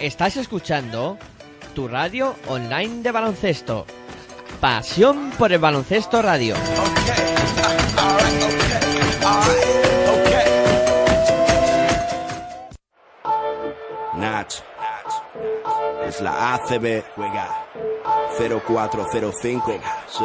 Estás escuchando tu radio online de baloncesto. Pasión por el baloncesto radio. Nach. Es la ACB. Juega. 0405. Sí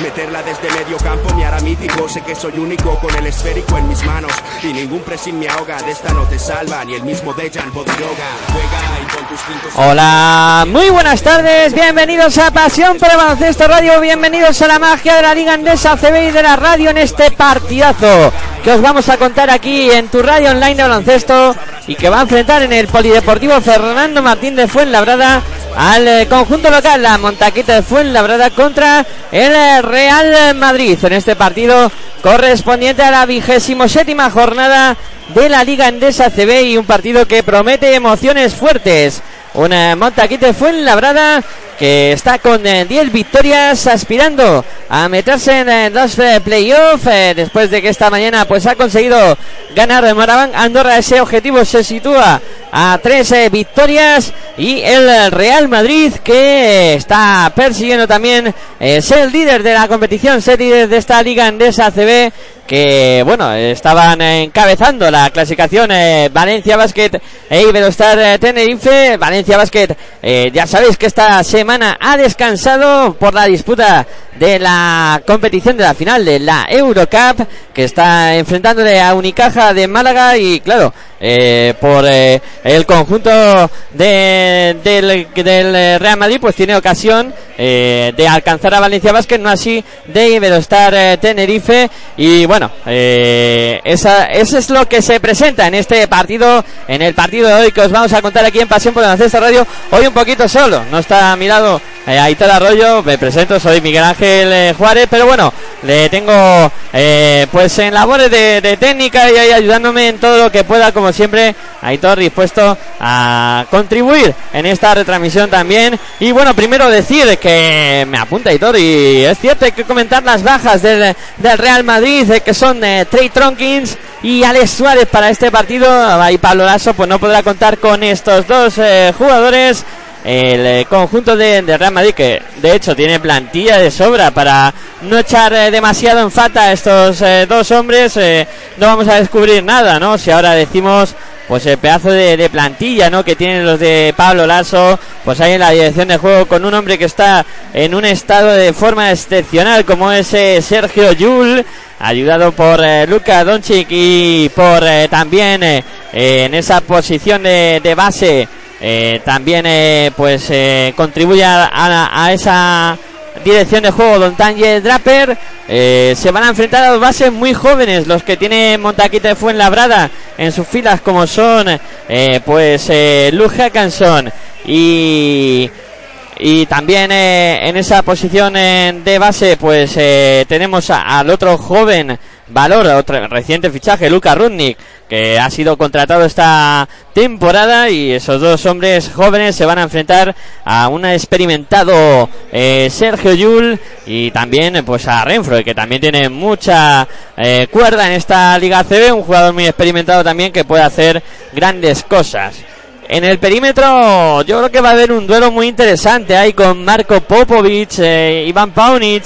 Meterla desde medio campo me hará. Sé que soy único con el esférico en mis manos. Y ningún pressing me ahoga. De esta no te salva ni el mismo Dejan Bodiroga. Juega y con tus cinco... Hola, muy buenas tardes. Bienvenidos a Pasión por el Baloncesto Radio. Bienvenidos a la magia de la Liga Andesa CB y de la radio en este partidazo que os vamos a contar aquí en tu radio online de baloncesto y que va a enfrentar en el Polideportivo Fernando Martín de Fuenlabrada al eh, conjunto local, la Montaquita de Fuenlabrada contra el Real Madrid en este partido correspondiente a la vigésimo séptima jornada de la Liga Endesa CB y un partido que promete emociones fuertes. Una Montaquita de Fuenlabrada que está con 10 eh, victorias aspirando a meterse en dos playoffs después de que esta mañana pues ha conseguido ganar Maraván Andorra ese objetivo se sitúa a tres victorias. Y el Real Madrid que está persiguiendo también eh, ser líder de la competición, ser líder de esta liga andesa CB que bueno estaban encabezando la clasificación eh, Valencia Basket e Iberostar eh, Tenerife. Valencia Basket ya sabéis que esta semana ha descansado por la disputa de la competición de la final de la Eurocup que está enfrentándole a Unicaja de Málaga y claro por el conjunto de, del, del, Real Madrid pues tiene ocasión de alcanzar a Valencia Basket no así de Iberostar Tenerife y bueno, eh, esa, eso es lo que se presenta en este partido, en el partido de hoy que os vamos a contar aquí en Pasión por el Ancestor Radio. Hoy un poquito solo, no está a mi lado eh, Aitor Arroyo, me presento, soy Miguel Ángel eh, Juárez, pero bueno, le tengo eh, pues en labores de, técnica y ayudándome en todo lo que pueda, como siempre, Aitor dispuesto a contribuir en esta retransmisión también. Y bueno, primero decir que me apunta Aitor y es cierto, hay que comentar las bajas del, del Real Madrid que son eh, Trey Tronkins y Alex Suárez para este partido. Ahí Pablo Lasso pues no podrá contar con estos dos eh, jugadores. El eh, conjunto de, Real Madrid, que de hecho tiene plantilla de sobra para no echar demasiado en falta a estos dos hombres, no vamos a descubrir nada, ¿no? Si ahora decimos pues el pedazo de, plantilla ¿no? que tienen los de Pablo Lasso, pues ahí en la dirección de juego con un hombre que está en un estado de forma excepcional como es Sergio Yul, ayudado por eh, Luka Doncic y por eh, también eh, en esa posición de, base también pues contribuye a, esa dirección de juego Don Tanje Draper. Se van a enfrentar a dos bases muy jóvenes los que tiene Montaquita de Fuenlabrada en sus filas como son pues Luke Hackanson y y también eh, en esa posición de base, pues eh, tenemos al otro joven valor, otro reciente fichaje, Luca Rudnik, que ha sido contratado esta temporada y esos dos hombres jóvenes se van a enfrentar a un experimentado eh, Sergio Yul y también pues a Renfro, que también tiene mucha cuerda en esta Liga CB, un jugador muy experimentado también que puede hacer grandes cosas. En el perímetro yo creo que va a haber un duelo muy interesante ahí con Marco Popovic, eh, Iván Paunic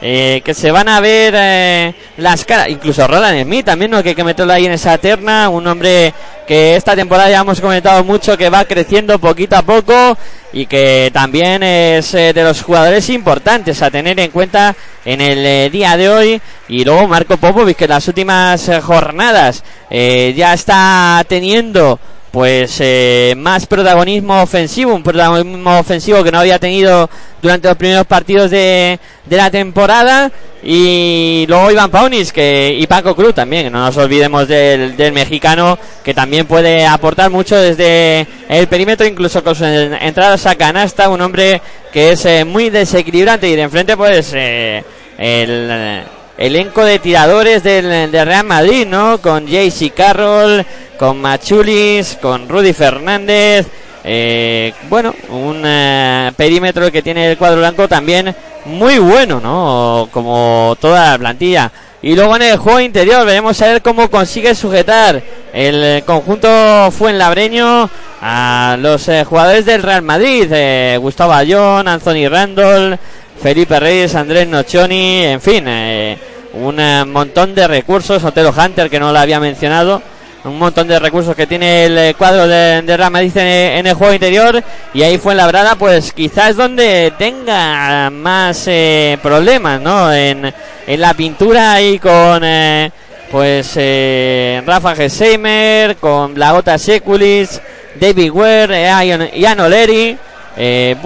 eh, que se van a ver eh, las caras, incluso Roland Smith también, ¿no? que hay que meterlo ahí en esa terna, un hombre que esta temporada ya hemos comentado mucho que va creciendo poquito a poco y que también es eh, de los jugadores importantes a tener en cuenta en el día de hoy. Y luego Marco Popovic que en las últimas jornadas ya está teniendo pues eh, más protagonismo ofensivo, un protagonismo ofensivo que no había tenido durante los primeros partidos de, de la temporada. Y luego Iván Paunis que, y Paco Cruz también, no nos olvidemos del, del, mexicano que también puede aportar mucho desde el perímetro, incluso con sus entradas a canasta, un hombre que es eh, muy desequilibrante y de enfrente pues eh, el elenco de tiradores del, Real Madrid, ¿no? Con JC Carroll, con Machulis, con Rudy Fernández. Eh, bueno, un eh, perímetro que tiene el cuadro blanco también muy bueno, ¿no? Como toda la plantilla. Y luego en el juego interior veremos a ver cómo consigue sujetar el conjunto fuenlabreño a los eh, jugadores del Real Madrid. Gustavo Ayón, Anthony Randall, Felipe Reyes, Andrés Nochoni, en fin, un montón de recursos. Otelo Hunter que no lo había mencionado. Un montón de recursos que tiene el eh, cuadro de, de Rama dice en el juego interior. Y ahí fue en Labrada pues quizás donde tenga más eh, problemas no en, la pintura ahí con eh, pues eh, Rafa Gesheimer con Blagota Sekulis David Ware eh, Ian O'Leary eh,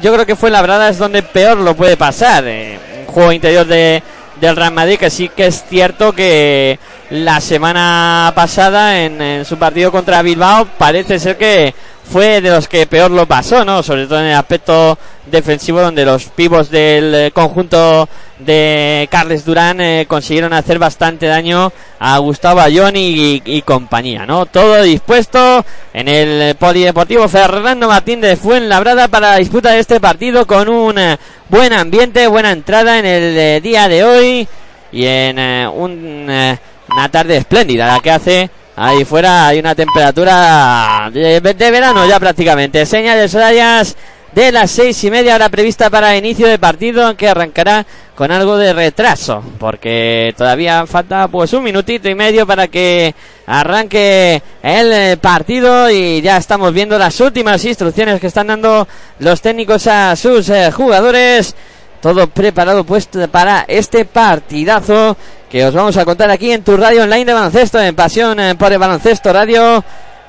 yo creo que fue Labrada es donde peor lo puede pasar un juego interior de del Real Madrid que sí que es cierto que la semana pasada en, su partido contra Bilbao parece ser que fue de los que peor lo pasó, ¿no? Sobre todo en el aspecto defensivo donde los pivos del eh, conjunto de Carles Durán eh, consiguieron hacer bastante daño a Gustavo Ayón y, compañía, ¿no? Todo dispuesto en el polideportivo Fernando Martín de Fuenlabrada para la disputa de este partido con un eh, buen ambiente, buena entrada en el día de hoy y en un una tarde espléndida la que hace ahí fuera hay una temperatura de, verano ya prácticamente. Señales horarias de las seis y media hora prevista para inicio de partido que arrancará con algo de retraso porque todavía falta pues un minutito y medio para que arranque el partido y ya estamos viendo las últimas instrucciones que están dando los técnicos a sus eh, jugadores. Todo preparado pues para este partidazo que os vamos a contar aquí en tu radio online de baloncesto, en Pasión por el Baloncesto Radio.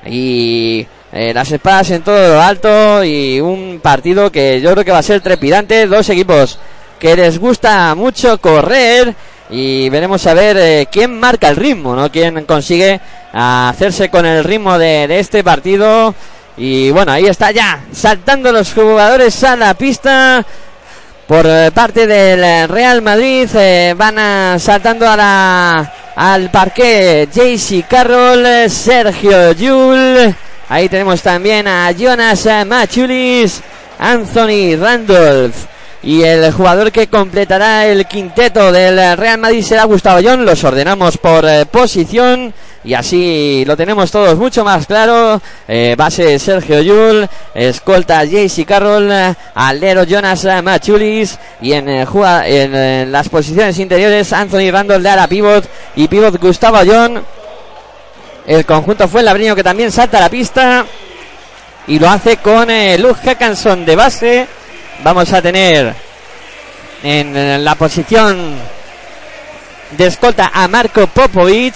Y eh, las espadas en todo lo alto y un partido que yo creo que va a ser trepidante. Dos equipos que les gusta mucho correr y veremos a ver eh, quién marca el ritmo, ¿no? Quién consigue hacerse con el ritmo de, de este partido. Y bueno, ahí está ya saltando los jugadores a la pista por eh, parte del eh, Real Madrid. Eh, van saltando a la, al parque JC Carroll, Sergio Yul. Ahí tenemos también a Jonas Machulis, Anthony Randolph. Y el jugador que completará el quinteto del Real Madrid será Gustavo John. Los ordenamos por posición y así lo tenemos todos mucho más claro. Eh, base Sergio Yul, escolta JC Carroll, alero Jonas Machulis y en, eh, en, eh, las posiciones interiores Anthony Randall de Ara pivot y pivot Gustavo John. El conjunto fue el labriño que también salta a la pista y lo hace con eh, Luke Hackanson de base. Vamos a tener en la posición de escolta a Marco Popovic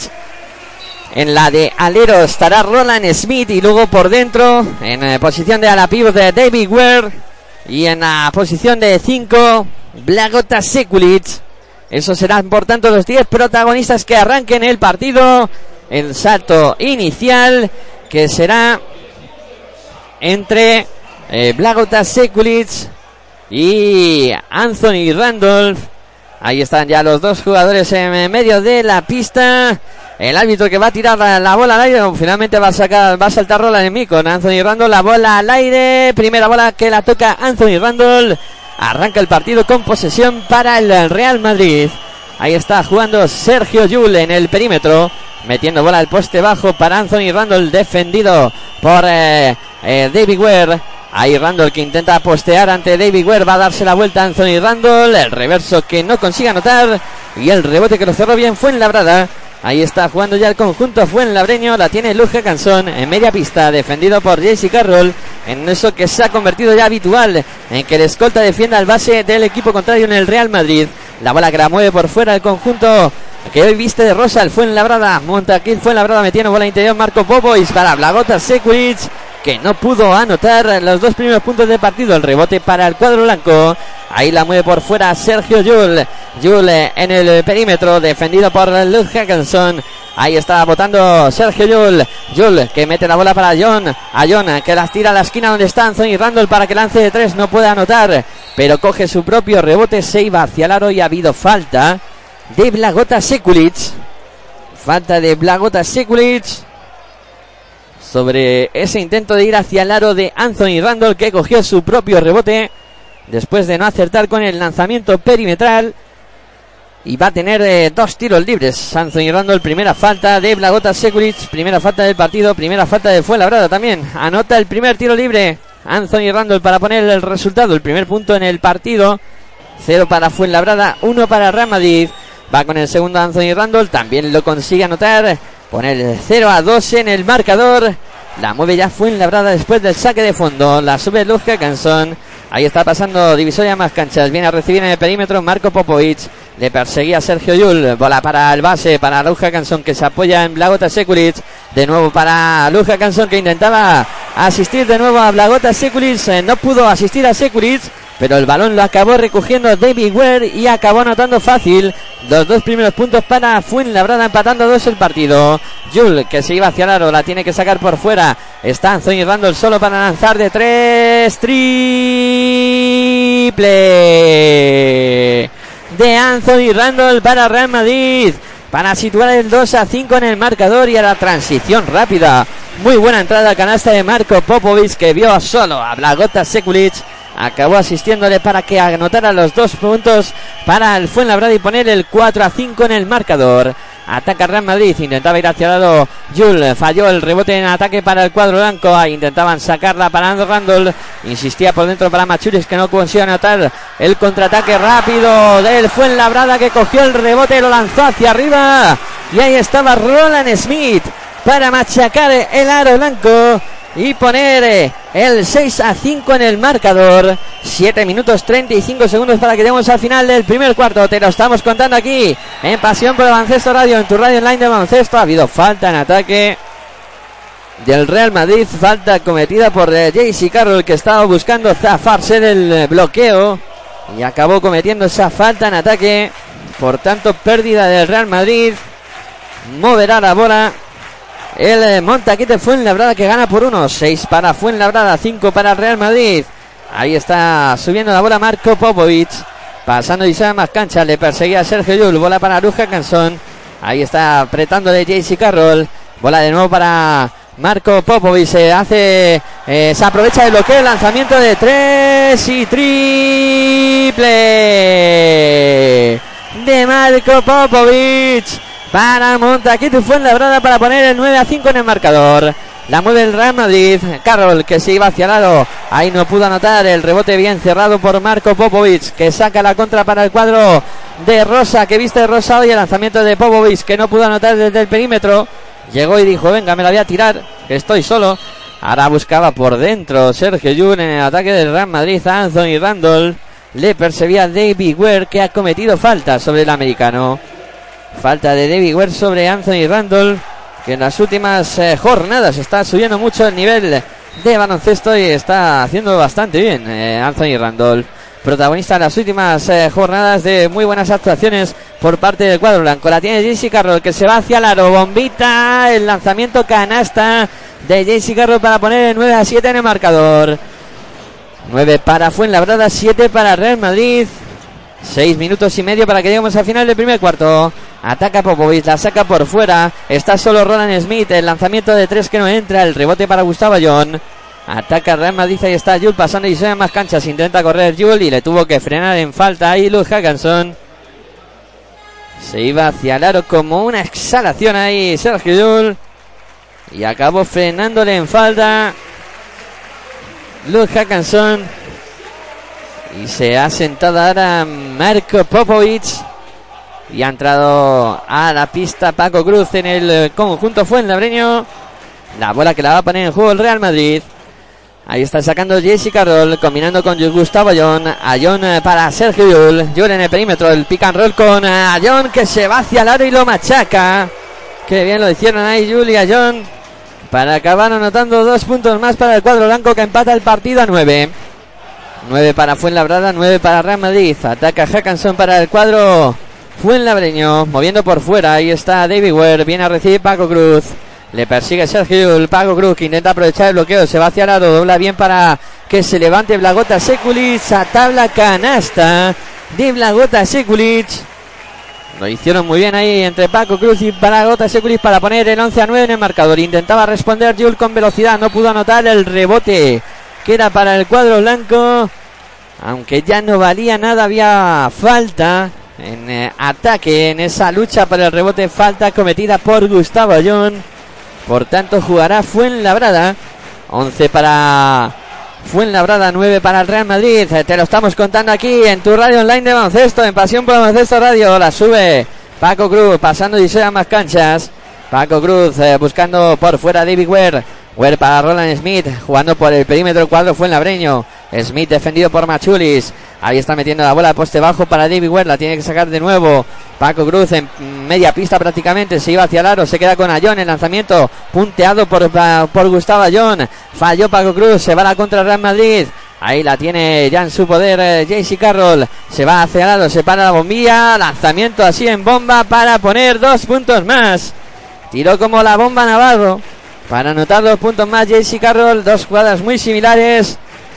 en la de alero estará Roland Smith y luego por dentro en eh, posición de ala de David Ware y en la posición de 5 Blagota Sekulic. Eso serán por tanto los 10 protagonistas que arranquen el partido. El salto inicial que será entre eh, Blagota Sekulic y Anthony Randolph. Ahí están ya los dos jugadores en medio de la pista. El árbitro que va a tirar la, bola al aire. Finalmente va a sacar, va a saltar Roland en mí con Anthony Randall. La bola al aire. Primera bola que la toca Anthony Randall. Arranca el partido con posesión para el Real Madrid. Ahí está jugando Sergio Yul en el perímetro. Metiendo bola al poste bajo para Anthony Randall. Defendido por eh, eh, David Ware. Ahí Randall que intenta postear ante David Ware. Va a darse la vuelta a Anthony Randall. El reverso que no consigue anotar. Y el rebote que lo cerró bien fue en Labrada. Ahí está jugando ya el conjunto Fuenlabreño. La tiene Luja Cansón en media pista, defendido por Jesse Carroll. En eso que se ha convertido ya habitual, en que el escolta defienda al base del equipo contrario en el Real Madrid. La bola que la mueve por fuera el conjunto que hoy viste de rosa el Fuenlabrada. Monta aquí el Fuenlabrada metiendo bola interior Marco Popois para Blagota Sekulic que no pudo anotar los dos primeros puntos de partido. El rebote para el cuadro blanco. Ahí la mueve por fuera Sergio Yul. Yul en el perímetro, defendido por Luz Hackenson. Ahí está votando Sergio Yul. Yul que mete la bola para John. A John que las tira a la esquina donde está Anthony Randall para que lance de tres. No puede anotar, pero coge su propio rebote. Se iba hacia el aro y ha habido falta de Blagota Sekulic. Falta de Blagota Sekulic sobre ese intento de ir hacia el aro de Anthony Randall que cogió su propio rebote después de no acertar con el lanzamiento perimetral y va a tener eh, dos tiros libres. Anthony Randall, primera falta de Blagota Sekulic, primera falta del partido, primera falta de Fuenlabrada también. Anota el primer tiro libre Anthony Randall para poner el resultado, el primer punto en el partido. Cero para Fuenlabrada, uno para Ramadid. Va con el segundo Anthony Randall, también lo consigue anotar. Pone el 0 a 2 en el marcador. La mueve ya fue en brada después del saque de fondo. La sube Luzca Cansón. Ahí está pasando divisoria más canchas. Viene a recibir en el perímetro Marco Popovic. Le perseguía Sergio Yul. Bola para el base, para Luzca Cansón que se apoya en Blagota Sekulic. De nuevo para Luzca Cansón que intentaba asistir de nuevo a Blagota Sekulic. Eh, no pudo asistir a Sekulic pero el balón lo acabó recogiendo David Ware y acabó anotando fácil. Los dos primeros puntos para Fuenlabrada empatando dos el partido. Jul que se iba hacia el aro, la tiene que sacar por fuera. Está Anthony Randall solo para lanzar de tres. Triple de Anthony Randall para Real Madrid. Para situar el 2 a 5 en el marcador y a la transición rápida. Muy buena entrada a canasta de Marco Popovic que vio solo a Blagota Sekulic acabó asistiéndole para que anotara los dos puntos para el Fuenlabrada y poner el 4 a 5 en el marcador. Ataca Real Madrid, intentaba ir hacia el lado. Jul, falló el rebote en ataque para el cuadro blanco, intentaban sacarla para Randall, insistía por dentro para Machuris que no consiguió anotar el contraataque rápido del Fuenlabrada que cogió el rebote lo lanzó hacia arriba. Y ahí estaba Roland Smith para machacar el aro blanco y poner eh, el 6 a 5 en el marcador. 7 minutos 35 segundos para que demos al final del primer cuarto. Te lo estamos contando aquí en Pasión por el Baloncesto Radio, en tu radio online de baloncesto. Ha habido falta en ataque del Real Madrid. Falta cometida por eh, JC Carroll que estaba buscando zafarse del eh, bloqueo y acabó cometiendo esa falta en ataque. Por tanto, pérdida del Real Madrid. Moverá la bola el eh, Montaquite Fuenlabrada que gana por uno. 6 para Fuenlabrada, 5 para Real Madrid. Ahí está subiendo la bola Marco Popovic. Pasando y más cancha. Le perseguía Sergio Yul. Bola para Luja Cansón. Ahí está apretando de JC Carroll. Bola de nuevo para Marco Popovic. Se hace. Eh, se aprovecha del bloqueo. Lanzamiento de 3 y triple. De Marco Popovic para Montaquito la brada para poner el 9 a 5 en el marcador. La mueve el Real Madrid. Carroll que se iba hacia el lado. Ahí no pudo anotar. El rebote bien cerrado por Marco Popovic. Que saca la contra para el cuadro de Rosa. Que viste Rosa y el lanzamiento de Popovic. Que no pudo anotar desde el perímetro. Llegó y dijo: Venga, me la voy a tirar. Que estoy solo. Ahora buscaba por dentro Sergio Jun en el ataque del Real Madrid. Anthony Randall. Le perseguía David Ware que ha cometido falta sobre el americano. Falta de David Ware sobre Anthony Randall, que en las últimas eh, jornadas está subiendo mucho el nivel de baloncesto y está haciendo bastante bien eh, Anthony Randall. Protagonista en las últimas eh, jornadas de muy buenas actuaciones por parte del cuadro blanco. La tiene JC Carroll que se va hacia aro. Bombita, el lanzamiento canasta de JC Carroll para poner el 9 a 7 en el marcador. 9 para Fuenlabrada, 7 para Real Madrid. Seis minutos y medio para que lleguemos al final del primer cuarto. Ataca Popovic, la saca por fuera. Está solo Roland Smith. El lanzamiento de tres que no entra. El rebote para Gustavo John. Ataca Real Madrid. Ahí está Jules pasando y se más canchas. Intenta correr Jules y le tuvo que frenar en falta. Ahí Luz Hackanson. Se iba hacia el aro como una exhalación ahí Sergio Jules. Y acabó frenándole en falta. Luke Hackanson. Y se ha sentado ahora Marco Popovic. Y ha entrado a la pista Paco Cruz en el conjunto Fuenlabreño. La bola que la va a poner en juego el Real Madrid. Ahí está sacando Jesse Carroll, combinando con Gustavo Ayón. Ayón para Sergio Yul. Yul en el perímetro, el pick and roll con Ayón que se va hacia el aro y lo machaca. Qué bien lo hicieron ahí Yul y Ayón. Para acabar anotando dos puntos más para el cuadro blanco que empata el partido a nueve. Nueve para Fuenlabrada, nueve para Real Madrid. Ataca Hackanson para el cuadro Fuenlabreño. Moviendo por fuera. Ahí está David Ware. Viene a recibir Paco Cruz. Le persigue Sergio el Pago Cruz que intenta aprovechar el bloqueo. Se va hacia el lado. Dobla bien para que se levante Blagota Sekulic. A tabla canasta de Blagota Sekulic. Lo hicieron muy bien ahí entre Paco Cruz y Blagota Sekulic para poner el 11 a 9 en el marcador. Intentaba responder Jules con velocidad. No pudo anotar el rebote que era para el cuadro blanco. Aunque ya no valía nada, había falta en eh, ataque en esa lucha por el rebote. Falta cometida por Gustavo Ayón. Por tanto, jugará Fuenlabrada. 11 para Fuenlabrada, 9 para el Real Madrid. Te lo estamos contando aquí en tu radio online de baloncesto, en Pasión por Baloncesto Radio. La sube Paco Cruz, pasando y más canchas. Paco Cruz eh, buscando por fuera David Ware. Ware para Roland Smith, jugando por el perímetro cuadro Fuenlabreño. Smith defendido por Machulis. Ahí está metiendo la bola de poste bajo para David Ware. La tiene que sacar de nuevo. Paco Cruz en media pista prácticamente. Se iba hacia el aro. Se queda con Ayón. El lanzamiento punteado por, por Gustavo Ayón. Falló Paco Cruz. Se va a la contra Real Madrid. Ahí la tiene ya en su poder eh, JC Carroll. Se va hacia el lado. Se para la bombilla. Lanzamiento así en bomba para poner dos puntos más. Tiró como la bomba Navarro. Para anotar dos puntos más JC Carroll. Dos jugadas muy similares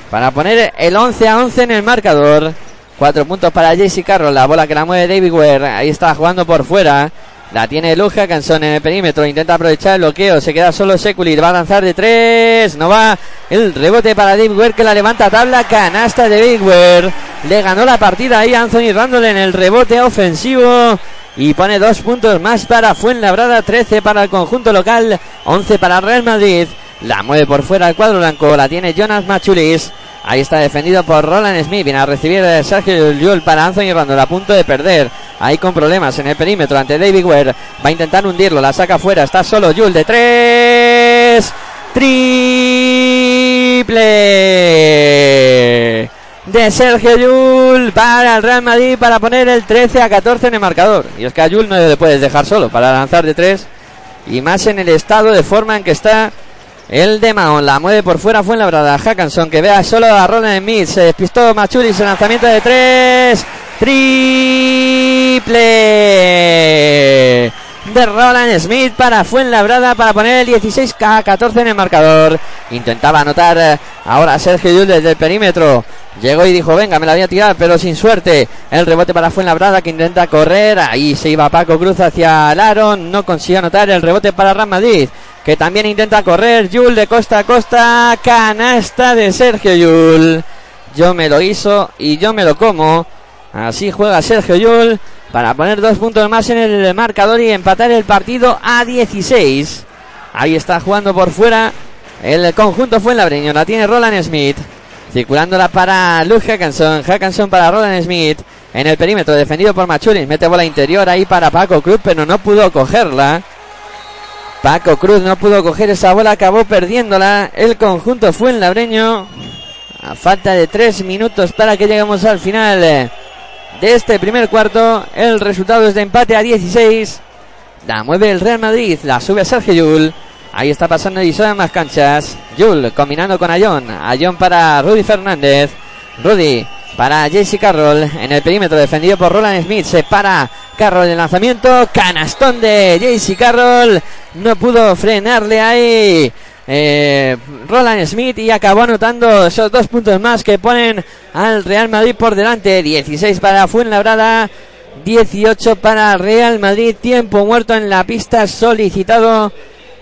para poner el 11 a 11 en el marcador. Cuatro puntos para Jesse Carroll. La bola que la mueve David Ware. Ahí está jugando por fuera. La tiene Luja Canson en el perímetro. Intenta aprovechar el bloqueo. Se queda solo Sekulir. Va a lanzar de tres. No va. El rebote para David Ware que la levanta a tabla. Canasta de David Ware. Le ganó la partida ahí Anthony Randall en el rebote ofensivo. Y pone dos puntos más para Fuenlabrada. 13 para el conjunto local. 11 para Real Madrid. La mueve por fuera el cuadro blanco. La tiene Jonas Machulis. Ahí está defendido por Roland Smith. Viene a recibir Sergio Llull para Anthony Randall. A punto de perder. Ahí con problemas en el perímetro ante David Ware. Va a intentar hundirlo. La saca fuera. Está solo Llull de tres. Triple de Sergio Llull para el Real Madrid para poner el 13 a 14 en el marcador. Y es que a Llull no le puedes dejar solo para lanzar de tres. Y más en el estado de forma en que está el de Mahon la mueve por fuera, fue en la brada. Hackanson que vea solo a Roland Smith. Se despistó Machulis en lanzamiento de tres. Triple de Roland Smith para Fuenlabrada para poner el 16 a 14 en el marcador. Intentaba anotar eh, ahora Sergio Llull desde el perímetro. Llegó y dijo, venga, me la voy a tirar, pero sin suerte. El rebote para Fuenlabrada que intenta correr. Ahí se iba Paco Cruz hacia Laron. No consiguió anotar el rebote para Real que también intenta correr. Yul de costa a costa. Canasta de Sergio Yul. Yo me lo hizo y yo me lo como. Así juega Sergio Yul para poner dos puntos más en el marcador y empatar el partido a 16. Ahí está jugando por fuera el conjunto fue Fuenlabreño. La tiene Roland Smith. Circulándola para Luke Hackanson. Hackanson para Roland Smith. En el perímetro defendido por Machulis. Mete bola interior ahí para Paco Cruz, pero no pudo cogerla. Paco Cruz no pudo coger esa bola, acabó perdiéndola. El conjunto fue en labreño. A falta de tres minutos para que lleguemos al final de este primer cuarto. El resultado es de empate a 16. La mueve el Real Madrid, la sube a Sergio Yul. Ahí está pasando y en más canchas. Yul combinando con Ayón. Ayón para Rudy Fernández. Rudy para Jesse Carroll en el perímetro defendido por Roland Smith. Se para Carroll el lanzamiento. Canastón de Jesse Carroll. No pudo frenarle ahí. Eh, Roland Smith y acabó anotando esos dos puntos más que ponen al Real Madrid por delante. 16 para Fuenlabrada. 18 para Real Madrid. Tiempo muerto en la pista solicitado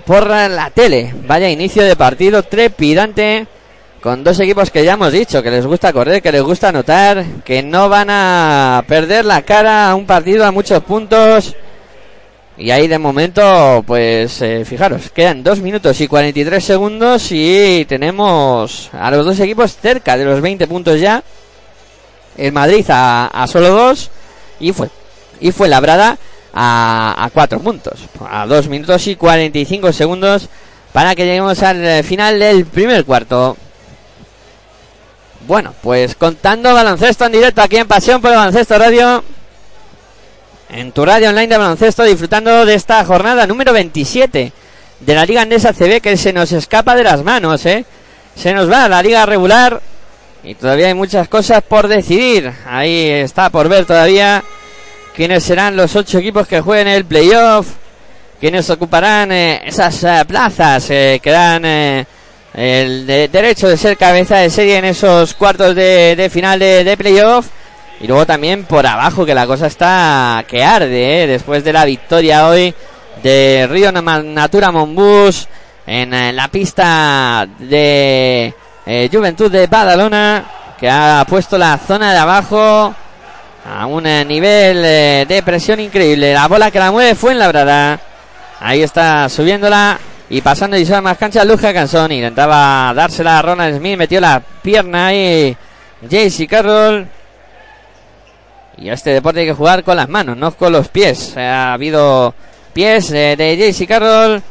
por la tele. Vaya inicio de partido trepidante con dos equipos que ya hemos dicho que les gusta correr, que les gusta anotar, que no van a perder la cara a un partido a muchos puntos. Y ahí de momento, pues eh, fijaros, quedan 2 minutos y 43 segundos y tenemos a los dos equipos cerca de los 20 puntos ya. El Madrid a, solo 2 y fue, y fue labrada a, a 4 puntos. A 2 minutos y 45 segundos para que lleguemos al final del primer cuarto. Bueno, pues contando baloncesto en directo aquí en Pasión por Baloncesto Radio. En tu radio online de baloncesto, disfrutando de esta jornada número 27 de la Liga Andesa CB que se nos escapa de las manos, ¿eh? Se nos va la liga regular y todavía hay muchas cosas por decidir. Ahí está por ver todavía quiénes serán los ocho equipos que jueguen el playoff, quiénes ocuparán eh, esas eh, plazas eh, que dan eh, el de- derecho de ser cabeza de serie en esos cuartos de, de final de, de playoff. Y luego también por abajo que la cosa está que arde, ¿eh? después de la victoria hoy de Río Natura Monbus en eh, la pista de eh, Juventud de Badalona, que ha puesto la zona de abajo a un eh, nivel de presión increíble. La bola que la mueve fue en la brada. Ahí está subiéndola y pasando y más cancha Luja Cansón. Intentaba dársela a Ronald Smith, metió la pierna ahí JC Carroll. Y este deporte hay que jugar con las manos, no con los pies. Ha habido pies eh, de JC Carroll.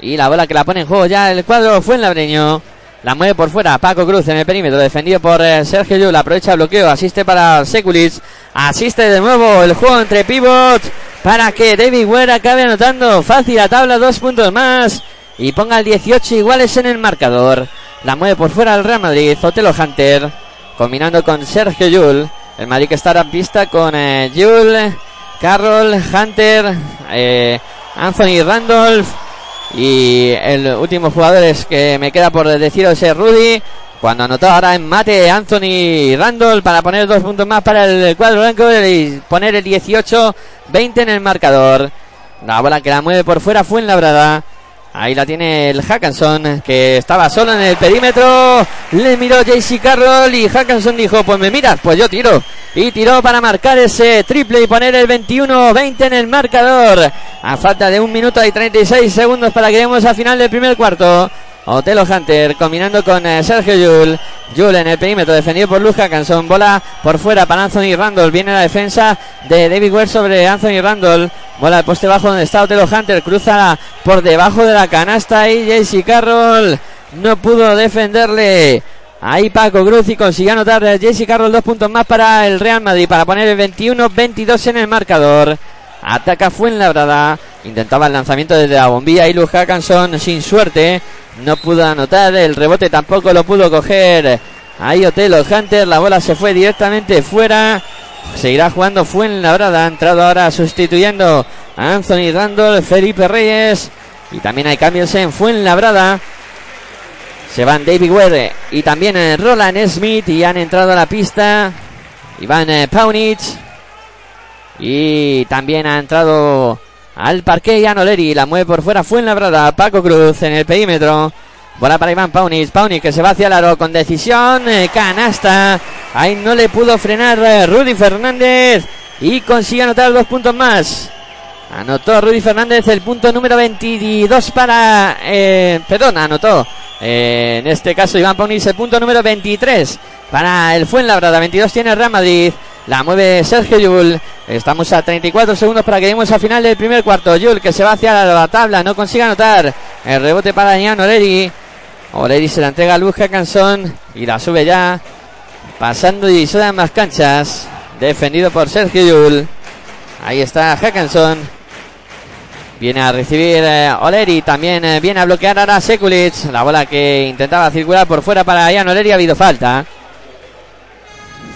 Y la bola que la pone en juego ya el cuadro fue en labreño. La mueve por fuera Paco Cruz en el perímetro, defendido por eh, Sergio Yul. Aprovecha el bloqueo, asiste para Sekulic. Asiste de nuevo el juego entre pivots para que David Ware acabe anotando fácil a tabla, dos puntos más. Y ponga el 18 iguales en el marcador. La mueve por fuera el Real Madrid, Otelo Hunter. Combinando con Sergio Yul. El Madrid que estará en pista con eh, Yul, Carroll, Hunter, eh, Anthony Randolph. Y el último jugador es que me queda por deciros es Rudy. Cuando anotó ahora en mate Anthony Randall para poner dos puntos más para el cuadro blanco y poner el 18-20 en el marcador. La bola que la mueve por fuera fue en labrada. Ahí la tiene el Hackanson, que estaba solo en el perímetro. Le miró JC Carroll y Hackanson dijo, pues me miras, pues yo tiro. Y tiró para marcar ese triple y poner el 21-20 en el marcador. A falta de un minuto y 36 segundos para que lleguemos al final del primer cuarto. Otelo Hunter combinando con eh, Sergio Yul. Yul en el perímetro defendido por Luz Hackanson. Bola por fuera para Anthony Randall. Viene la defensa de David Ware sobre Anthony Randall. Bola al poste bajo donde está Otelo Hunter. Cruza por debajo de la canasta y JC Carroll no pudo defenderle. Ahí Paco Cruz y consiguió anotar eh, JC Carroll dos puntos más para el Real Madrid para poner el 21-22 en el marcador. Ataca Fuenlabrada. Intentaba el lanzamiento desde la bombilla y Luz Hackanson sin suerte. No pudo anotar. El rebote tampoco lo pudo coger. Ahí Otelo Hunter. La bola se fue directamente fuera. Seguirá jugando Fuenlabrada. Ha entrado ahora sustituyendo a Anthony Randall, Felipe Reyes. Y también hay cambios en Fuenlabrada. Se van David Ware y también eh, Roland Smith. Y han entrado a la pista. Iván eh, Paunic. Y también ha entrado al parque Yanoleri. La mueve por fuera. Fue. Paco Cruz en el perímetro. Bola para Iván Paunic. Paunic que se va hacia el aro con decisión. eh, canasta. Ahí no le pudo frenar eh, Rudy Fernández. Y consigue anotar dos puntos más. Anotó Rudy Fernández el punto número 22 para. Eh, perdón, anotó. eh, en este caso Iván Paunic el punto número 23 para el Fuenlabrada. 22 tiene Real Madrid. La mueve Sergio Yul. Estamos a 34 segundos para que lleguemos al final del primer cuarto. Yul que se va hacia la, la tabla. No consigue anotar. El rebote para Ian Oleri. Oleri se la entrega a Luz Canson. Y la sube ya. Pasando y en más canchas. Defendido por Sergio Yul. Ahí está Hackanson. Viene a recibir eh, Oleri. También eh, viene a bloquear ahora Sekulic. La bola que intentaba circular por fuera para Ian Oleri. Ha habido falta.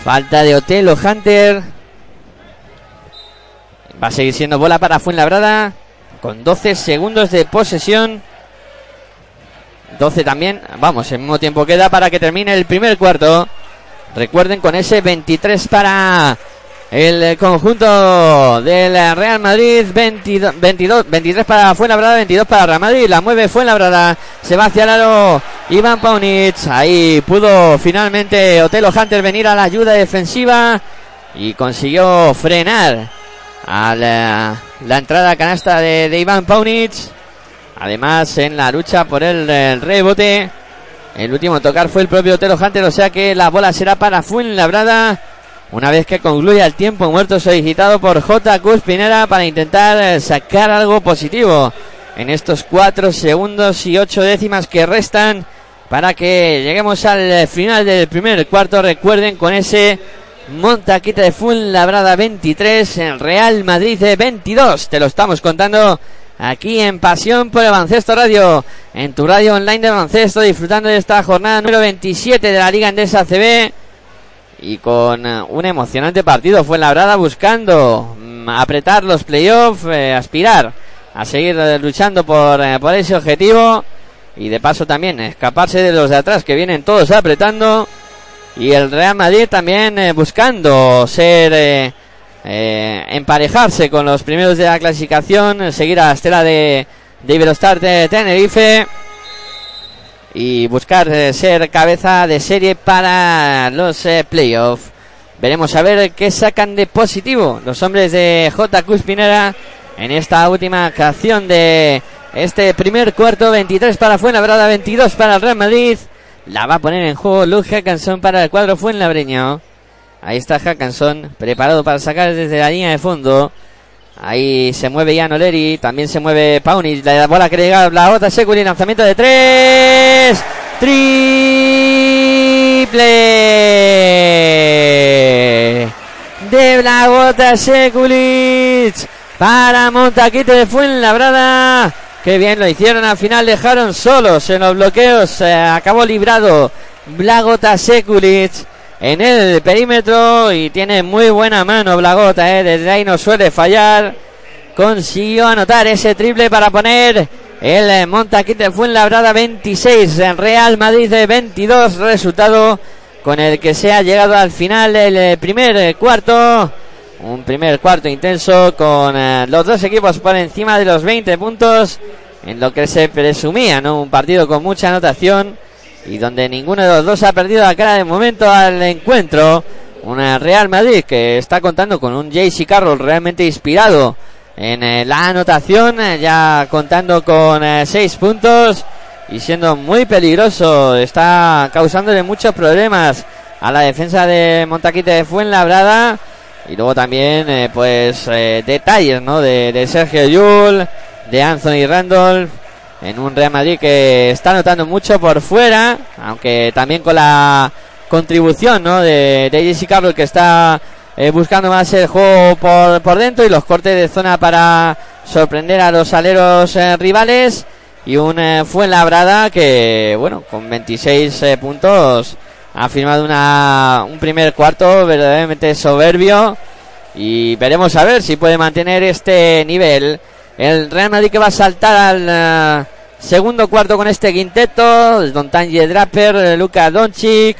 Falta de Otelo Hunter. Va a seguir siendo bola para Fuenlabrada. Con 12 segundos de posesión. 12 también. Vamos, el mismo tiempo queda para que termine el primer cuarto. Recuerden con ese 23 para el conjunto del Real Madrid. 22, 22 23 para Fuenlabrada, 22 para Real Madrid. La mueve Fuenlabrada. Se va hacia el aro Iván Paunic. Ahí pudo finalmente Otelo Hunter venir a la ayuda defensiva. Y consiguió frenar a la, entrada canasta de, Iván Paunic. Además, en la lucha por el, rebote, el último tocar fue el propio Telo Hunter, o sea que la bola será para Fuenlabrada. Una vez que concluya el tiempo muerto solicitado por J. Cuspinera para intentar eh, sacar algo positivo en estos cuatro segundos y ocho décimas que restan para que lleguemos al final del primer cuarto. Recuerden con ese Montaquita de Fuenlabrada 23, en Real Madrid 22. Te lo estamos contando aquí en Pasión por el Baloncesto Radio, en tu radio online de baloncesto, disfrutando de esta jornada número 27 de la Liga Endesa CB. Y con eh, un emocionante partido Fuenlabrada buscando mm, apretar los playoffs, eh, aspirar a seguir eh, luchando por, ese objetivo. Y de paso también escaparse de los de atrás que vienen todos apretando y el Real Madrid también buscando ser emparejarse con los primeros de la clasificación, seguir a la estela de, de de Tenerife y buscar ser cabeza de serie para los playoffs. Veremos a ver qué sacan de positivo los hombres de J. Cuspinera en esta última canción de este primer cuarto. 23 para Fuenlabrada, 22 para el Real Madrid. La va a poner en juego Luke Hackanson para el cuadro Fuenlabreño. Ahí está Hackanson, preparado para sacar desde la línea de fondo. Ahí se mueve Jan Oleri, también se mueve Pauni. La bola que llega la otra Seculi, lanzamiento de tres. Triple de Blagota Sekulic para Montaquite de Fuenlabrada. Qué bien lo hicieron al final, dejaron solos en los bloqueos. acabó librado Blagota Sekulic en el perímetro y tiene muy buena mano Blagota, eh, desde ahí no suele fallar. Consiguió anotar ese triple para poner el Montaquite Fuenlabrada 26 en Real Madrid de 22, resultado con el que se ha llegado al final del primer cuarto. Un primer cuarto intenso con eh, los dos equipos por encima de los 20 puntos en lo que se presumía, ¿no? Un partido con mucha anotación y donde ninguno de los dos ha perdido la cara de momento al encuentro. Una Real Madrid que está contando con un JC Carroll realmente inspirado en eh, la anotación, eh, ya contando con 6 puntos y siendo muy peligroso. Está causándole muchos problemas a la defensa de Montaquite de Fuenlabrada y luego también, eh, pues, eh, detalles, ¿no? De, Sergio Yul, de Anthony Randolph, en un Real Madrid que está notando mucho por fuera, aunque también con la contribución, ¿no? De, de Jesse Carroll que está eh, buscando más el juego por, por dentro y los cortes de zona para sorprender a los aleros rivales. Y un Fuenlabrada que, bueno, con 26 puntos ha firmado una, un primer cuarto verdaderamente soberbio y veremos a ver si puede mantener este nivel. El Real Madrid que va a saltar al eh, segundo cuarto con este quinteto, Don Tanje Draper, Luca Doncic,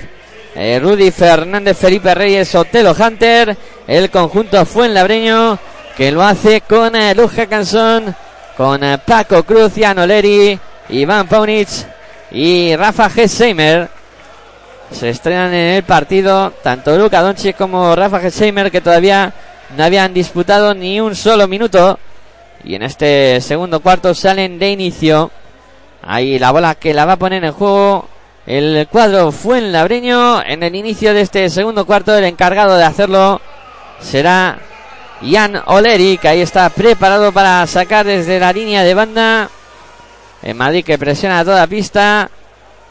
eh, Rudy Fernández, Felipe Reyes, Otelo Hunter, el conjunto Fuenlabreño que lo hace con eh, Cansón, con Paco Cruz, Oleri, Iván Paunic y Rafa Hesseimer se estrenan en el partido tanto Luca Doncic como Rafa Gesheimer que todavía no habían disputado ni un solo minuto y en este segundo cuarto salen de inicio ahí la bola que la va a poner en juego el cuadro fue en Labreño en el inicio de este segundo cuarto el encargado de hacerlo será Jan Oleri que ahí está preparado para sacar desde la línea de banda en Madrid que presiona a toda pista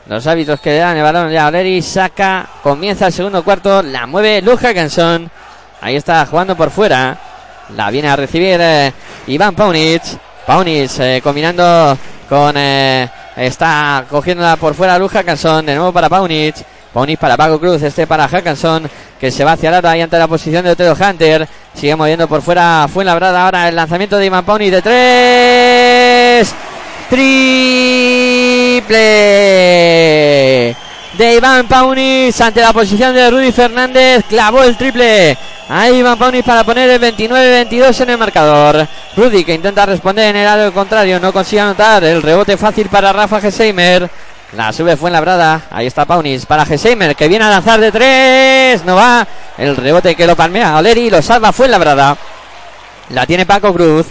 los hábitos que le dan el balón ya Oleri saca, comienza el segundo cuarto, la mueve Luja Canson. Ahí está jugando por fuera. La viene a recibir eh, Iván Paunic. Paunic eh, combinando con. Eh, está cogiéndola por fuera Luja Canson. De nuevo para Paunic. Paunic para Paco Cruz. Este para Hackanson. Que se va hacia la y ante la posición de Otero Hunter. Sigue moviendo por fuera. Fue labrada ahora el lanzamiento de Iván Paunic de tres. Triple de Iván Paunis ante la posición de Rudy Fernández. Clavó el triple. Ahí Iván Paunis para poner el 29-22 en el marcador. Rudy que intenta responder en el lado contrario. No consigue anotar. El rebote fácil para Rafa Geseimer. La sube fue en la brada. Ahí está Paunis para Geseimer que viene a lanzar de tres. No va. El rebote que lo palmea. Oleri lo salva fue en la brada. La tiene Paco Cruz.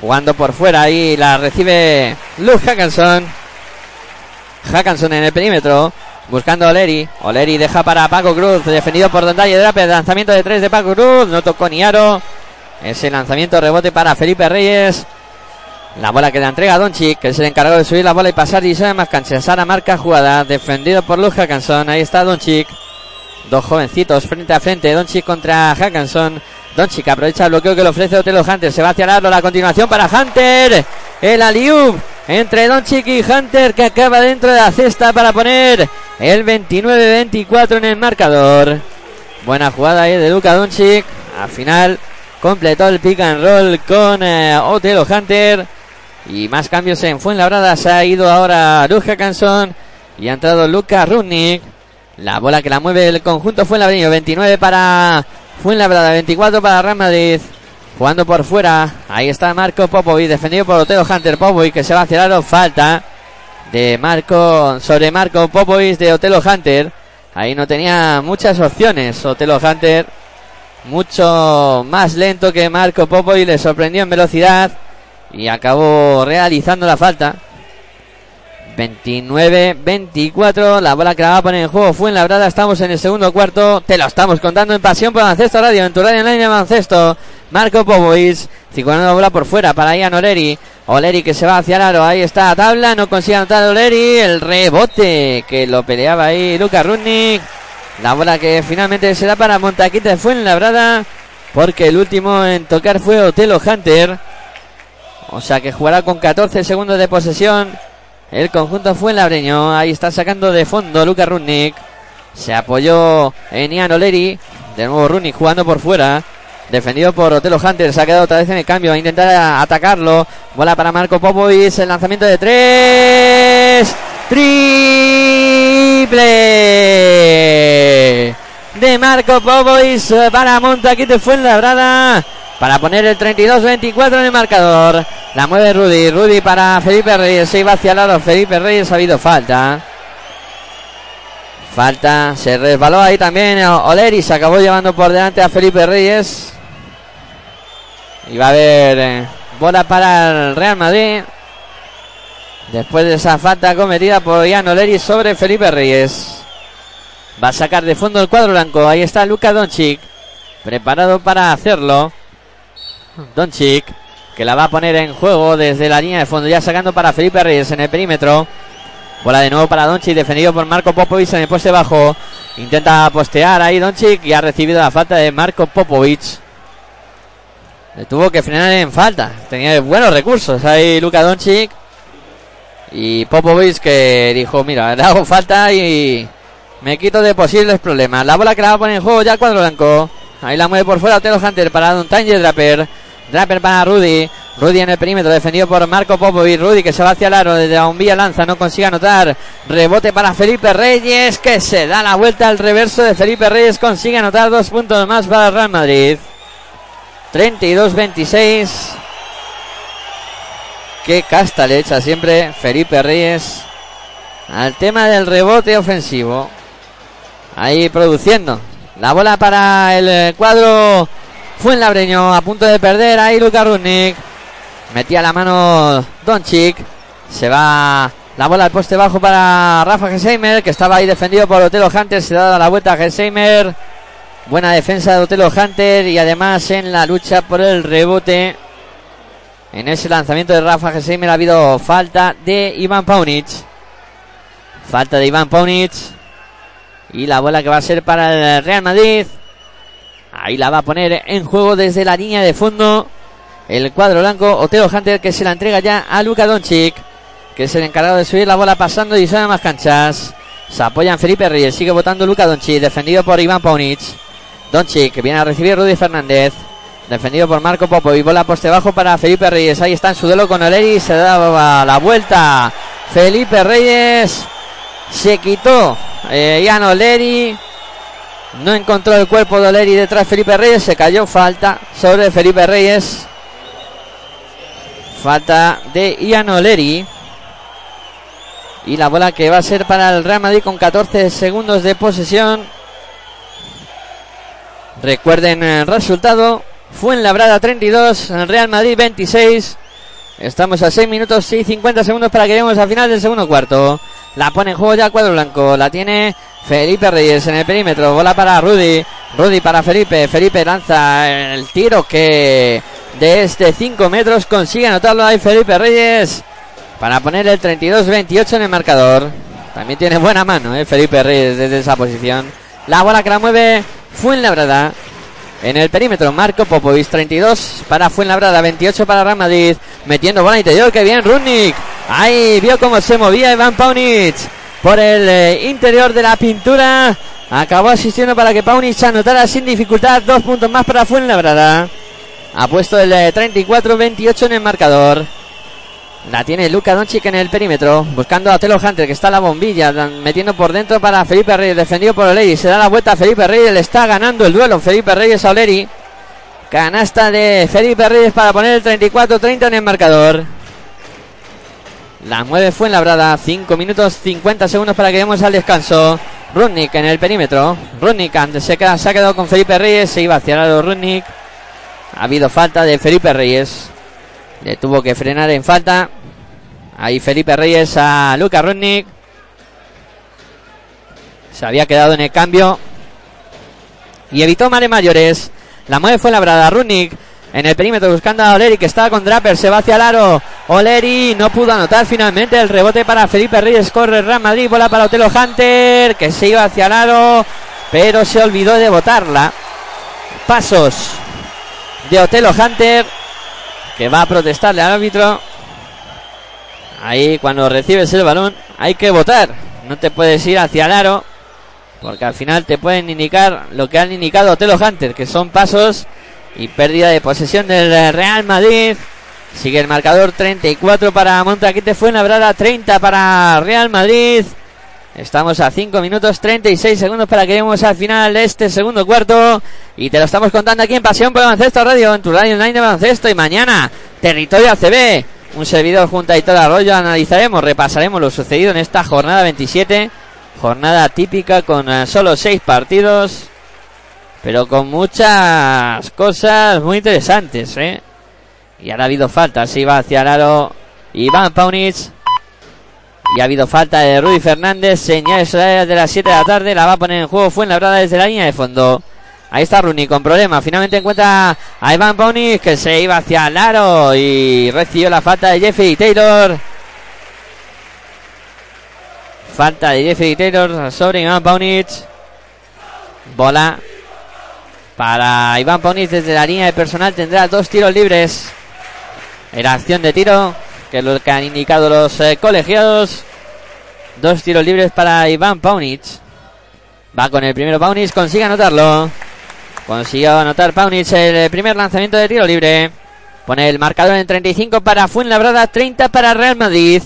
Jugando por fuera y la recibe Luz Hackanson. Hackanson en el perímetro. Buscando a Oleri. Oleri deja para Paco Cruz. Defendido por Dondalle Draper. Lanzamiento de tres de Paco Cruz. No tocó ni aro. Ese lanzamiento rebote para Felipe Reyes. La bola que le entrega a Donchik, que es el encargado de subir la bola y pasar y sabe más canchas. Sara marca jugada, defendido por Luz Hackanson. Ahí está Donchik. Dos jovencitos frente a frente. Donchik contra Hackanson. Donchik aprovecha el bloqueo que le ofrece Otelo Hunter. Se va hacia el aro. La continuación para Hunter. El Aliub entre Donchik y Hunter que acaba dentro de la cesta para poner el 29-24 en el marcador. Buena jugada ahí de Luca Donchik. Al final completó el pick and roll con eh, Otelo Hunter. Y más cambios en Fuenlabrada. Se ha ido ahora Luja Canson. Y ha entrado Luca Rudnick. La bola que la mueve el conjunto Fuenlabrada. 29 para Fuenlabrada. 24 para Real Madrid. Jugando por fuera. Ahí está Marco Popovic. Defendido por Otelo Hunter Popovic. Que se va a cerrar. Falta de Marco. Sobre Marco Popovic de Otelo Hunter. Ahí no tenía muchas opciones. Otelo Hunter. Mucho más lento que Marco Popovic. Le sorprendió en velocidad y acabó realizando la falta. 29-24, la bola que la va a poner en juego fue en la brada. Estamos en el segundo cuarto. Te lo estamos contando en Pasión por Baloncesto Radio, en tu radio online de Baloncesto. Marco Popovic, circulando la bola por fuera para Ian Oleri. Oleri que se va hacia el aro, ahí está tabla, no consigue anotar Oleri. El rebote que lo peleaba ahí Luca Rudnick. La bola que finalmente se da para Montaquita fue en la brada, porque el último en tocar fue Otelo Hunter. O sea que jugará con 14 segundos de posesión. El conjunto fue en labreño. Ahí está sacando de fondo Luca Rudnick. Se apoyó en Ian Oleri. De nuevo Rudnick jugando por fuera. Defendido por Otelo Hunter. Se ha quedado otra vez en el cambio. Va a intentar atacarlo. Bola para Marco Popovic. El lanzamiento de tres. Triple. De Marco Popovic para Montaquite fue en labrada para poner el 32-24 en el marcador. La mueve Rudy. Rudy para Felipe Reyes. Se iba hacia el lado. Felipe Reyes ha habido falta. Falta. Se resbaló ahí también Oleri. Se acabó llevando por delante a Felipe Reyes. Y va a haber eh, bola para el Real Madrid. Después de esa falta cometida por Ian Oleri sobre Felipe Reyes. Va a sacar de fondo el cuadro blanco. Ahí está Luca Doncic. Preparado para hacerlo. Doncic, que la va a poner en juego desde la línea de fondo, ya sacando para Felipe Reyes en el perímetro. Bola de nuevo para Doncic, defendido por Marco Popovic en el poste bajo. Intenta postear ahí Doncic y ha recibido la falta de Marco Popovic. Le tuvo que frenar en falta. Tenía buenos recursos ahí Luca Doncic. Y Popovic que dijo, mira, le hago falta y me quito de posibles problemas. La bola que la va a poner en juego ya cuadro blanco. Ahí la mueve por fuera Otelo Hunter para Don Tanger Draper. Draper para Rudy. Rudy en el perímetro, defendido por Marco Popovic. Rudy que se va hacia el aro desde la bombilla lanza, no consigue anotar. Rebote para Felipe Reyes que se da la vuelta al reverso de Felipe Reyes. Consigue anotar dos puntos más para Real Madrid. 32-26. Qué casta le echa siempre Felipe Reyes al tema del rebote ofensivo. Ahí produciendo. La bola para el cuadro Fuenlabreño a punto de perder. Ahí Luca Rudnick. Metía la mano Doncic. Se va la bola al poste bajo para Rafa Gesheimer, que estaba ahí defendido por Otelo Hunter. Se da la vuelta a Gesheimer. Buena defensa de Otelo Hunter y además en la lucha por el rebote. En ese lanzamiento de Rafa Gesheimer ha habido falta de Iván Paunic. Falta de Iván Paunic. Y la bola que va a ser para el Real Madrid. Ahí la va a poner en juego desde la línea de fondo. El cuadro blanco, Otelo Hunter, que se la entrega ya a Luka Doncic, que es el encargado de subir la bola pasando y sabe más canchas. Se apoya en Felipe Reyes, sigue votando Luka Doncic, defendido por Iván Paunic. Doncic, que viene a recibir Rudy Fernández. Defendido por Marco Popo y bola poste bajo para Felipe Reyes. Ahí está en su duelo con Oleri. Se da la vuelta. Felipe Reyes se quitó. Eh, Ian Oleri. No encontró el cuerpo de Oleri detrás de Felipe Reyes. Se cayó falta sobre Felipe Reyes. Falta de Ian Oleri. Y la bola que va a ser para el Real Madrid con 14 segundos de posesión. Recuerden el resultado. Fuenlabrada 32, Real Madrid 26. Estamos a 6 minutos y 50 segundos para que lleguemos al final del segundo cuarto. La pone en juego ya cuadro blanco. La tiene Felipe Reyes en el perímetro. Bola para Rudy. Rudy para Felipe. Felipe lanza el tiro que de este 5 metros consigue anotarlo ahí Felipe Reyes. Para poner el 32-28 en el marcador. También tiene buena mano eh, Felipe Reyes desde esa posición. La bola que la mueve Fuenlabrada. En el perímetro, Marco Popovic, 32 para Fuenlabrada, 28 para Real Madrid. Metiendo bola interior, que bien, Rudnick. Ahí vio cómo se movía Iván Paunic por el eh, interior de la pintura. Acabó asistiendo para que Paunic anotara sin dificultad. Dos puntos más para Fuenlabrada. Ha puesto el 34-28 eh, en el marcador. La tiene Luca Doncic en el perímetro, buscando a Telo Hunter, que está la bombilla, metiendo por dentro para Felipe Reyes, defendido por Oleri. Se da la vuelta a Felipe Reyes, le está ganando el duelo Felipe Reyes a Oleri. Canasta de Felipe Reyes para poner el 34-30 en el marcador. La mueve fue en la brada. 5 minutos 50 segundos para que demos al descanso. Rudnick en el perímetro. Rudnick se, queda, se ha quedado con Felipe Reyes. Se iba hacia el lado Rudnick. Ha habido falta de Felipe Reyes. Le tuvo que frenar en falta. Ahí Felipe Reyes a Luca Rudnick. Se había quedado en el cambio. Y evitó mare mayores. La mueve fue labrada. Rudnick en el perímetro buscando a Oleri que estaba con Draper. Se va hacia el aro. Oleri no pudo anotar finalmente el rebote para Felipe Reyes. Corre Real Madrid. Bola para Otelo Hunter que se iba hacia el aro. Pero se olvidó de botarla. Pasos de Otelo Hunter que va a protestarle al árbitro. Ahí cuando recibes el balón hay que votar. No te puedes ir hacia el aro. Porque al final te pueden indicar lo que han indicado Telo Hunter, que son pasos y pérdida de posesión del Real Madrid. Sigue el marcador 34 para Montaquite Fuenlabrada, 30 para Real Madrid. Estamos a 5 minutos 36 segundos para que lleguemos al final de este segundo cuarto. Y te lo estamos contando aquí en Pasión por Baloncesto Radio, en tu radio online de baloncesto. Y mañana, Territorio ACB. Un servidor junto a Hitor Arroyo. Analizaremos, repasaremos lo sucedido en esta jornada 27. Jornada típica con eh, solo 6 partidos. Pero con muchas cosas muy interesantes, ¿eh? Y ahora ha habido falta. Se va hacia el Iván Paunic. Y ha habido falta de Rudy Fernández. Señales de las 7 de la tarde. La va a poner en juego. Fue en la brada desde la línea de fondo. Ahí está Rooney con problemas. Finalmente encuentra a Ivan Paunis que se iba hacia el aro y recibió la falta de Jeffrey Taylor. Falta de Jeffrey Taylor sobre Iván Paunic. Bola para Iván Paunic desde la línea de personal. Tendrá dos tiros libres. Era acción de tiro que es lo que han indicado los eh, colegiados. Dos tiros libres para Iván Paunic. Va con el primero Paunic, consigue anotarlo. Consiguió anotar Paunic el primer lanzamiento de tiro libre. Pone el marcador en 35 para Fuenlabrada, 30 para Real Madrid.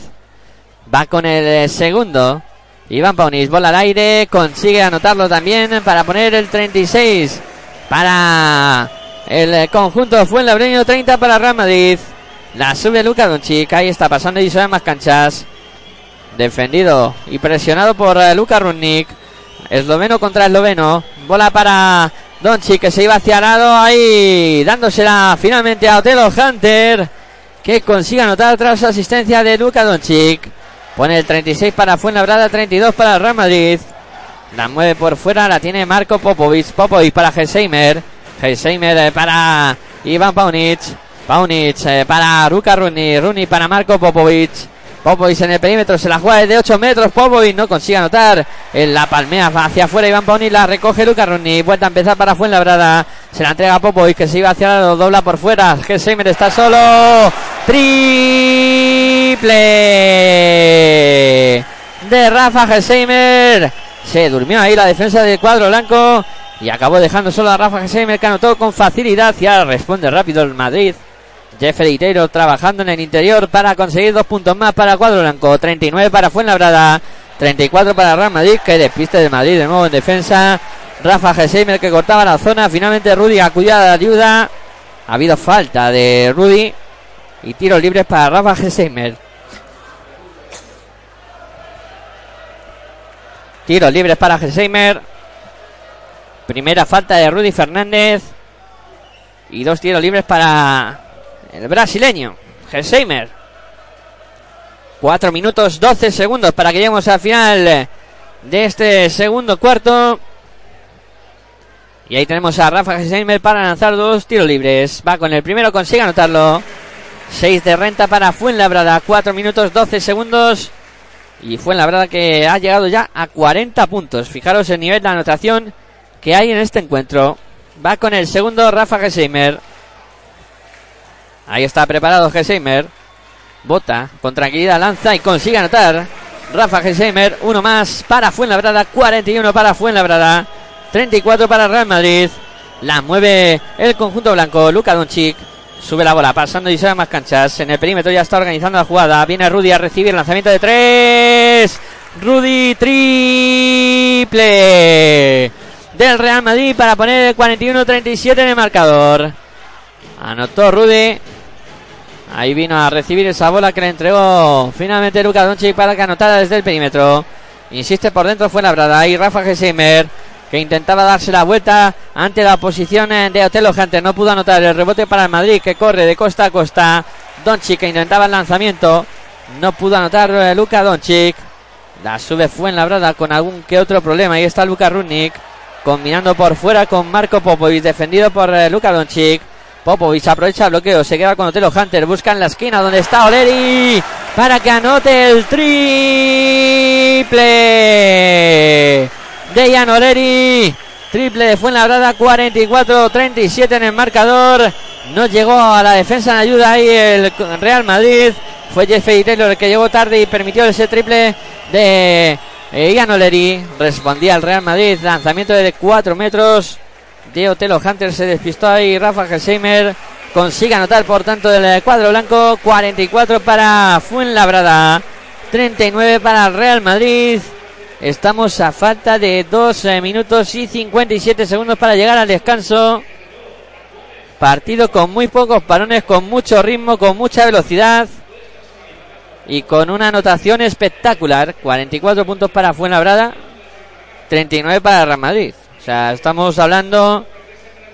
Va con el eh, segundo. Iván Paunic, bola al aire, consigue anotarlo también para poner el 36 para el eh, conjunto Fuenlabreño, 30 para Real Madrid. La sube Luca Doncic. Ahí está pasando y sube más canchas. Defendido y presionado por uh, Luka Runnik. Esloveno contra esloveno. Bola para Doncic que se iba hacia lado. Ahí dándosela finalmente a Otelo Hunter. Que consigue anotar tras asistencia de Luka Doncic. Pone el 36 para Fuenlabrada, 32 para Real Madrid. La mueve por fuera, la tiene Marco Popovic. Popovic para Gesheimer. Gesheimer eh, para Iván Paunic. Paunic eh, para Ruka Runi, Runi para Marco Popovic. Popovic en el perímetro, se la juega desde 8 metros. Popovic no consigue anotar. En la palmea hacia afuera. Iván Paunic la recoge Luca Runi. Vuelta a empezar para Fuenlabrada. Se la entrega Popovic que se iba hacia lado, dobla por fuera. Geseimer está solo. Triple de Rafa Geseimer. Se durmió ahí la defensa del cuadro blanco. Y acabó dejando solo a Rafa Geseimer que anotó con facilidad. Y ahora responde rápido el Madrid. Jeffrey Taylor trabajando en el interior para conseguir dos puntos más para cuadro blanco. 39 para Fuenlabrada. 34 para Real Madrid. Que despiste de Madrid de nuevo en defensa. Rafa Geseimer que cortaba la zona. Finalmente Rudy acudía a la ayuda. Ha habido falta de Rudy. Y tiros libres para Rafa Geseimer. Tiros libres para Geseimer. Primera falta de Rudy Fernández. Y dos tiros libres para el brasileño, Gesheimer. 4 minutos 12 segundos para que lleguemos al final de este segundo cuarto. Y ahí tenemos a Rafa Gesheimer para lanzar dos tiros libres. Va con el primero, consigue anotarlo. 6 de renta para Fuenlabrada. 4 minutos 12 segundos. Y Fuenlabrada que ha llegado ya a 40 puntos. Fijaros el nivel de anotación que hay en este encuentro. Va con el segundo Rafa Gesheimer. Ahí está preparado Gesheimer. Bota con tranquilidad, lanza y consigue anotar. Rafa Gesheimer, uno más para Fuenlabrada, 41 para Fuenlabrada, 34 para Real Madrid. La mueve el conjunto blanco, Luka Doncic. Sube la bola, pasando y se más canchas. En el perímetro ya está organizando la jugada. Viene Rudy a recibir lanzamiento de tres. Rudy triple del Real Madrid para poner el 41-37 en el marcador. Anotó Rudy. Ahí vino a recibir esa bola que le entregó finalmente Luka Doncic para que anotara desde el perímetro. Insiste por dentro, fue labrada. Ahí Rafa Gesimer que intentaba darse la vuelta ante la posición de Otelo Hunter. No pudo anotar el rebote para Madrid que corre de costa a costa. Doncic que intentaba el lanzamiento. No pudo anotar eh, Luka Doncic. La sube fue en labrada con algún que otro problema. Ahí está Luka Rudnik combinando por fuera con Marco Popovic, defendido por eh, Luka Doncic. Popovic aprovecha el bloqueo, se queda con Otelo Hunter, busca en la esquina donde está Oleri para que anote el triple de Jan Oleri. Triple de Fuenlabrada, 44-37 en el marcador. No llegó a la defensa en ayuda ahí el Real Madrid. Fue Jeffrey Taylor el que llegó tarde y permitió ese triple de eh, Ian Oleri. Respondía al Real Madrid. Lanzamiento de 4 metros de Otelo Hunter. Se despistó ahí Rafa Gesheimer. Consigue anotar por tanto del cuadro blanco. 44 para Fuenlabrada. 39 para Real Madrid. Estamos a falta de 2 eh, minutos y 57 segundos para llegar al descanso. Partido con muy pocos parones, con mucho ritmo, con mucha velocidad y con una anotación espectacular. 44 puntos para Fuenlabrada, 39 para Real Madrid. O sea, estamos hablando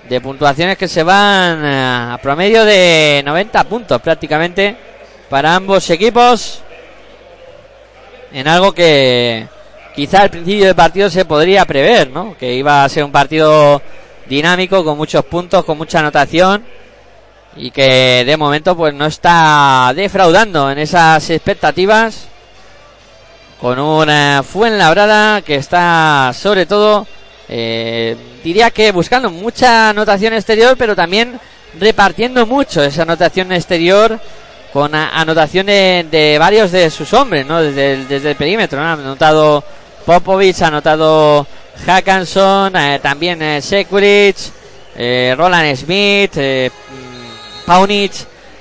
de puntuaciones que se van eh, a promedio de 90 puntos prácticamente para ambos equipos. En algo que quizá al principio del partido se podría prever, ¿no? Que iba a ser un partido dinámico, con muchos puntos, con mucha anotación y que de momento pues no está defraudando en esas expectativas con una Fuenlabrada que está sobre todo eh, diría que buscando mucha anotación exterior pero también repartiendo mucho esa anotación exterior con anotación de, varios de sus hombres ¿no? desde, el, desde el perímetro ¿no? ha anotado Popovic ha anotado Hackanson eh, también eh, eh Roland Smith eh, Paunic.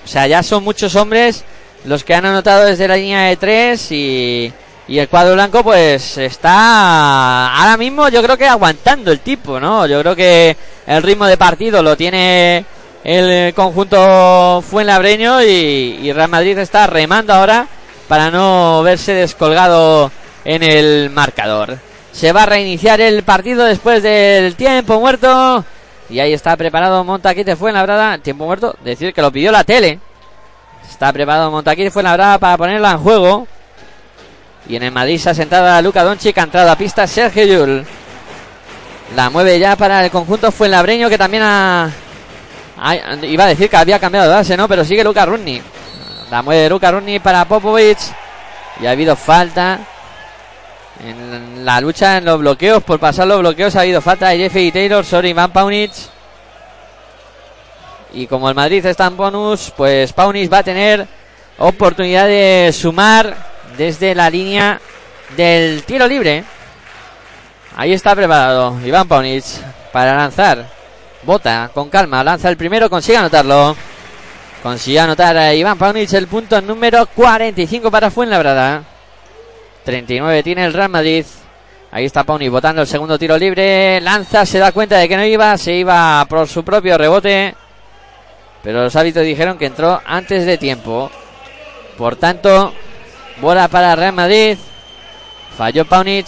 O sea, ya son muchos hombres los que han anotado desde la línea de tres y, y el cuadro blanco pues está ahora mismo yo creo que aguantando el tipo, ¿no? Yo creo que el ritmo de partido lo tiene el conjunto Fuenlabreño y, y Real Madrid está remando ahora para no verse descolgado en el marcador. Se va a reiniciar el partido después del tiempo muerto. Y ahí está preparado Montaquite fue en la brada. Tiempo muerto. Decir que lo pidió la tele. Está preparado Montaquite fue en la brada para ponerla en juego. Y en el Madrid se ha sentado Luca Doncic. Ha entrado a pista Sergio Yul. La mueve ya para el conjunto fue Fuenlabreño que también ha, Iba a decir que había cambiado de base, ¿no? Pero sigue Luca Runni. La mueve Luca Runni para Popovic. Y ha habido falta. En la lucha en los bloqueos, por pasar los bloqueos, ha habido falta de Jeffrey Taylor sobre Iván Paunic. Y como el Madrid está en bonus, pues Paunic va a tener oportunidad de sumar desde la línea del tiro libre. Ahí está preparado Iván Paunic para lanzar. Bota con calma, lanza el primero, consigue anotarlo. Consigue anotar a Iván Paunic el punto número 45 para Fuenlabrada. 39 tiene el Real Madrid. Ahí está Pauni botando el segundo tiro libre. Lanza, se da cuenta de que no iba. Se iba por su propio rebote. Pero los hábitos dijeron que entró antes de tiempo. Por tanto, bola para Real Madrid. Falló Paunic.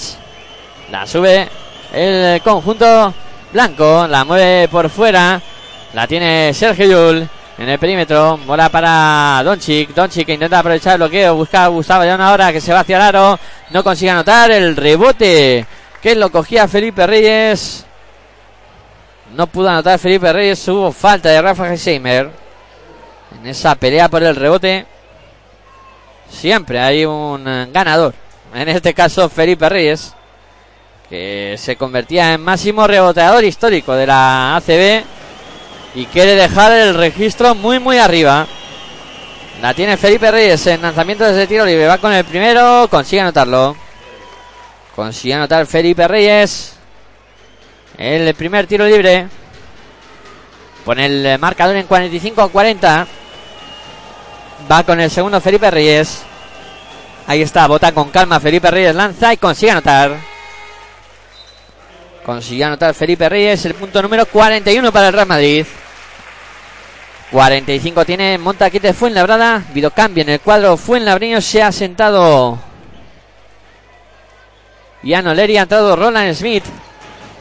La sube el conjunto blanco. La mueve por fuera. La tiene Sergio Yul en el perímetro. Bola para Donchik. Donchik que intenta aprovechar el bloqueo. Busca a Gustavo Ayón ahora que se va hacia el aro. No consigue anotar el rebote. Que lo cogía Felipe Reyes. No pudo anotar Felipe Reyes. Hubo falta de Rafa Gesheimer. En esa pelea por el rebote. Siempre hay un ganador. En este caso Felipe Reyes. Que se convertía en máximo reboteador histórico de la ACB. Y quiere dejar el registro muy muy arriba. La tiene Felipe Reyes en lanzamiento desde tiro libre. Va con el primero. Consigue anotarlo. Consigue anotar Felipe Reyes. El primer tiro libre. Pone el marcador en 45 a 40. Va con el segundo Felipe Reyes. Ahí está, bota con calma Felipe Reyes, lanza y consigue anotar. Consigue anotar Felipe Reyes, el punto número 41 para el Real Madrid. 45 tiene Montaquite Fuenlabrada. cambio en el cuadro Fuenlabriño se ha sentado. Yano Leri ha entrado Roland Smith.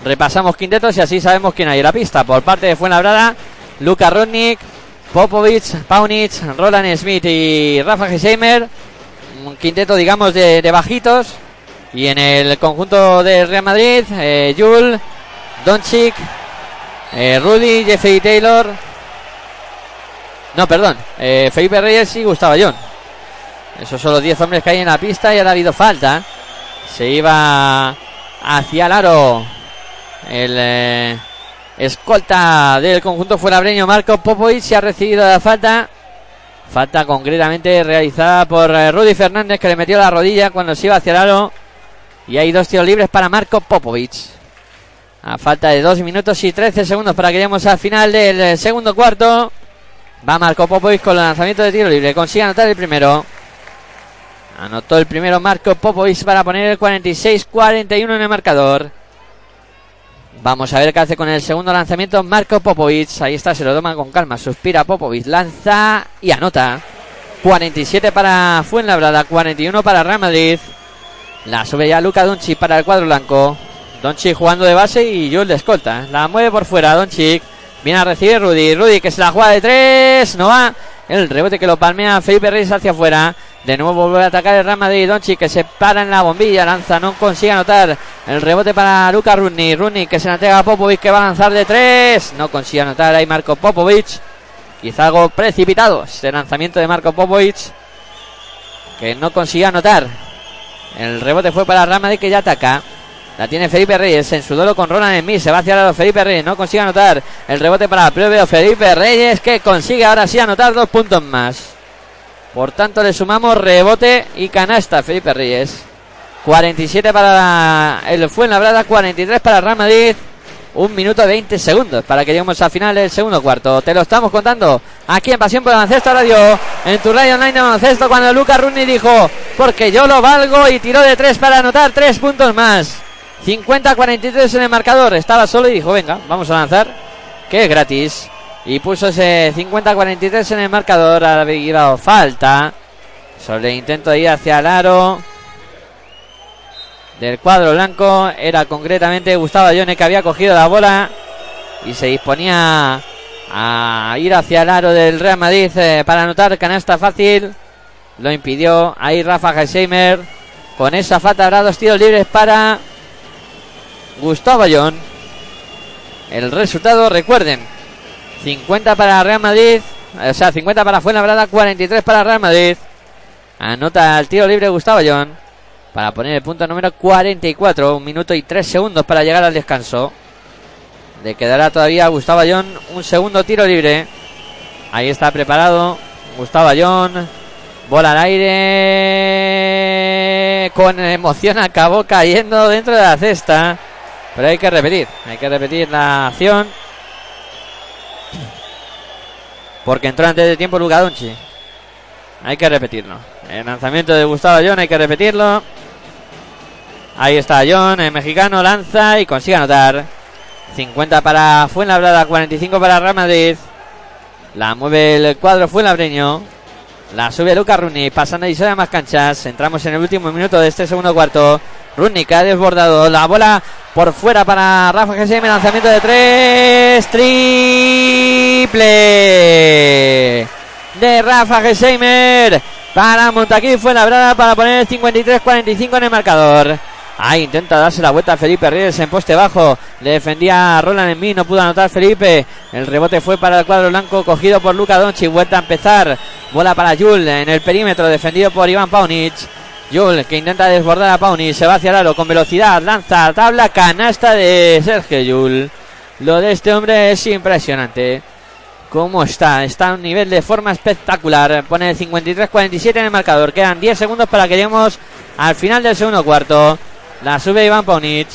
Repasamos quintetos y así sabemos quién hay en la pista. Por parte de Fuenlabrada, Luca Rodnik, Popovic, Paunic, Roland Smith y Rafa Gesheimer. Un quinteto, digamos, de, bajitos. Y en el conjunto de Real Madrid, eh, Jul, Doncic, eh, Rudy, Jeffrey Taylor. No, perdón, eh, Felipe Reyes y Gustavo John. Esos son los 10 hombres que hay en la pista y ahora ha habido falta. Se iba hacia el aro el eh, escolta del conjunto fuerabreño Marco Popovic se ha recibido la falta. Falta concretamente realizada por eh, Rudy Fernández que le metió la rodilla cuando se iba hacia el aro. Y hay dos tiros libres para Marco Popovic. A falta de 2 minutos y 13 segundos para que lleguemos al final del eh, segundo cuarto. Va Marco Popovic con el lanzamiento de tiro libre. Consigue anotar el primero. Anotó el primero Marco Popovic para poner el 46-41 en el marcador. Vamos a ver qué hace con el segundo lanzamiento Marco Popovic. Ahí está, se lo toma con calma. Suspira Popovic, lanza y anota. 47 para Fuenlabrada, 41 para Real Madrid. La sube ya Luca Doncic para el cuadro blanco. Doncic jugando de base y Joel de escolta. La mueve por fuera Doncic. Viene a recibir Rudy. Rudy que se la juega de tres. No va. El rebote que lo palmea Felipe Reyes hacia afuera. De nuevo vuelve a atacar el Real Madrid. Donchi que se para en la bombilla. Lanza, no consigue anotar. El rebote para Luca Rudni. Rudni que se la entrega a Popovic que va a lanzar de tres. No consigue anotar ahí Marco Popovic. Quizá algo precipitado. Este lanzamiento de Marco Popovic. Que no consigue anotar. El rebote fue para Real Madrid que ya ataca. La tiene Felipe Reyes en su duelo con Roland Smith. Se va hacia lado Felipe Reyes. No consigue anotar. El rebote para el Felipe Reyes que consigue ahora sí anotar dos puntos más. Por tanto, le sumamos rebote y canasta Felipe Reyes. 47 para el Fuenlabrada, 43 para Real Madrid. Un minuto 20 segundos para que lleguemos al final del segundo cuarto. Te lo estamos contando aquí en Pasión por Baloncesto Radio, en tu radio online de baloncesto, cuando Luca Runi dijo, porque yo lo valgo y tiró de tres para anotar tres puntos más. 50-43 en el marcador. Estaba solo y dijo, venga, vamos a lanzar, que es gratis. Y puso ese 50-43 en el marcador. Había dado falta. Sobre el intento de ir hacia el aro. Del cuadro blanco. Era concretamente Gustavo Ayone que había cogido la bola. Y se disponía a ir hacia el aro del Real Madrid eh, para anotar canasta fácil. Lo impidió ahí Rafa Heisheimer. Con esa falta habrá dos tiros libres para Gustavo Ayón. El resultado, recuerden, 50 para Real Madrid. O sea, 50 para Fuenlabrada, 43 para Real Madrid. Anota el tiro libre Gustavo John. Para poner el punto número 44. Un minuto y 3 segundos para llegar al descanso. Le quedará todavía a Gustavo John un segundo tiro libre. Ahí está preparado Gustavo John. Bola al aire. Con emoción acabó cayendo dentro de la cesta. Pero hay que repetir. Hay que repetir la acción. Porque entró antes de tiempo Luca Donchi. Hay que repetirlo. El lanzamiento de Gustavo John hay que repetirlo. Ahí está John, el mexicano lanza y consigue anotar. 50 para Fuenlabrada, 45 para Real Madrid. La mueve el cuadro Fuenlabreño. La sube Luca Runi, pasando y a más canchas. Entramos en el último minuto de este segundo cuarto. Runi que ha desbordado la bola por fuera para Rafa GSM. Lanzamiento de tres. Tri triple de Rafa Gesheimer para Montaquí fue labrada para poner el 53-45 en el marcador. Ahí intenta darse la vuelta a Felipe Reyes en poste bajo. Le defendía Roland en mí, no pudo anotar Felipe. El rebote fue para el cuadro blanco, cogido por Luca Donchi. Vuelta a empezar. Bola para Jul en el perímetro, defendido por Iván Paunic. Jul que intenta desbordar a Paunic, se va hacia el con velocidad, lanza, tabla, canasta de Sergio Jul. Lo de este hombre es impresionante. ¿Cómo está? Está a un nivel de forma espectacular. Pone el 53-47 en el marcador. Quedan 10 segundos para que lleguemos al final del segundo cuarto. La sube Iván Paunic.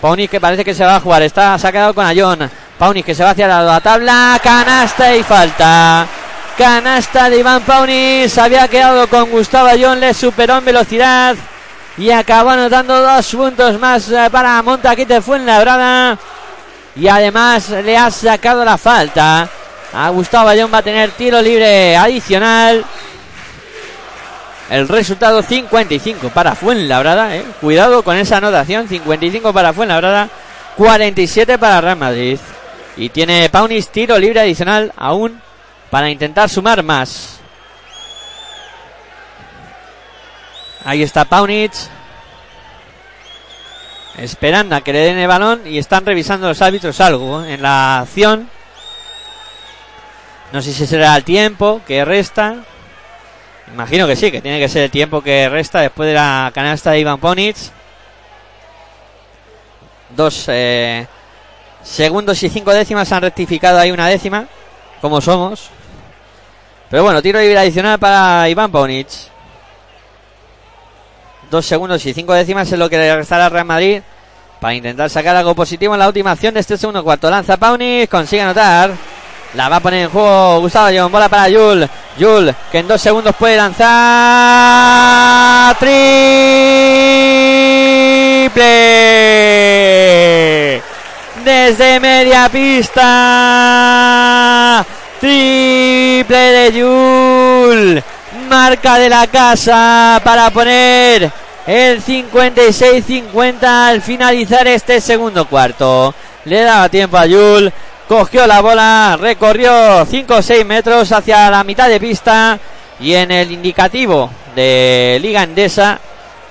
Paunic que parece que se va a jugar. Está sacado con Ayón. Paunic que se va hacia la tabla. Canasta y falta. Canasta de Iván Paunic. Se había quedado con Gustavo Ayón. Le superó en velocidad. Y acabó anotando dos puntos más eh, para Montaquite Fuenlabrada. Y además le ha sacado la falta. A Gustavo Bayón va a tener tiro libre adicional. El resultado 55 para Fuenlabrada. Eh. Cuidado con esa anotación. 55 para Fuenlabrada. 47 para Real Madrid. Y tiene Paunis tiro libre adicional aún para intentar sumar más. Ahí está Paunic. Esperando a que le den el balón y están revisando los árbitros algo en la acción. No sé si será el tiempo que resta. Imagino que sí, que tiene que ser el tiempo que resta después de la canasta de Iván Ponic. Dos eh, segundos y cinco décimas han rectificado ahí una décima, como somos. Pero bueno, tiro libre adicional para Iván Ponic. Dos segundos y cinco décimas es lo que le restará al Real Madrid para intentar sacar algo positivo en la última acción de este segundo cuarto. Lanza Ponic, consigue anotar. La va a poner en juego Gustavo John. Bola para Yul. Yul, que en dos segundos puede lanzar. Triple. Desde media pista. Triple de Yul. Marca de la casa para poner el 56-50 al finalizar este segundo cuarto. Le daba tiempo a Yul cogió la bola, recorrió 5 o 6 metros hacia la mitad de pista y en el indicativo de Liga Endesa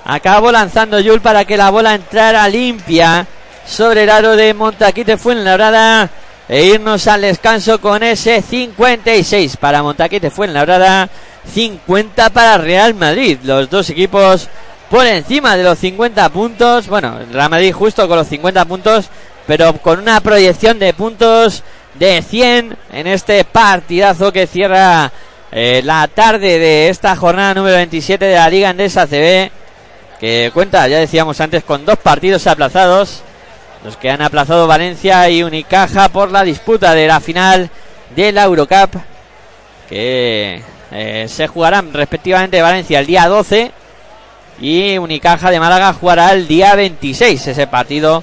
acabó lanzando Yul para que la bola entrara limpia sobre el aro de Montaquite Fuenlabrada e irnos al descanso con ese 56 para Montaquite Fuenlabrada, 50 para Real Madrid. Los dos equipos por encima de los 50 puntos. Bueno, Real Madrid justo con los 50 puntos pero con una proyección de puntos de 100 en este partidazo que cierra eh, la tarde de esta jornada número 27 de la Liga Andesa CB, que cuenta, ya decíamos antes, con dos partidos aplazados, los que han aplazado Valencia y Unicaja por la disputa de la final de la Eurocup, que eh, se jugarán respectivamente Valencia el día 12 y Unicaja de Málaga jugará el día 26 ese partido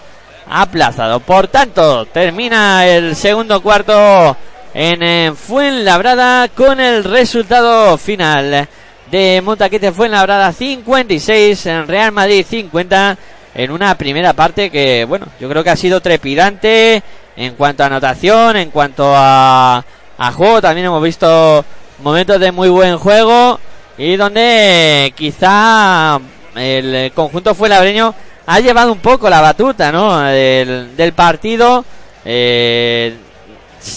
aplazado. Por tanto, termina el segundo cuarto en Fuenlabrada con el resultado final de Montaquete Fuenlabrada 56 en Real Madrid 50 en una primera parte que bueno yo creo que ha sido trepidante en cuanto a anotación en cuanto a, a juego también hemos visto momentos de muy buen juego y donde quizá el conjunto fuenlabreño ha llevado un poco la batuta ¿no? del, partido eh,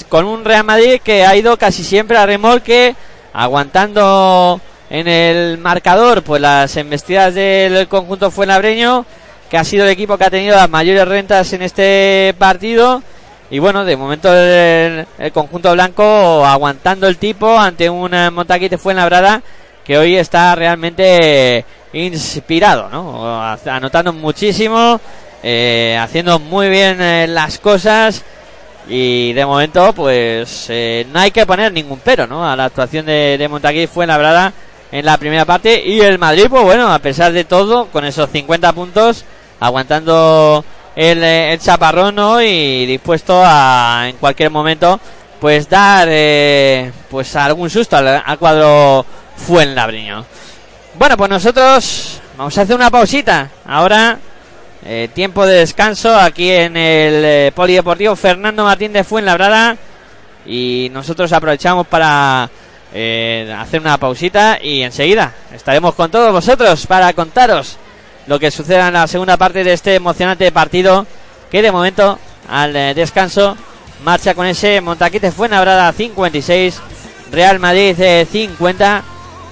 con un Real Madrid que ha ido casi siempre a remolque aguantando en el marcador pues las embestidas del conjunto fuenabreño que ha sido el equipo que ha tenido las mayores rentas en este partido y bueno de momento el, conjunto blanco aguantando el tipo ante un Montaquite Fuenlabrada que hoy está realmente inspirado, ¿no? Anotando muchísimo, eh, haciendo muy bien eh, las cosas y de momento pues eh, no hay que poner ningún pero, ¿no? A la actuación de, de Montaquí fue labrada en la primera parte y el Madrid pues bueno, a pesar de todo, con esos 50 puntos, aguantando el, el chaparrón ¿no? y dispuesto a en cualquier momento pues dar pues algún susto al, al cuadro Fuenlabriño. Bueno, pues nosotros vamos a hacer una pausita. Ahora, eh, tiempo de descanso aquí en el eh, Polideportivo Fernando Martín de Fuenlabrada. y nosotros aprovechamos para eh, hacer una pausita y enseguida estaremos con todos vosotros para contaros lo que suceda en la segunda parte de este emocionante partido que de momento al descanso marcha con ese Montaquite Fuenlabrada 56 Real Madrid 50 eh,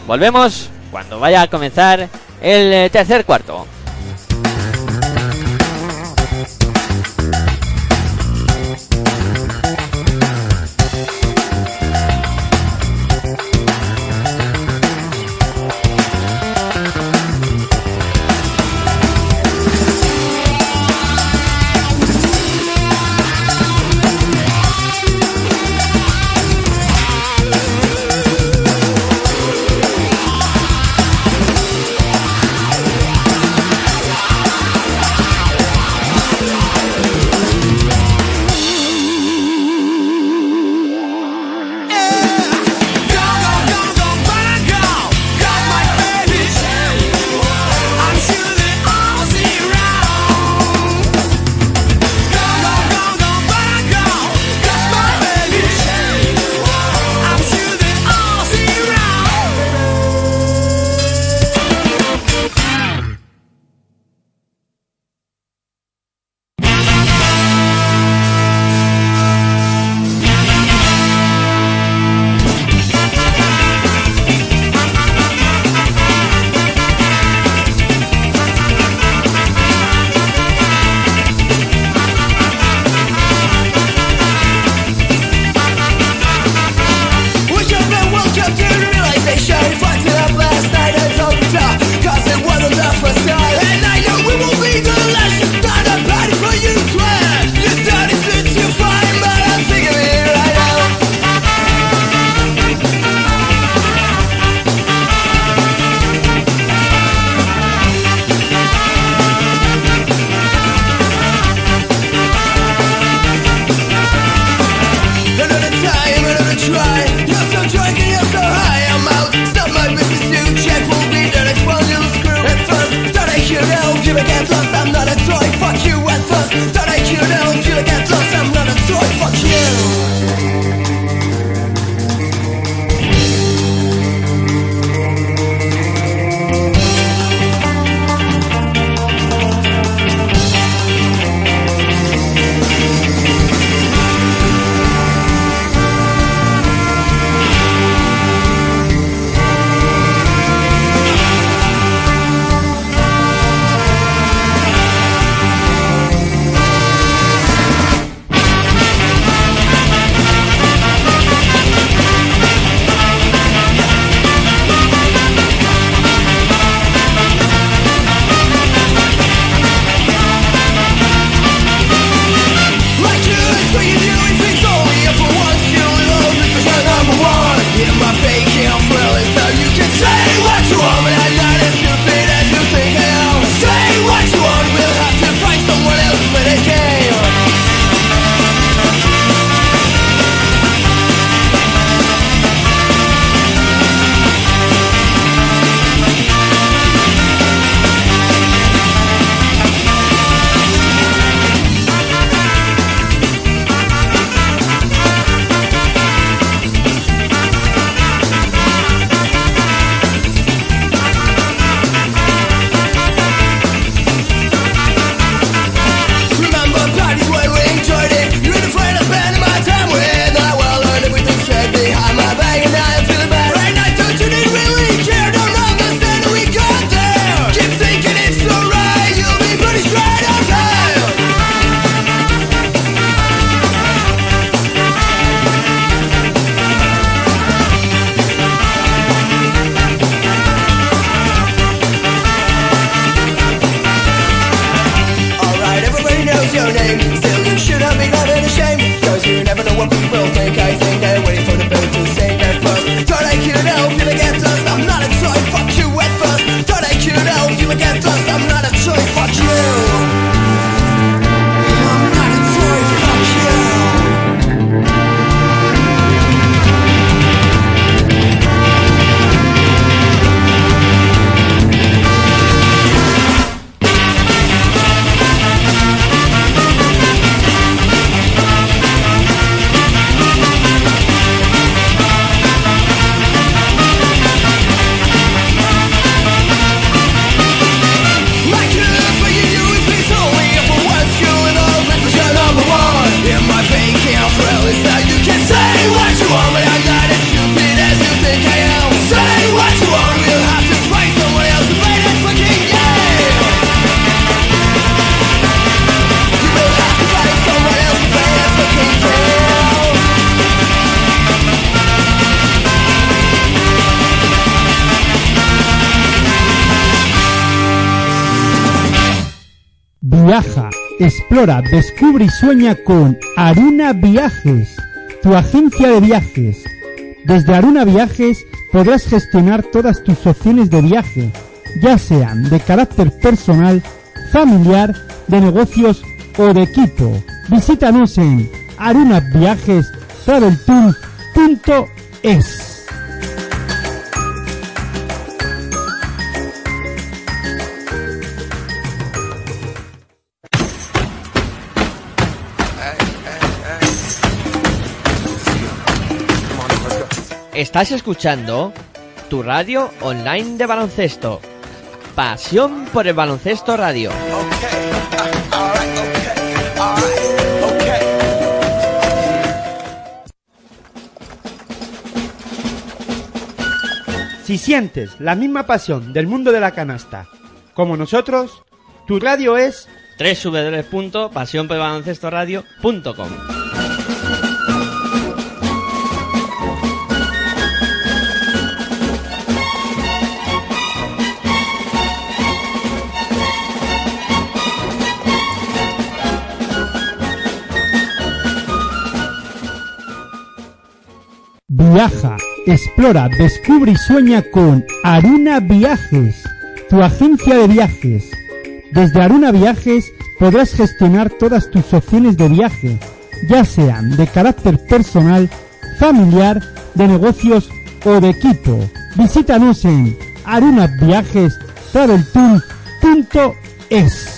volvemos cuando vaya a comenzar el tercer cuarto descubre y sueña con Aruna Viajes, tu agencia de viajes. Desde Aruna Viajes podrás gestionar todas tus opciones de viaje, ya sean de carácter personal, familiar, de negocios o de equipo. Visítanos en arunaviajestraveltour.es. Estás escuchando tu radio online de baloncesto. Pasión por el baloncesto radio. Si sientes la misma pasión del mundo de la canasta como nosotros, tu radio es www.pasionporelbaloncestoradio.com Viaja, explora, descubre y sueña con Aruna Viajes, tu agencia de viajes. Desde Aruna Viajes podrás gestionar todas tus opciones de viaje, ya sean de carácter personal, familiar, de negocios o de equipo. Visítanos en arunaviajestraveltour.es.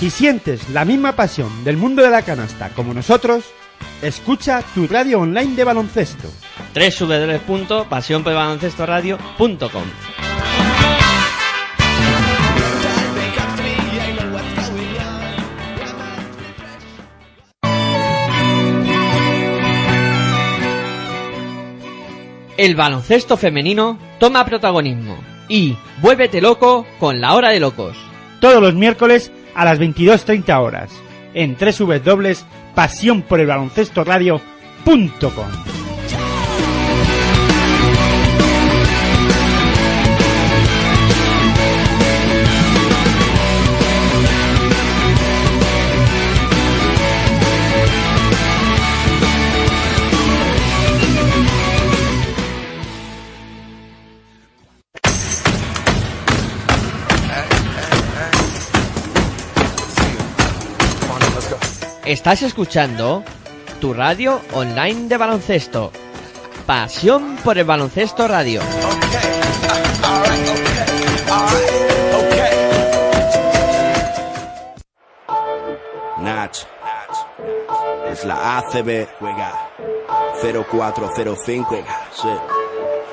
Si sientes la misma pasión del mundo de la canasta como nosotros, escucha tu radio online de baloncesto. www.pasionporbaloncestoradio.com El baloncesto femenino toma protagonismo y vuélvete loco con la hora de locos. Todos los miércoles a las 22.30 horas en pasión Estás escuchando tu radio online de baloncesto. Pasión por el baloncesto radio. Nach. Es la ACB. Juega. 0405. Sí.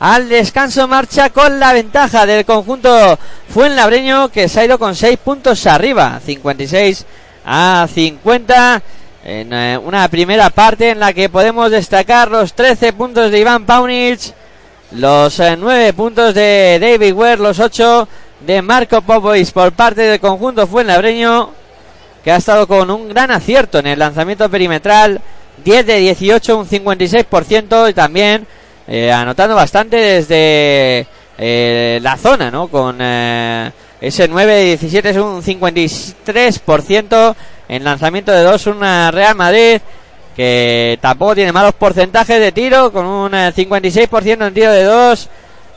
al descanso marcha con la ventaja del conjunto Fuenlabreño que se ha ido con 6 puntos arriba, 56 a 50 en eh, una primera parte en la que podemos destacar los 13 puntos de Iván Paunic, los 9 eh, puntos de David Ware, los 8 de Marco Popovic por parte del conjunto Fuenlabreño que ha estado con un gran acierto en el lanzamiento perimetral 10 de 18, un 56% y también eh, anotando bastante desde eh, la zona, ¿no? Con eh, ese 9 de 17 es un 53% en lanzamiento de dos, una Real Madrid que tampoco tiene malos porcentajes de tiro, con un 56% en tiro de dos,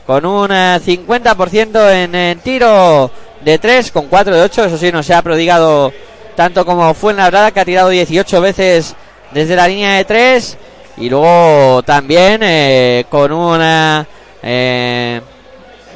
con un 50% en, en, tiro de 3, con 4 de 8, eso sí, no se ha prodigado tanto como fue en la verdad, que ha tirado 18 veces desde la línea de tres y luego también eh, con una eh,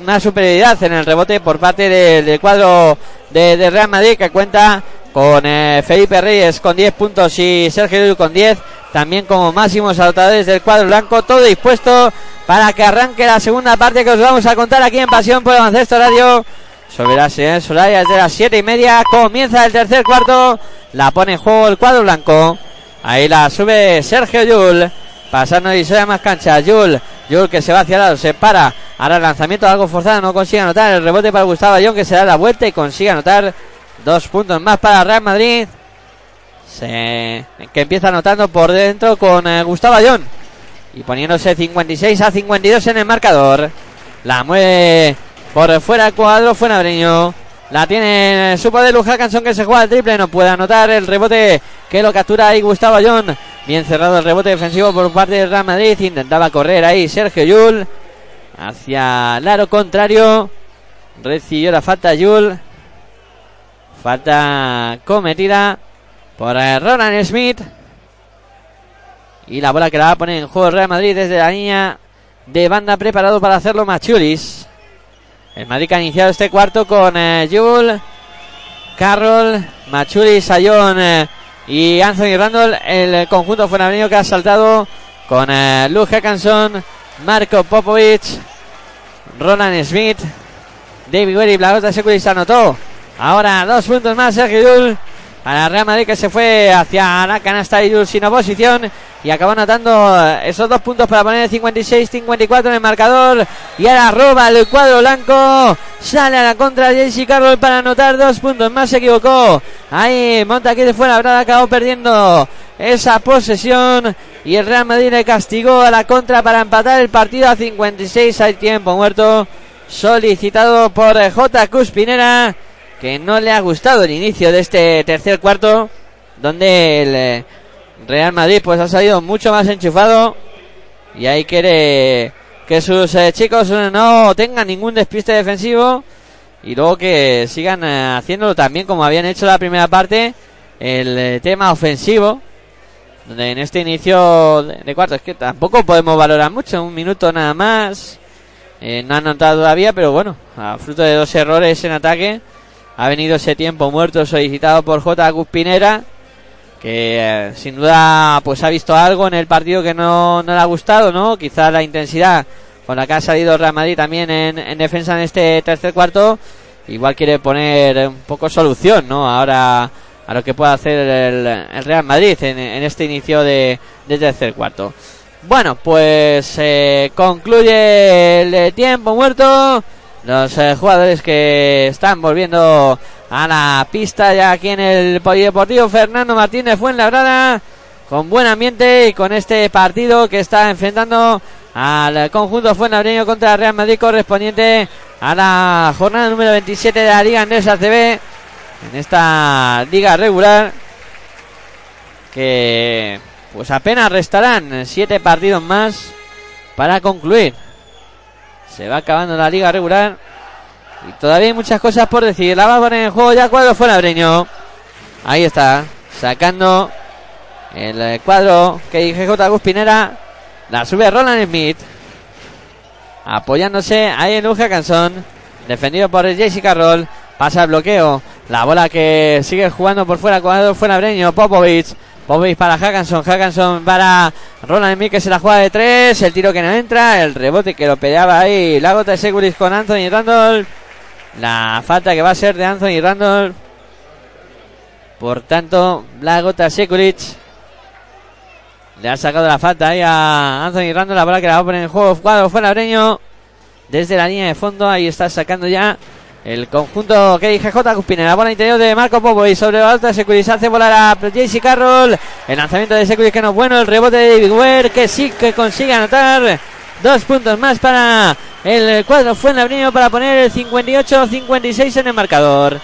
una superioridad en el rebote por parte del, cuadro de, Real Madrid que cuenta con eh, Felipe Reyes con 10 puntos y Sergio Llull con 10 también como máximos anotadores del cuadro blanco todo dispuesto para que arranque la segunda parte que os vamos a contar aquí en Pasión por el Radio. Sobre la señal Solaya de las 7 y media comienza el tercer cuarto. La pone en juego el cuadro blanco Ahí la sube Sergio Yul. Pasando y se más cancha. Yul. Yul que se va hacia el lado. Se para. Ahora el lanzamiento algo forzado. No consigue anotar. El rebote para Gustavo Ayón que se da la vuelta y consigue anotar dos puntos más para Real Madrid. Que empieza anotando por dentro con eh, Gustavo Ayón. Y poniéndose 56 a 52 en el marcador. La mueve por fuera el cuadro. Fue Nabreño. La tiene su poder Canson que se juega el triple. No puede anotar el rebote que lo captura ahí Gustavo Ayón. Bien cerrado el rebote defensivo por parte de Real Madrid. Intentaba correr ahí Sergio Yul. Hacia el contrario. Recibió la falta Yul. Falta cometida por Roland Smith. Y la bola que la va a poner en juego Real Madrid desde la línea de banda preparado para hacerlo Machulis. El Madrid ha iniciado este cuarto con eh, Jul, Carroll, Machuri, Sayón eh, y Anthony Randall. El conjunto fuera que ha saltado con eh, Luke Hackanson, Marco Popovic, Roland Smith, David Ware y Blagota Securis anotó. Ahora dos puntos más Sergio Yul para Real Madrid que se fue hacia la canasta y sin oposición y acaba anotando esos dos puntos para poner 56-54 en el marcador. Y ahora roba el cuadro blanco. Sale a la contra JC Carroll para anotar dos puntos más. Se equivocó. Ahí monta aquí de fuera. Habrá acabó perdiendo esa posesión. Y el Real Madrid le castigó a la contra para empatar el partido a 56. Hay tiempo muerto. Solicitado por J. Cuspinera. Que no le ha gustado el inicio de este tercer cuarto. Donde el Real Madrid pues ha salido mucho más enchufado. Y ahí quiere que sus eh, chicos no tengan ningún despiste defensivo. Y luego que sigan eh, haciéndolo también como habían hecho la primera parte el eh, tema ofensivo. Donde en este inicio de, cuarto es que tampoco podemos valorar mucho un minuto nada más. No han notado todavía pero bueno a fruto de dos errores en ataque ha venido ese tiempo muerto solicitado por J. Cuspinera que eh, sin duda pues ha visto algo en el partido que no, no le ha gustado, ¿no? Quizá la intensidad con la que ha salido Real Madrid también en, defensa en este tercer cuarto, igual quiere poner un poco solución, ¿no? Ahora a lo que puede hacer el, Real Madrid en, este inicio de, tercer cuarto. Bueno, pues eh, concluye el tiempo muerto los eh, jugadores que están volviendo a la pista ya aquí en el Polideportivo Fernando Martínez Fuenlabrada con buen ambiente y con este partido que está enfrentando al conjunto Fuenlabreño contra Real Madrid correspondiente a la jornada número 27 de la Liga Andesa CB en esta liga regular que pues apenas restarán siete partidos más para concluir. Se va acabando la liga regular y todavía hay muchas cosas por decir. La va a poner en juego ya cuadro Fuenlabreño. Ahí está, sacando el cuadro que dije J. Guspinera. La sube Roland Smith. Apoyándose ahí en un Canson. Defendido por Jessica Roll. Pasa el bloqueo. La bola que sigue jugando por fuera. Cuadro Breño. Popovic. Popovic para Hackanson. Hackanson para Roland Smith que se la juega de tres. El tiro que no entra. El rebote que lo peleaba ahí. La gota de Seguris con Anthony Randolph. La falta que va a ser de Anthony Randolph. Por tanto, la gota Sekulic le ha sacado la falta ahí a Anthony Randall. La bola que la va a poner en juego. Cuadro fuera Breño. Desde la línea de fondo. Ahí está sacando ya el conjunto que dije J. Cuspine. La bola interior de Marco Popo. Y sobre la alta Securis hace volar a JC Carroll. El lanzamiento de Securis que no es bueno. El rebote de David Ware que sí que consigue anotar. Dos puntos más para el cuadro Fuenlabreño para poner el 58-56 en el marcador.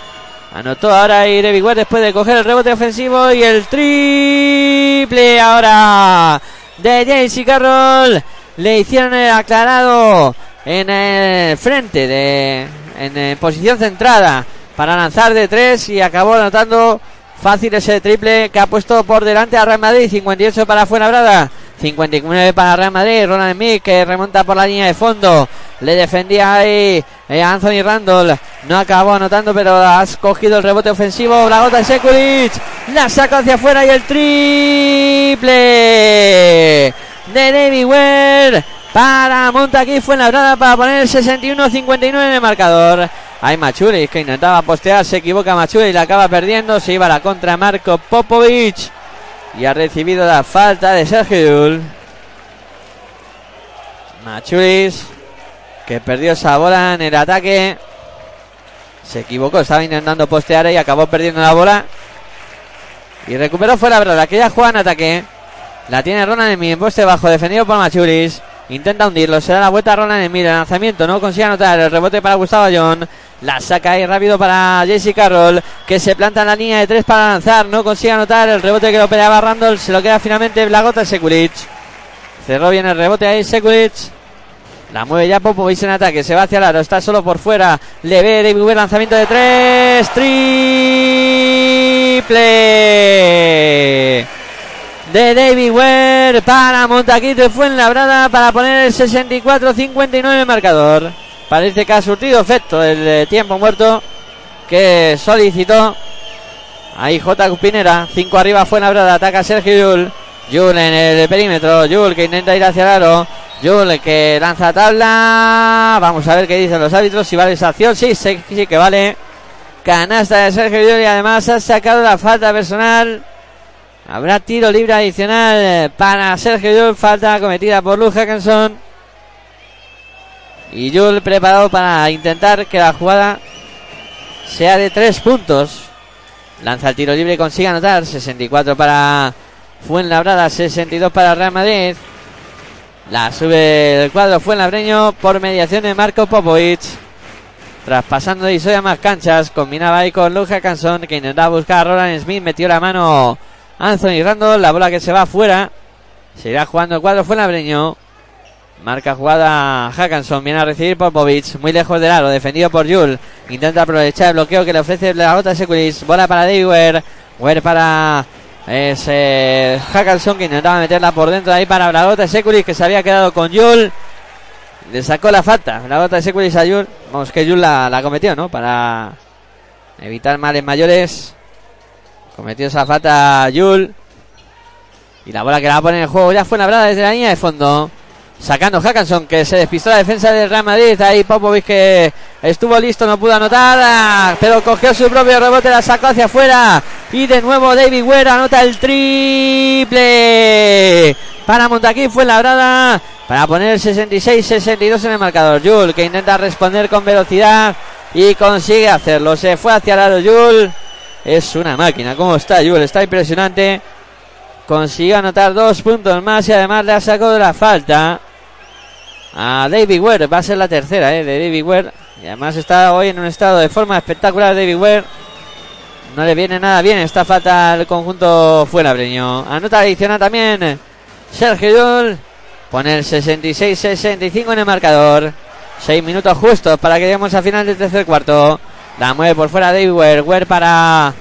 Anotó ahora Ware después de coger el rebote ofensivo y el triple ahora de JC Carroll. Le hicieron el aclarado en el frente de en posición centrada para lanzar de tres y acabó anotando fácil ese triple que ha puesto por delante a Real Madrid 58 para Fuenlabrada 59 para Real Madrid. Ronald Smith que remonta por la línea de fondo. Le defendía ahí eh, Anthony Randall. No acabó anotando, pero has cogido el rebote ofensivo. La gota de Sekulic. La saca hacia afuera y el triple de David Ware para Montaquí fue en la brada para poner el 61-59 en el marcador. Hay Machuris que intentaba postear, se equivoca Machuris y la acaba perdiendo. Se iba a la contra Marco Popovic y ha recibido la falta de Sergio Yul. Machuris que perdió esa bola en el ataque. Se equivocó, estaba intentando postear y acabó perdiendo la bola. Y recuperó fuera la que ya juega en ataque. La tiene Emil en poste bajo, defendido por Machuris. Intenta hundirlo, se da la vuelta a Roland Emil. El lanzamiento no consigue anotar. El rebote para Gustavo John. La saca ahí rápido para Jesse Carroll. Que se planta en la línea de tres para lanzar. No consigue anotar. El rebote que lo peleaba Randall. Se lo queda finalmente la gota Sekulic. Cerró bien el rebote ahí Sekulic. La mueve ya Popovic en ataque. Se va hacia el aro. Está solo por fuera. Le ve David Lanzamiento de tres. Triple de David Ware para Montaquito fue en la brada para poner el 64-59 el marcador. Parece que ha surtido efecto el tiempo muerto que solicitó. Ahí J. Cupinera, 5 arriba fue en la brada, ataca Sergio Yul. Yul en el perímetro, Yul que intenta ir hacia el aro. Yul que lanza tabla. Vamos a ver qué dicen los árbitros. Si vale esa acción, sí, sí, sí que vale. Canasta de Sergio Yul y además ha sacado la falta personal Habrá tiro libre adicional para Sergio Yul. Falta cometida por Luz Hackenson. Y Yul preparado para intentar que la jugada sea de tres puntos. Lanza el tiro libre y consigue anotar. 64 para Fuenlabrada, 62 para Real Madrid. La sube el cuadro Fuenlabreño por mediación de Marco Popovic. Traspasando de Isoya más canchas. Combinaba ahí con Luz Hackenson que intentaba buscar a Roland Smith. Metió la mano Anthony Randall, la bola que se va afuera. Se irá jugando el cuadro fue Labreño. Marca jugada Hackanson, viene a recibir Popovic, muy lejos del aro, defendido por Jul. Intenta aprovechar el bloqueo que le ofrece la bota Securis. Bola para David Ware. para ese Hackanson que intentaba meterla por dentro ahí para la gota Securis que se había quedado con Jul. Le sacó la falta, la gota de Securis a Jul. Vamos, que Jul la, la cometió, ¿no? Para evitar males mayores. Cometió esa falta Yul. Y la bola que la va a poner en el juego ya fue labrada desde la línea de fondo. Sacando Hackanson que se despistó la defensa del Real Madrid. Ahí Popovic que estuvo listo, no pudo anotar. Pero cogió su propio rebote, la sacó hacia afuera. Y de nuevo David Ware anota el triple. Para Montaquín fue labrada. para poner el 66-62 en el marcador. Yul que intenta responder con velocidad y consigue hacerlo. Se fue hacia el aro Yul. Es una máquina. ¿Cómo está Yul? Está impresionante. Consiguió anotar dos puntos más y además le ha sacado la falta a David Ware. Va a ser la tercera eh, de David Ware. Y además está hoy en un estado de forma espectacular David Ware. No le viene nada bien esta falta al conjunto fuenabreño. Anota adicional también Sergio Yul. Pone el 66-65 en el marcador. Seis minutos justos para que lleguemos al final del tercer cuarto. La mueve por fuera Ware. Ware para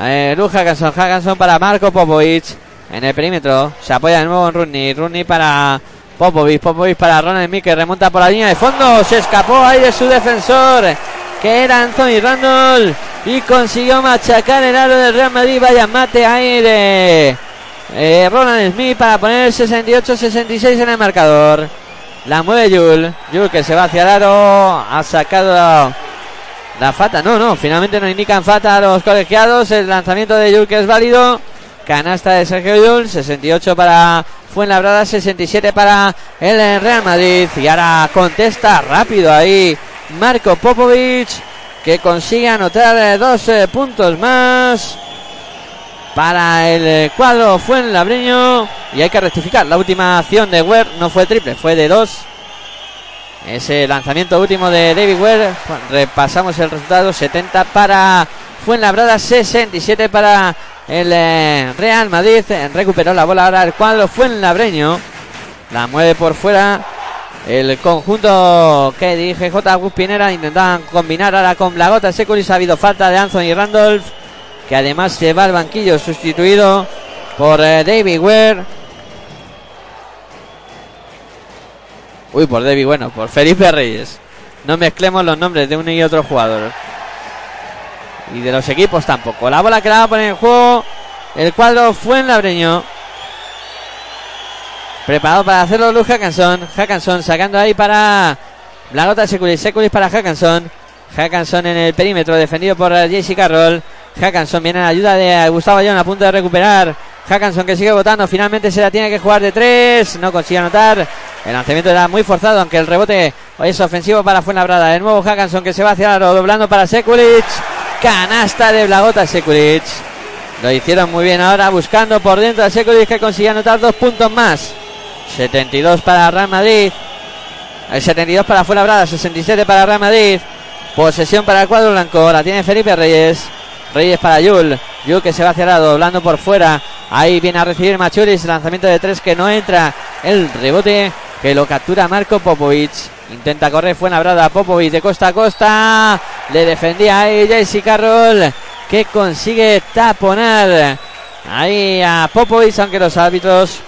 eh, Lu Hackanson. para Marco Popovic. En el perímetro. Se apoya de nuevo en Runny. Runny para Popovic. Popovic para Ronald que remonta por la línea de fondo. Se escapó ahí de su defensor. Que era Anthony Randall. Y consiguió machacar el aro del Real Madrid. Vaya mate aire. Eh, Ronald Smith para poner 68-66 en el marcador. La mueve Yul. Yul que se va hacia el aro. Ha sacado la, falta. No, no. Finalmente no indican falta a los colegiados. El lanzamiento de Yul que es válido. Canasta de Sergio Yul. 68 para Fuenlabrada. 67 para el Real Madrid. Y ahora contesta rápido ahí Marco Popovic. Que consigue anotar dos eh, puntos más para el eh, cuadro fue en Labreño y hay que rectificar. La última acción de Ware no fue triple, fue de dos. Ese lanzamiento último de David Ware. Repasamos el resultado: 70 para Fuenlabrada, 67 para el eh, Real Madrid. Recuperó la bola ahora el cuadro Fuenlabreño. La mueve por fuera. El conjunto que dirige J. Pinera intentaban combinar ahora con la gota Securis. Ha habido falta de Anthony Randolph que además se va al banquillo sustituido por eh, David Ware. Uy, por David, bueno, por Felipe Reyes. No mezclemos los nombres de uno y otro jugador. Y de los equipos tampoco. La bola que la va a poner en juego. El cuadro fue en Labreño. Preparado para hacerlo Luz Hackanson. Hackanson sacando ahí para Blagota Seculis. Seculis para Hackanson. Hackanson en el perímetro defendido por JC Carroll. Hackanson viene a la ayuda de Gustavo Ayón a punto de recuperar. Hackanson que sigue votando. Finalmente se la tiene que jugar de tres. No consigue anotar. El lanzamiento era muy forzado, aunque el rebote es ofensivo para Fuenlabrada. De nuevo Hackanson que se va hacia lo doblando para Sekulic. Canasta de Blagota Sekulic. Lo hicieron muy bien ahora buscando por dentro a Sekulic que consigue anotar dos puntos más. 72 para Real Madrid. El 72 para Fuenlabrada. 67 para Real Madrid. Posesión para el cuadro blanco. La tiene Felipe Reyes. Reyes para Yul. Yul que se va hacia el lado, doblando por fuera. Ahí viene a recibir Machuris. Lanzamiento de tres que no entra. El rebote que lo captura Marco Popovic. Intenta correr, fue brada Popovic de costa a costa. Le defendía ahí Jesse Carroll. Que consigue taponar ahí a Popovic. Aunque los árbitros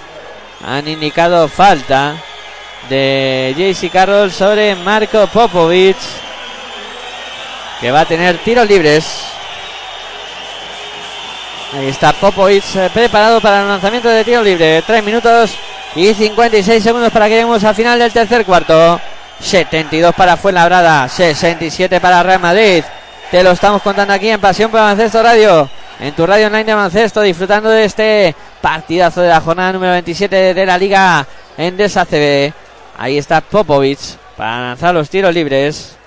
han indicado falta de JC Carroll sobre Marco Popovic. Que va a tener tiros libres. Ahí está Popovic eh, preparado para el lanzamiento de tiro libre. 3 minutos y 56 segundos para que lleguemos al final del tercer cuarto. 72 para Fuenlabrada, 67 para Real Madrid. Te lo estamos contando aquí en Pasión por Baloncesto Radio. En tu radio online de baloncesto, disfrutando de este partidazo de la jornada número 27 de la Liga Endesa CB. Ahí está Popovic para lanzar los tiros libres.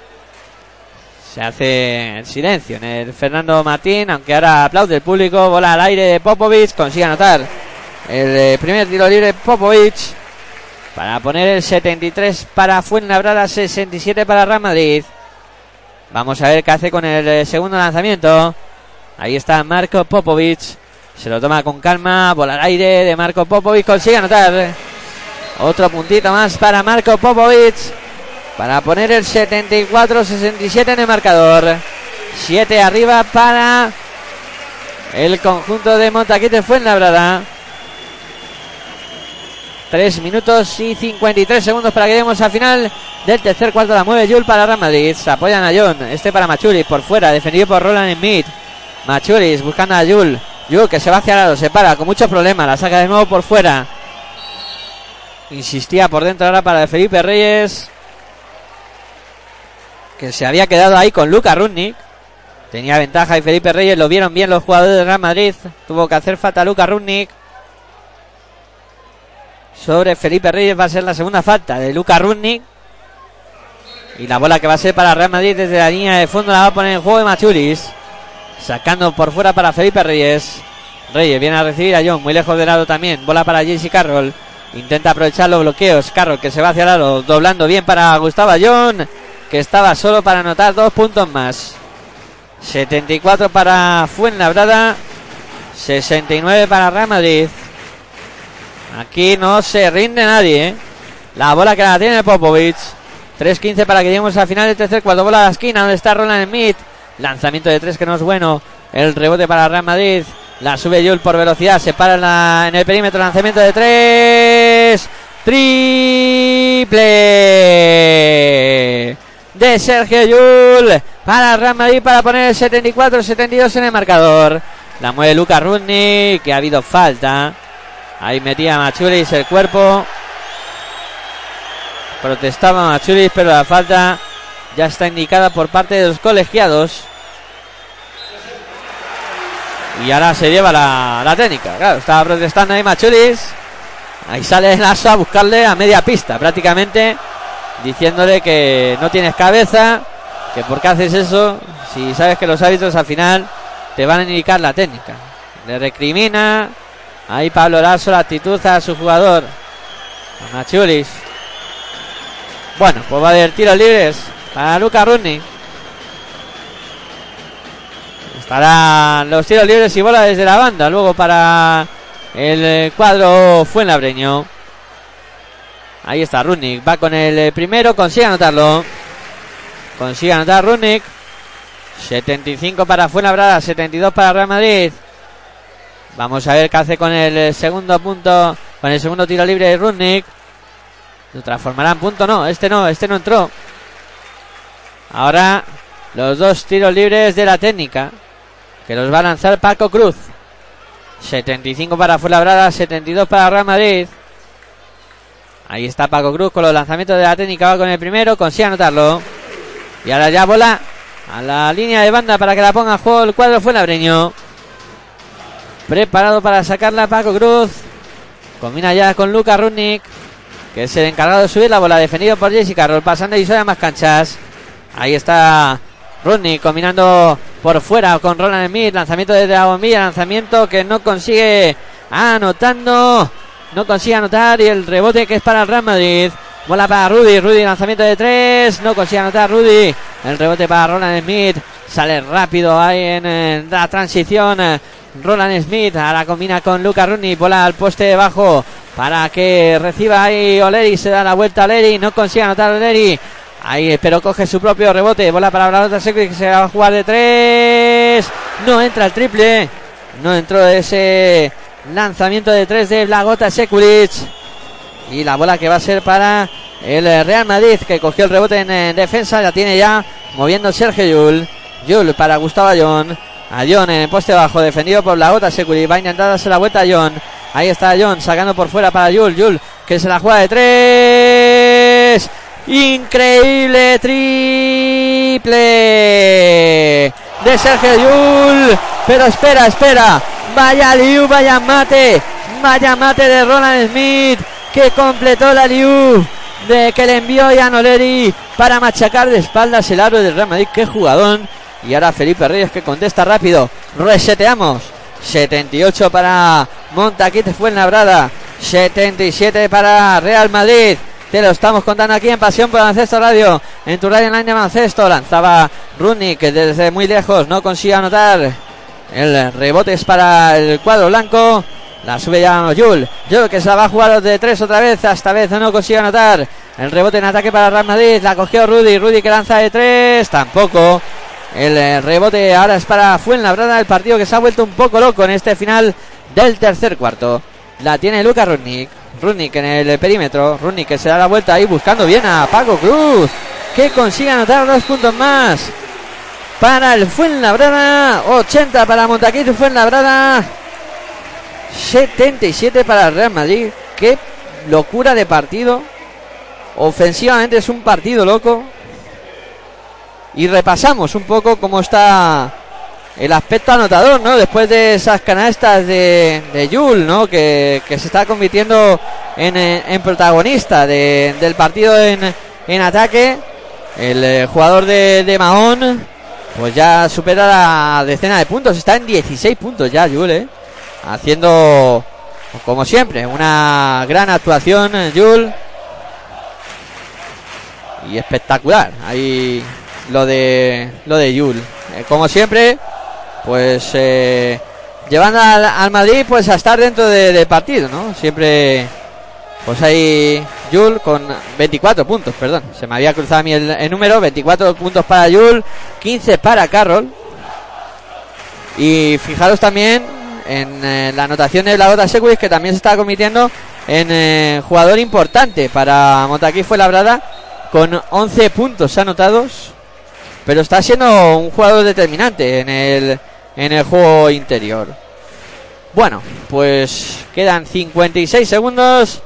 Se hace silencio en el Fernando Martín, aunque ahora aplaude el público. Bola al aire de Popovic, consigue anotar el eh, primer tiro libre Popovic para poner el 73 para Fuenlabrada, 67 para Real Madrid. Vamos a ver qué hace con el eh, segundo lanzamiento. Ahí está Marco Popovic. Se lo toma con calma. Bola al aire de Marco Popovic. Consigue anotar. Otro puntito más para Marco Popovic para poner el 74-67 en el marcador. 7 arriba para el conjunto de Montaquite Fuenlabrada. 3 minutos y 53 segundos para que lleguemos al final del tercer cuarto. La mueve Yul para Real Madrid. Se apoyan a John. Este para Machuris por fuera. Defendido por Roland Smith. Machuris buscando a Yul. Yul que se va hacia el lado. Se para con muchos problemas. La saca de nuevo por fuera. Insistía por dentro ahora para Felipe Reyes que se había quedado ahí con Luca Rudnick. Tenía ventaja y Felipe Reyes lo vieron bien los jugadores de Real Madrid. Tuvo que hacer falta Luca Rudnick. sobre Felipe Reyes. Va a ser la segunda falta de Luca Rudnick. Y la bola que va a ser para Real Madrid desde la línea de fondo la va a poner en juego de Machulis. Sacando por fuera para Felipe Reyes. Reyes viene a recibir a John, muy lejos de lado también. Bola para JC Carroll. Intenta aprovechar los bloqueos. Carroll que se va hacia el lado, doblando bien para Gustavo John, que estaba solo para anotar dos puntos más. 74 para Fuenlabrada, 69 para Real Madrid. Aquí no se rinde nadie. ¿eh? La bola que la tiene Popovic. 3-15 para que lleguemos al final del tercer cuarto. Bola a la esquina donde está Roland Smith. Lanzamiento de tres que no es bueno. El rebote para Real Madrid. La sube Yul por velocidad. Se para en, en el perímetro. Lanzamiento de tres. Triple de Sergio Yul para Real Madrid para poner el 74-72 en el marcador. La mueve Lucas Rudni, que ha habido falta. Ahí metía Machulis el cuerpo. Protestaba Machulis, pero la falta ya está indicada por parte de los colegiados. Y ahora se lleva la, la técnica. Claro, estaba protestando ahí Machulis. Ahí sale Lasso a buscarle a media pista, prácticamente diciéndole que no tienes cabeza, que por qué haces eso, si sabes que los árbitros al final te van a indicar la técnica. Le recrimina ahí Pablo Lasso la actitud a su jugador, a Machulis. Bueno, pues va a haber tiros libres para Luca Rudni. Estarán los tiros libres y bola desde la banda. Luego para el cuadro Fuenlabreño. Ahí está Rudnick. Va con el eh, primero. Consigue anotarlo. Consigue anotar Rudnick. 75 para Fuenlabrada. 72 para Real Madrid. Vamos a ver qué hace con el eh, segundo punto. Con el segundo tiro libre de Rudnick. Lo transformará en punto. No, este no. Este no entró. Ahora los dos tiros libres de la técnica. Que los va a lanzar Paco Cruz. 75 para Fuenlabrada. 72 para Real Madrid. Ahí está Paco Cruz con los lanzamientos de la técnica. Va con el primero, consigue anotarlo. Y ahora ya bola a la línea de banda para que la ponga a juego el cuadro Fuenlabreño. Preparado para sacarla Paco Cruz. Combina ya con Luca Rudnick, que es el encargado de subir la bola, defendido por Jesse Carroll, pasando y a más canchas. Ahí está Rudnick combinando por fuera con Roland Smith. Lanzamiento desde la bombilla, lanzamiento que no consigue anotando. No consigue anotar y el rebote que es para el Real Madrid. Bola para Rudy, Rudy lanzamiento de tres, no consigue anotar Rudy. El rebote para Roland Smith, sale rápido ahí en, la transición. eh, Roland Smith ahora combina con Luca Rooney, bola al poste de bajo para que reciba ahí Oleri, se da la vuelta a Oleri, no consigue anotar Oleri. Ahí, pero coge su propio rebote, bola para Blanota Secret que se va a jugar de tres. No entra el triple, no entró ese lanzamiento de tres de Blagota Sekulic. Y la bola que va a ser para el Real Madrid, que cogió el rebote en, defensa, la tiene ya moviendo Sergio Yul. Yul para Gustavo Ayón. Ayón en el poste bajo, defendido por Blagota Sekulic. Va a intentar darse la vuelta a Ayón. Ahí está Ayón, sacando por fuera para Yul. Yul, que se la juega de tres. Increíble triple de Sergio Yul. Pero espera, espera. Vaya Liu, vaya mate. Vaya mate de Roland Smith. Que completó la Liu. De que le envió Jan Oleri para machacar de espaldas el aro del Real Madrid. Qué jugadón. Y ahora Felipe Reyes que contesta rápido. Reseteamos. 78 para Montaquite Fuenlabrada. 77 para Real Madrid. Te lo estamos contando aquí en Pasión por Baloncesto Radio. En tu radio online de baloncesto. Lanzaba Rudnick que desde muy lejos no consigue anotar. El rebote es para el cuadro blanco. La sube ya Yul. Yul que se la va a jugar de tres otra vez. Esta vez no consigue anotar. El rebote en ataque para Real Madrid. La cogió Rudy. Rudy que lanza de tres. Tampoco. El eh, rebote ahora es para Fuenlabrada. El partido que se ha vuelto un poco loco en este final del tercer cuarto. La tiene Luca Rudnick. Rudnick en el perímetro. Rudnick que se da la vuelta ahí buscando bien a Paco Cruz. Que consigue anotar dos puntos más. Para el Fuenlabrada. 80 para Montaquito Fuenlabrada. 77 para el Real Madrid. Qué locura de partido. Ofensivamente es un partido loco. Y repasamos un poco cómo está el aspecto anotador, ¿no? Después de esas canastas de, de Yul, ¿no? Que, se está convirtiendo en, en protagonista de- del partido en, ataque. El eh, jugador de Mahón, pues ya supera la decena de puntos. Está en 16 puntos ya, Yul, ¿eh? Haciendo, como siempre, una gran actuación, Yul. Y espectacular. Ahí lo de lo de Yul. Eh, como siempre, pues eh, llevando al, al Madrid pues a estar dentro de- del partido, ¿no? Siempre pues ahí Yul con 24 puntos, perdón. Se me había cruzado a mí el, número. 24 puntos para Yul, 15 para Carroll. Y fijaros también en eh, la anotación de Blagota Securis que también se está convirtiendo en eh, jugador importante para Montaquí fue labrada con 11 puntos anotados. Pero está siendo un jugador determinante en el, en el juego interior. Bueno, pues quedan 56 segundos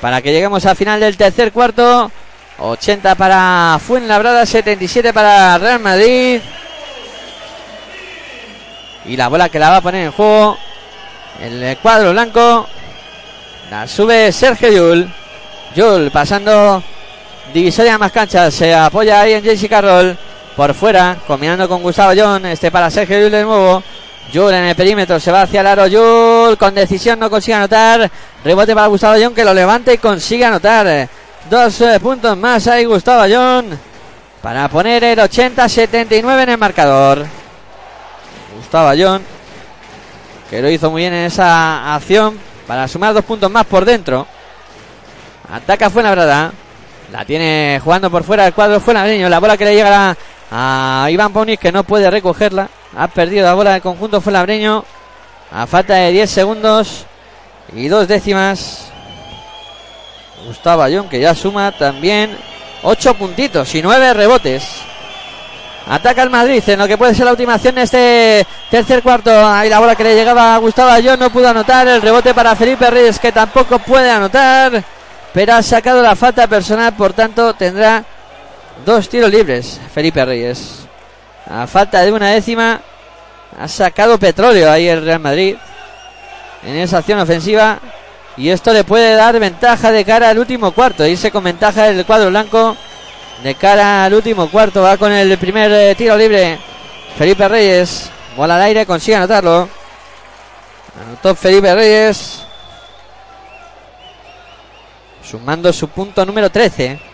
para que lleguemos al final del tercer cuarto. 80 para Fuenlabrada, 77 para Real Madrid. Y la bola que la va a poner en juego el cuadro blanco. La sube Sergio Yul. Yul pasando divisoria más canchas. Se apoya ahí en JC Carroll. Por fuera, combinando con Gustavo John. Este para Sergio Yul de nuevo. Yul en el perímetro, se va hacia el aro. Yul con decisión no consigue anotar. Rebote para Gustavo John que lo levanta y consigue anotar. Dos eh, puntos más ahí Gustavo John. Para poner el 80-79 en el marcador. Gustavo John. Que lo hizo muy bien en esa acción. Para sumar dos puntos más por dentro. Ataca Fuenlabrada. La tiene jugando por fuera el cuadro Fuenlabreño. La bola que le llega a, a Iván Ponis que no puede recogerla. Ha perdido la bola del conjunto Fuenlabreño. A falta de 10 segundos y dos décimas. Gustavo Ayón que ya suma también 8 puntitos y 9 rebotes. Ataca el Madrid en lo que puede ser la última acción de este tercer cuarto. Ahí la bola que le llegaba a Gustavo Ayón no pudo anotar. El rebote para Felipe Reyes que tampoco puede anotar. Pero ha sacado la falta personal, por tanto tendrá dos tiros libres Felipe Reyes. A falta de una décima ha sacado petróleo ahí el Real Madrid en esa acción ofensiva. Y esto le puede dar ventaja de cara al último cuarto. Irse con ventaja el cuadro blanco de cara al último cuarto. Va con el primer eh, tiro libre. Felipe Reyes. Bola al aire, consigue anotarlo. Anotó Felipe Reyes. Sumando su punto número 13.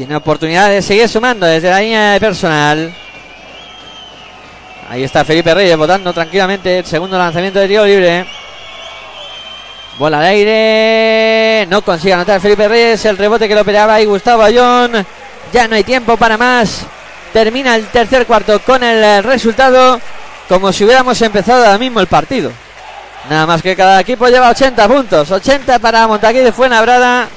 Tiene oportunidad de seguir sumando desde la línea de personal. Ahí está Felipe Reyes votando tranquilamente el segundo lanzamiento de tiro libre. Bola al aire. No consigue anotar Felipe Reyes. El rebote que lo peleaba ahí Gustavo Ayón. Ya no hay tiempo para más. Termina el tercer cuarto con el resultado como si hubiéramos empezado ahora mismo el partido. Nada más que cada equipo lleva 80 puntos. 80 para Montaquí de Fuenlabrada.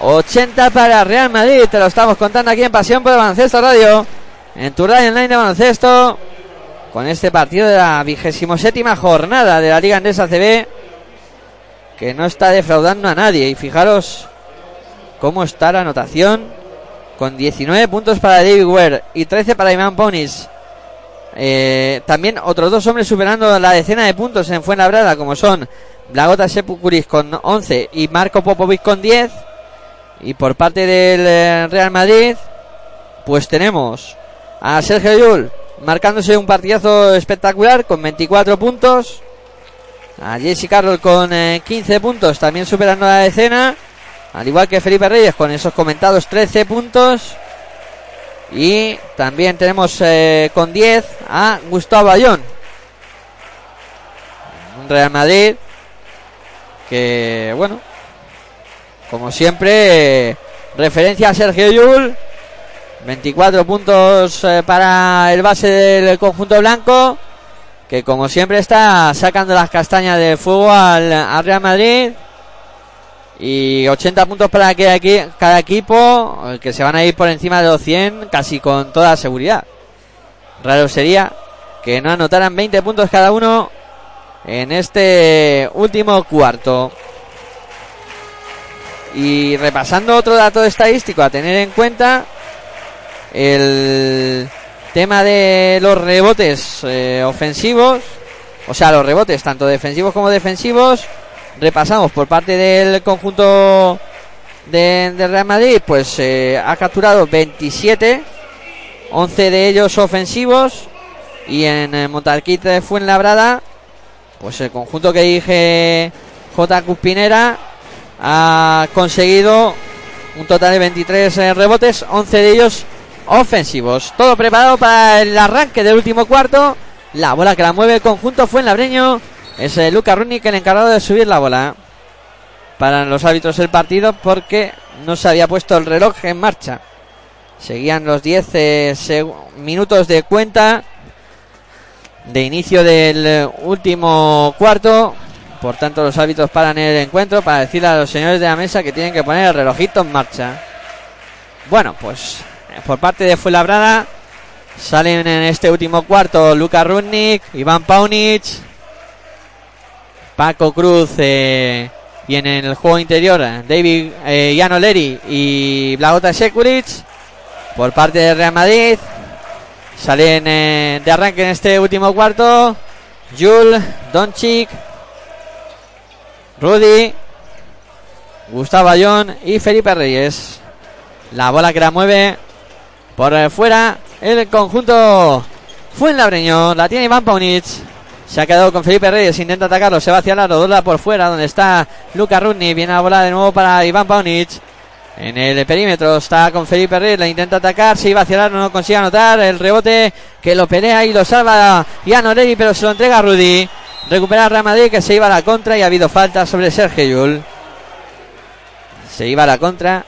80 para Real Madrid. Te lo estamos contando aquí en Pasión por Baloncesto Radio. En tu radio online de baloncesto. Con este partido de la vigésimo séptima jornada de la Liga Andesa CB. Que no está defraudando a nadie. Y fijaros cómo está la anotación. Con 19 puntos para David Ware y 13 para Iván Ponis. Eh, también otros dos hombres superando la decena de puntos en Fuenlabrada, como son Blagota Sepucuris con 11 y Marco Popovic con 10. Y por parte del eh, Real Madrid, pues tenemos a Sergio Yul marcándose un partidazo espectacular con 24 puntos. A Jesse Carroll con eh, 15 puntos, también superando la decena. Al igual que Felipe Reyes con esos comentados 13 puntos. Y también tenemos eh, con 10 a Gustavo Ayón. Un Real Madrid que, bueno, como siempre, referencia a Sergio Yul. 24 puntos eh, para el base del conjunto blanco. Que como siempre está sacando las castañas de fuego al, al Real Madrid. Y 80 puntos para aquí, cada equipo, eh, que se van a ir por encima de los 100 casi con toda seguridad. Raro sería que no anotaran 20 puntos cada uno en este último cuarto. Y repasando otro dato estadístico a tener en cuenta, el tema de los rebotes eh, ofensivos, o sea, los rebotes tanto defensivos como defensivos, repasamos por parte del conjunto de, Real Madrid, pues eh, ha capturado 27, 11 de ellos ofensivos. Y en el Montarquit de Fuenlabrada, pues el conjunto que dije J. Cupinera ha conseguido un total de 23 eh, rebotes, 11 de ellos ofensivos. Todo preparado para el arranque del último cuarto. La bola que la mueve el conjunto fue en Labreño. Es eh, Luca Runic el encargado de subir la bola para los árbitros del partido porque no se había puesto el reloj en marcha. Seguían los 10 eh, minutos de cuenta de inicio del último cuarto. Por tanto, los árbitros paran el encuentro para decirle a los señores de la mesa que tienen que poner el relojito en marcha. Bueno, pues eh, por parte de Fuenlabrada salen en este último cuarto Luka Rudnik, Iván Paunic, Paco Cruz eh, y en el juego interior David eh, y Blagota Sekuric. Por parte de Real Madrid salen eh, de arranque en este último cuarto Jules, Doncic, Rudy, Gustavo Ayón y Felipe Reyes. La bola que la mueve por fuera el conjunto Fuenlabreño. La tiene Iván Paunic. Se ha quedado con Felipe Reyes, intenta atacarlo, se va hacia el lado, dobla por fuera, donde está Luca Rudni, viene a volar de nuevo para Iván Paunic. En el perímetro está con Felipe Reyes, la intenta atacar, se iba hacia el lado, no consigue anotar, el rebote que lo pelea y lo salva Jan Leri, pero se lo entrega a Rudy. Recupera Real Madrid que se iba a la contra y ha habido falta sobre Sergio Yul. Se iba a la contra.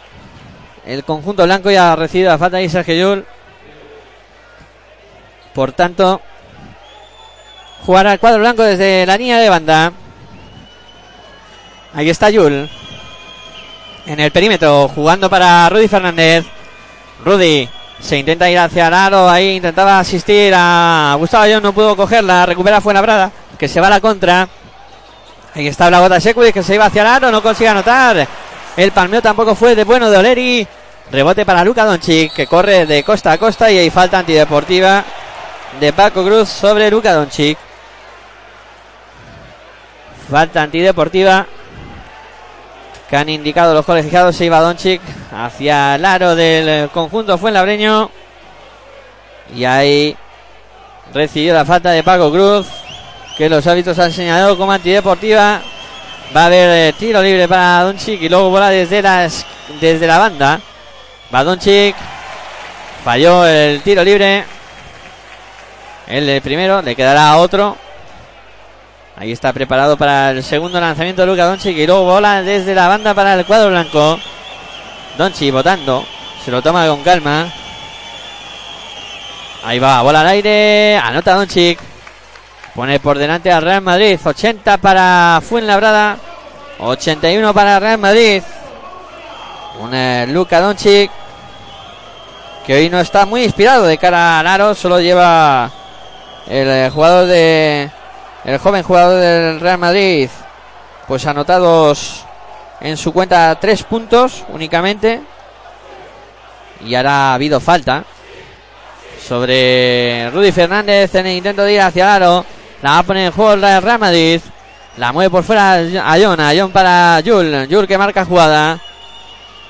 El conjunto blanco ya ha recibido la falta de Sergio Yul. Por tanto, jugará el cuadro blanco desde la línea de banda. Ahí está Yul. En el perímetro, jugando para Rudy Fernández. Rudy se intenta ir hacia el. Ahí intentaba asistir a Gustavo John. No pudo cogerla. Recupera Fuenlabrada. Que se va a la contra. Ahí está Blagota Securis que se iba hacia el aro. No consigue anotar. El palmeo tampoco fue de bueno de Oleri. Rebote para Luca Doncic. Que corre de costa a costa. Y hay falta antideportiva de Paco Cruz sobre Luca Doncic. Falta antideportiva que han indicado los colegiados. Se iba Doncic hacia el aro del conjunto Fuenlabreño. Y ahí recibió la falta de Paco Cruz. Que los hábitos han señalado como antideportiva. Va a haber eh, tiro libre para Doncic y luego bola desde, las, desde la banda. Va Doncic. Falló el tiro libre. El primero, le quedará otro. Ahí está preparado para el segundo lanzamiento de Luca Doncic y luego bola desde la banda para el cuadro blanco. Doncic votando, se lo toma con calma. Ahí va, bola al aire, anota Doncic. Pone por delante al Real Madrid, 80 para Fuenlabrada, 81 para Real Madrid. Un eh, Luca Doncic que hoy no está muy inspirado de cara al aro, solo lleva el eh, jugador de el joven jugador del Real Madrid, pues anotados en su cuenta tres puntos únicamente. Y ahora ha habido falta sobre Rudy Fernández en el intento de ir hacia el aro. La va a poner en juego el Real Madrid. La mueve por fuera a John. A John para Jul. Jul que marca jugada.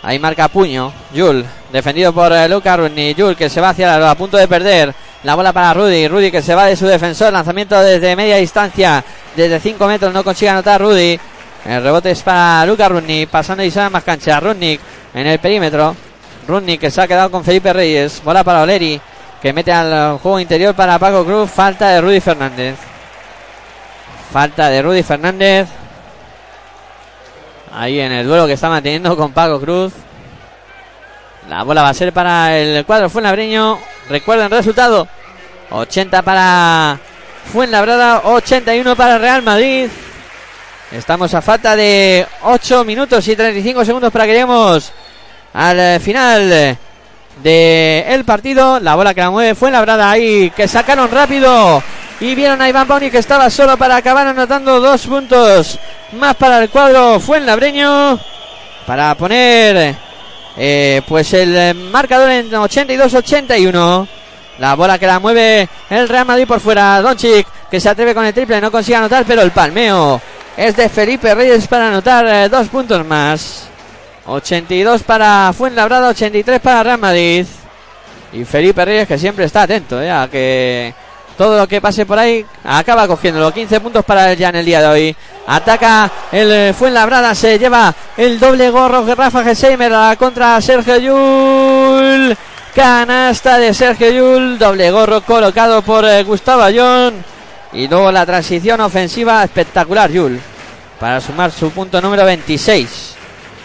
Ahí marca puño. Jul defendido por eh, Luca Rudney. Jul que se va hacia aro a punto de perder. La bola para Rudy. Rudy que se va de su defensor. Lanzamiento desde media distancia. Desde 5 metros no consigue anotar Rudy. El rebote es para Luca Rudnick. Pasando y sale más cancha. Rudnick en el perímetro. Rudnick que se ha quedado con Felipe Reyes. Bola para Oleri. Que mete al juego interior para Paco Cruz. Falta de Rudy Fernández. Falta de Rudy Fernández. Ahí en el duelo que está manteniendo con Paco Cruz. La bola va a ser para el cuadro Fuenlabreño. Recuerden el resultado. 80 para Fuenlabrada, 81 para Real Madrid. Estamos a falta de 8 minutos y 35 segundos para que lleguemos al final del el partido. La bola que la mueve Fuenlabrada ahí, que sacaron rápido. Y vieron a Iván Boni que estaba solo para acabar anotando dos puntos más para el cuadro Fuenlabreño. Para poner eh, pues el eh, marcador en 82-81. La bola que la mueve el Real Madrid por fuera. Doncic que se atreve con el triple, no consigue anotar, pero el palmeo es de Felipe Reyes para anotar eh, dos puntos más. 82 para Fuenlabrada, 83 para Real Madrid. Y Felipe Reyes que siempre está atento eh, a que todo lo que pase por ahí acaba cogiéndolo. 15 puntos para él ya en el día de hoy. Ataca el eh, Fuenlabrada, se lleva el doble gorro de Rafa Geseimer contra Sergio Yul. Canasta de Sergio Yul, doble gorro colocado por eh, Gustavo Ayón. Y luego la transición ofensiva espectacular, Yul, para sumar su punto número 26.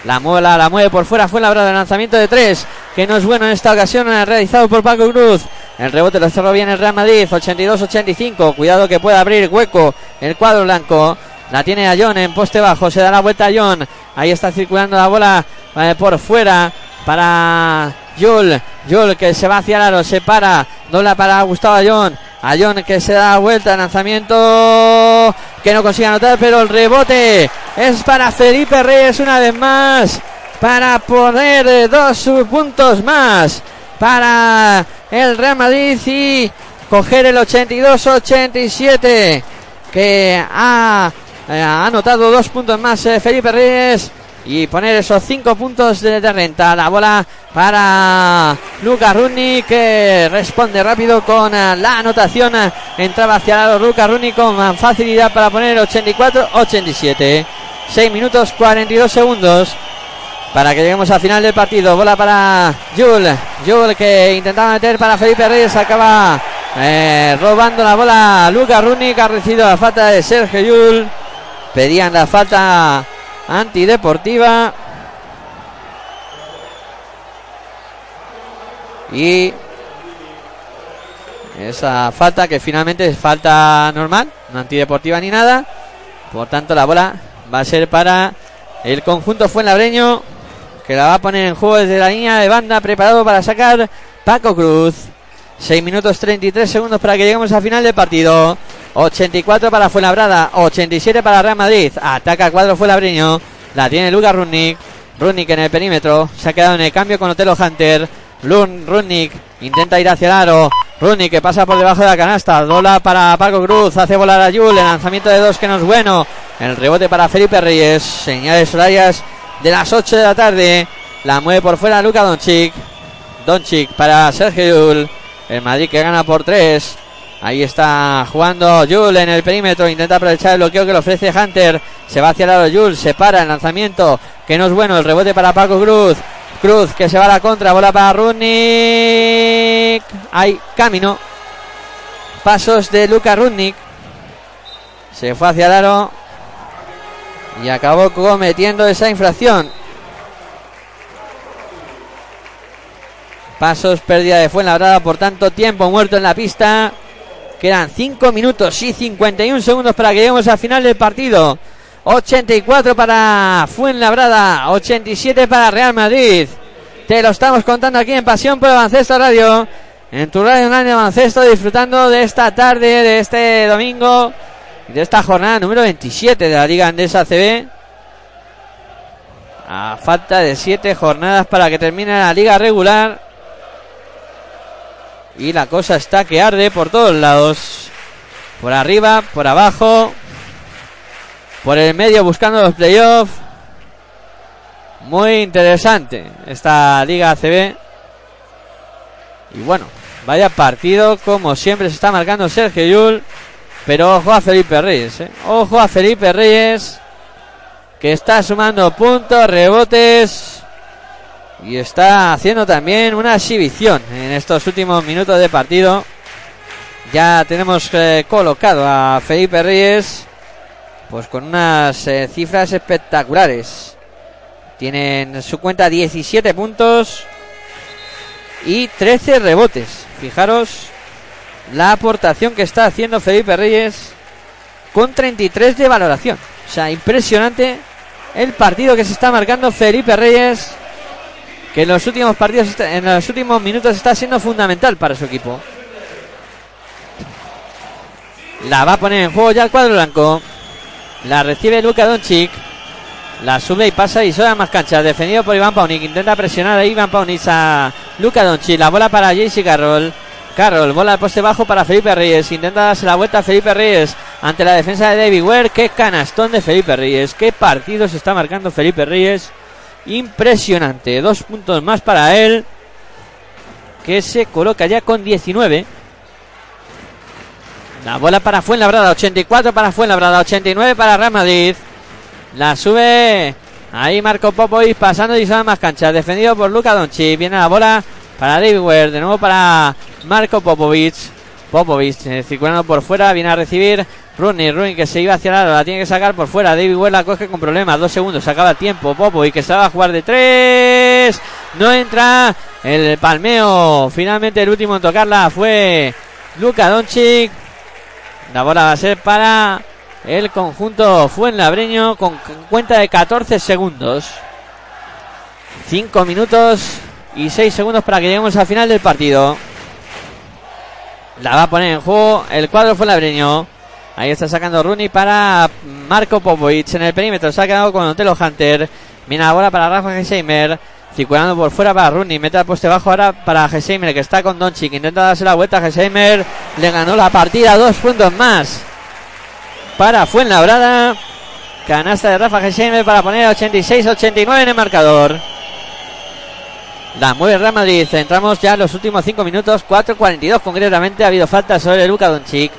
La muela la mueve por fuera, fue la de lanzamiento de tres, que no es bueno en esta ocasión, realizado por Paco Cruz. El rebote lo cerró bien el Real Madrid, 82-85. Cuidado que puede abrir hueco el cuadro blanco. La tiene a John en poste bajo, se da la vuelta a John. Ahí está circulando la bola eh, por fuera para Yul. Yul que se va hacia el aro, se para, dobla para Gustavo Ayón. Ayón que se da vuelta, lanzamiento que no consigue anotar, pero el rebote es para Felipe Reyes una vez más. Para poner dos puntos más para el Real Madrid y coger el 82-87 que ha, eh, ha anotado dos puntos más eh, Felipe Reyes y poner esos cinco puntos de, renta. La bola para Luca Runi que responde rápido con eh, la anotación. Entraba hacia el lado Luca Runi con facilidad para poner 84-87. 6 minutos 42 segundos para que lleguemos al final del partido. Bola para Jul. Jul que intentaba meter para Felipe Reyes. Acaba eh, robando la bola Luca Runi que ha recibido la falta de Sergio Jul. Pedían la falta antideportiva. Y esa falta que finalmente es falta normal, no antideportiva ni nada. Por tanto, la bola va a ser para el conjunto Fuenlabreño, que la va a poner en juego desde la línea de banda, preparado para sacar Paco Cruz. 6 minutos 33 segundos para que lleguemos al final del partido. 84 para Fuenlabrada, 87 para Real Madrid. Ataca cuadro Fuenlabreño. La tiene Luca Runnik. Runnik en el perímetro. Se ha quedado en el cambio con Otelo Hunter. Runnik intenta ir hacia el aro. Runnik que pasa por debajo de la canasta. Dola para Paco Cruz. Hace volar a Yul. El lanzamiento de dos que no es bueno. El rebote para Felipe Reyes. Señales horarias de las 8 de la tarde. La mueve por fuera Luca Doncic. Doncic para Sergio Yul. El Madrid que gana por 3. Ahí está jugando Yul en el perímetro. Intenta aprovechar el bloqueo que le ofrece Hunter. Se va hacia el lado Yul. Se para el lanzamiento. Que no es bueno. El rebote para Paco Cruz. Cruz que se va a la contra. Bola para Rudnick. Hay camino. Pasos de Luca Rudnick. Se fue hacia el aro. Y acabó cometiendo esa infracción. Pasos, pérdida de Fuenlabrada por tanto tiempo muerto en la pista. Quedan 5 minutos y 51 segundos para que lleguemos al final del partido. 84 para Fuenlabrada, 87 para Real Madrid. Te lo estamos contando aquí en Pasión por Baloncesto Radio. En tu radio online de baloncesto, disfrutando de esta tarde, de este domingo, de esta jornada número 27 de la Liga Andesa CB. A falta de 7 jornadas para que termine la liga regular. Y la cosa está que arde por todos lados. Por arriba, por abajo. Por el medio buscando los playoffs. Muy interesante esta Liga ACB. Y bueno, vaya partido como siempre se está marcando Sergio Yul. Pero ojo a Felipe Reyes. ¿eh? Ojo a Felipe Reyes. Que está sumando puntos, rebotes. Y está haciendo también una exhibición en estos últimos minutos de partido. Ya tenemos eh, colocado a Felipe Reyes pues con unas eh, cifras espectaculares. Tiene en su cuenta 17 puntos y 13 rebotes. Fijaros la aportación que está haciendo Felipe Reyes con 33 de valoración. O sea, impresionante el partido que se está marcando Felipe Reyes que en los últimos partidos, en los últimos minutos está siendo fundamental para su equipo. La va a poner en juego ya el cuadro blanco. La recibe Luka Doncic. La sube y pasa y sola más cancha. Defendido por Iván Paunik. Intenta presionar a Iván Paunik a Luka Doncic. La bola para JC Carroll. Carroll, bola al poste bajo para Felipe Reyes. Intenta darse la vuelta a Felipe Reyes ante la defensa de David Ware. Qué canastón de Felipe Reyes. Qué partido se está marcando Felipe Reyes. Impresionante. Dos puntos más para él. Que se coloca ya con 19. La bola para Fuenlabrada. 84 para Fuenlabrada. 89 para Real Madrid. La sube ahí Marco Popovic pasando y más cancha. Defendido por Luca Donchi. Viene la bola para David Ware. De nuevo para Marco Popovic. Popovic eh, circulando por fuera. Viene a recibir Rooney. Rooney que se iba hacia la la tiene que sacar por fuera. David Ware la coge con problemas. Dos segundos. Se acaba el tiempo. Popovic que se va a jugar de tres. No entra el palmeo. Finalmente el último en tocarla fue Luca Doncic. La bola va a ser para el conjunto Fuenlabreño con cuenta de 14 segundos. 5 minutos y 6 segundos para que lleguemos al final del partido. La va a poner en juego el cuadro Fuenlabreño. Ahí está sacando Rooney para Marco Popovic en el perímetro. Se ha quedado con Otelo Hunter. Viene la bola para Rafa Gesheimer. Circulando por fuera para Rooney. Mete al poste bajo ahora para Gesheimer que está con Doncic. Intenta darse la vuelta. Gesheimer le ganó la partida. Dos puntos más para Fuenlabrada. Canasta de Rafa Gesheimer para poner 86-89 en el marcador. La mueve Real Madrid. Entramos ya en los últimos 5 minutos. 4.42 concretamente. Ha habido falta sobre Luka Doncic.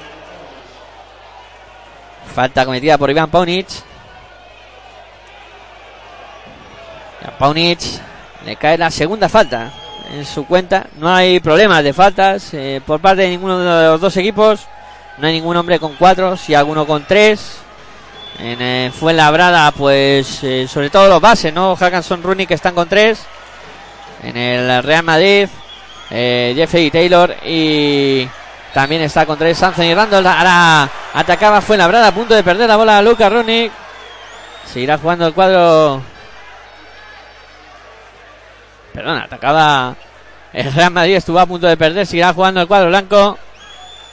Falta cometida por Iván Paunic. A Paunic le cae la segunda falta en su cuenta. No hay problemas de faltas eh, por parte de ninguno de los dos equipos. No hay ningún hombre con cuatro, si alguno con tres. En eh, Fuenlabrada, pues eh, sobre todo los bases, ¿no? Hackanson Rooney que están con tres. En el Real Madrid, eh, Jeffrey Taylor y también está con tres Anthony Randall. Ahora atacaba Fuenlabrada a punto de perder la bola a Luca Rooney. Seguirá jugando el cuadro. Perdón, atacaba el Real Madrid. Estuvo a punto de perder. Seguirá jugando el cuadro blanco.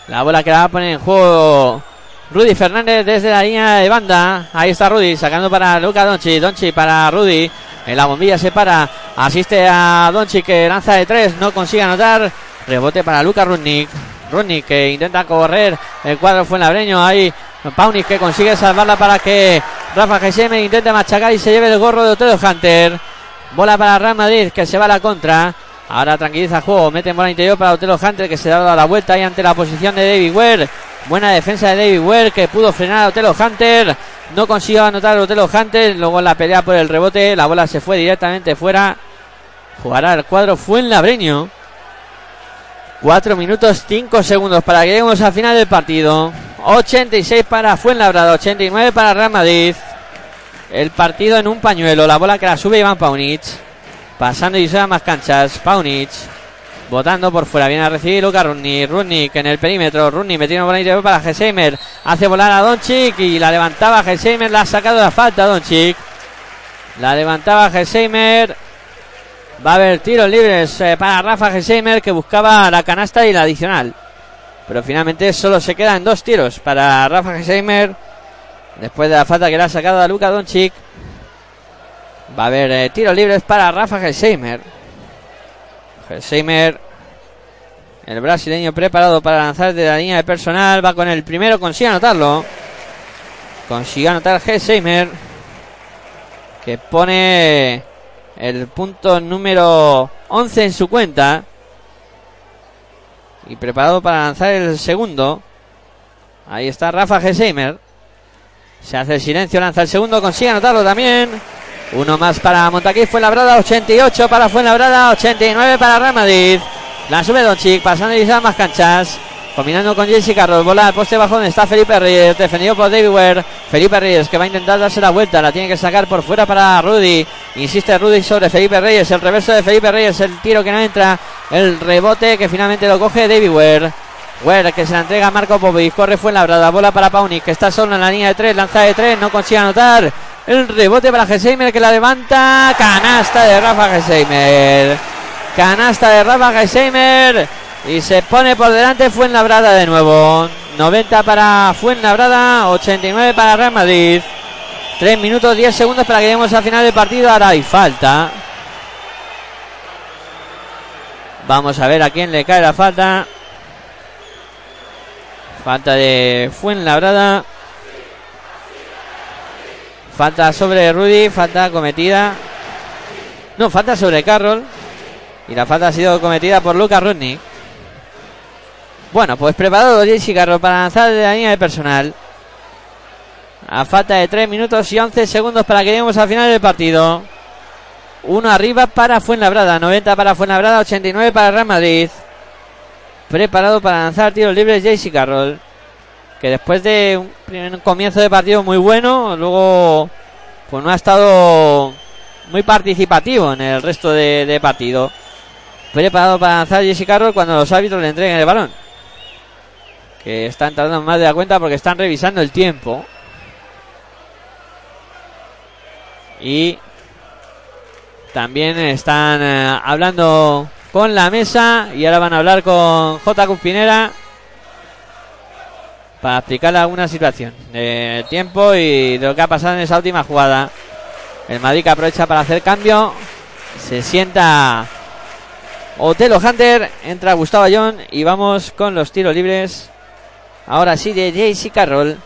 La bola que la va a poner en juego Rudy Fernández desde la línea de banda. Ahí está Rudy sacando para Luca Donchi. Donchi para Rudy. En la bombilla se para. Asiste a Donchi que lanza de tres. No consigue anotar. Rebote para Luca Rudnick. Rudnick que intenta correr. El cuadro fue labreño. Ahí Paunis que consigue salvarla para que Rafa Geseme intente machacar y se lleve el gorro de Otero Hunter. Bola para Real Madrid que se va a la contra. Ahora tranquiliza el juego. Mete en bola interior para Otelo Hunter que se da la vuelta ahí ante la posición de David Ware. Buena defensa de David Ware que pudo frenar a Otelo Hunter. No consiguió anotar a Otelo Hunter. Luego en la pelea por el rebote. La bola se fue directamente fuera. Jugará el cuadro Fuenlabreño. 4 minutos 5 segundos para que lleguemos al final del partido. 86 para Fuenlabrada, 89 para Real Madrid. El partido en un pañuelo. La bola que la sube Iván Paunic. Pasando y se más canchas. Paunic. Botando por fuera. Viene a recibir Luca Runni. Runni que en el perímetro. Runni metiendo bola interior para Gesheimer. Hace volar a Doncic y la levantaba Gesheimer. La ha sacado la falta Doncic. La levantaba Gesheimer. Va a haber tiros libres eh, para Rafa Gesheimer que buscaba la canasta y la adicional. Pero finalmente solo se quedan dos tiros para Rafa Gesheimer. Después de la falta que le ha sacado a Luca Doncic. Va a haber eh, tiros libres para Rafa Gesheimer. Gesheimer, el brasileño preparado para lanzar de la línea de personal. Va con el primero, consigue anotarlo. Consigue anotar Gesheimer. Que pone el punto número 11 en su cuenta. Y preparado para lanzar el segundo. Ahí está Rafa Gesheimer. Se hace el silencio, lanza el segundo, consigue anotarlo también. Uno más para Montaquí, Fuenlabrada, 88 para Fuenlabrada, 89 para Real Madrid. La sube Donchik, pasando y más canchas. Combinando con Jesse Carroll, bola al poste bajo donde está Felipe Reyes, defendido por David Ware. Felipe Reyes que va a intentar darse la vuelta, la tiene que sacar por fuera para Rudy. Insiste Rudy sobre Felipe Reyes, el reverso de Felipe Reyes, el tiro que no entra, el rebote que finalmente lo coge David Ware. Ware que se la entrega a Marco Popovic, corre fue la brada, bola para Paunic que está solo en la línea de tres, lanza de tres, no consigue anotar. El rebote para Gesheimer que la levanta, canasta de Rafa Gesheimer. Canasta de Rafa Gesheimer y se pone por delante Fuenlabrada de nuevo. 90 para Fuenlabrada, 89 para Real Madrid. 3 minutos 10 segundos para que lleguemos al final del partido. Ahora hay falta. Vamos a ver a quién le cae la falta. Falta de Fuenlabrada. Falta sobre Rudy, falta cometida. No, falta sobre Carroll. Y la falta ha sido cometida por Lucas Rudnick. Bueno, pues preparado Jesse Carroll para lanzar de la línea de personal. A falta de 3 minutos y 11 segundos para que lleguemos al final del partido. Uno arriba para Fuenlabrada, 90 para Fuenlabrada, 89 para Real Madrid. Preparado para lanzar tiros libres JC Carroll. Que después de un primer comienzo de partido muy bueno, luego pues no ha estado muy participativo en el resto de, de partido. Preparado para lanzar JC Carroll cuando los árbitros le entreguen el balón. Que están tardando más de la cuenta porque están revisando el tiempo. Y también están eh, hablando con la mesa y ahora van a hablar con J. Cuspinera para explicarle alguna situación de tiempo y lo que ha pasado en esa última jugada. El Madrid que aprovecha para hacer cambio. Se sienta Otelo Hunter, entra Gustavo Ayón y vamos con los tiros libres. Ahora sí de JC Carroll.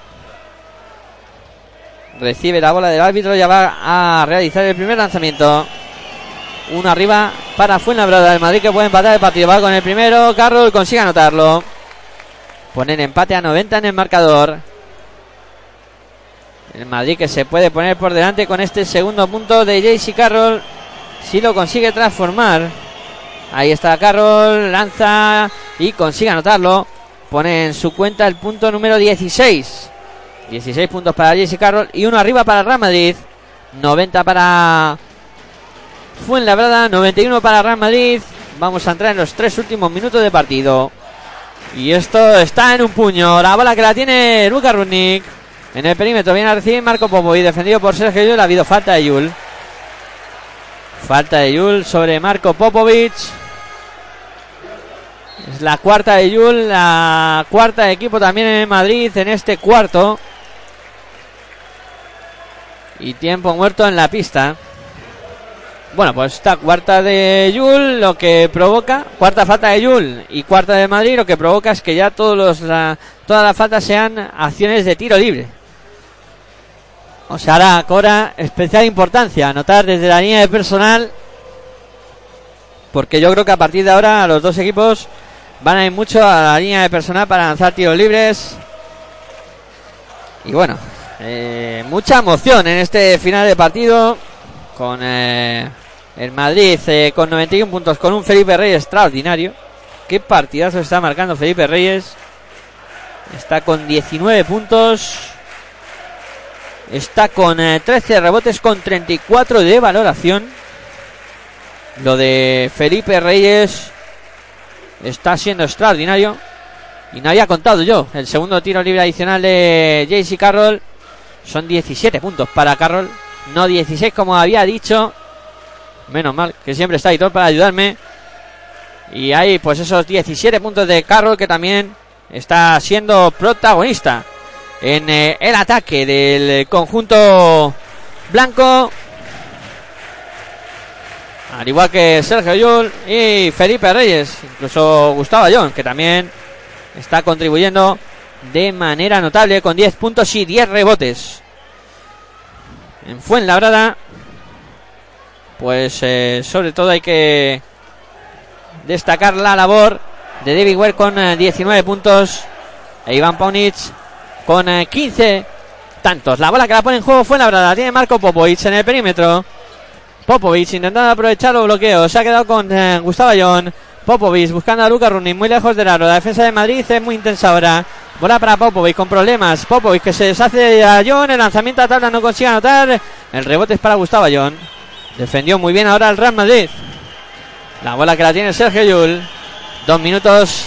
Recibe la bola del árbitro, ya va a realizar el primer lanzamiento. Uno arriba para Fuenlabrada. El Madrid que puede empatar el partido. Va con el primero. Carroll consigue anotarlo. Ponen empate a 90 en el marcador. El Madrid que se puede poner por delante con este segundo punto de JC Carroll. Si lo consigue transformar. Ahí está Carroll. Lanza y consigue anotarlo. Pone en su cuenta el punto número 16. 16 puntos para JC Carroll y uno arriba para Real Madrid. 90 para Fuenlabrada, 91 para Real Madrid. Vamos a entrar en los tres últimos minutos de partido. Y esto está en un puño. La bola que la tiene Luka Rudnick. En el perímetro viene a recibir Marco Popo y defendido por Sergio Yul. Ha habido falta de Yul. Falta de Yul sobre Marco Popovic. Es la cuarta de Yul, la cuarta de equipo también en Madrid en este cuarto. Y tiempo muerto en la pista. Bueno, pues esta cuarta de Yul lo que provoca, cuarta falta de Yul y cuarta de Madrid lo que provoca es que ya todos los, la, todas las faltas sean acciones de tiro libre. O sea, ahora cobra especial importancia anotar desde la línea de personal porque yo creo que a partir de ahora los dos equipos van a ir mucho a la línea de personal para lanzar tiros libres. Y bueno, eh, mucha emoción en este final de partido con eh, el Madrid eh, con 91 puntos, con un Felipe Reyes extraordinario. Qué partidazo está marcando Felipe Reyes. Está con 19 puntos. Está con 13 rebotes, con 34 de valoración. Lo de Felipe Reyes está siendo extraordinario. Y no había contado yo. El segundo tiro libre adicional de JC Carroll. Son 17 puntos para Carroll. No 16 como había dicho. Menos mal que siempre está Hitor para ayudarme. Y hay pues esos 17 puntos de Carroll que también está siendo protagonista en eh, el ataque del conjunto blanco. Al igual que Sergio Yul y Felipe Reyes, incluso Gustavo Ayón, que también está contribuyendo de manera notable con 10 puntos y 10 rebotes. En Fuenlabrada, pues eh, sobre todo hay que destacar la labor de David Ware con eh, 19 puntos e Iván Paunic con eh, 15 tantos. La bola que la pone en juego Fuenlabrada tiene Marco Popovic en el perímetro. Popovic intentando aprovechar los bloqueos. Se ha quedado con eh, Gustavo Ayón. Popovic buscando a Luca Running muy lejos del aro. La defensa de Madrid es muy intensa ahora. Bola para Popovic con problemas. Popovic que se deshace de Ayón. El lanzamiento a tabla no consigue anotar. El rebote es para Gustavo Ayón. Defendió muy bien ahora el Real Madrid. La bola que la tiene Sergio Yul. Dos minutos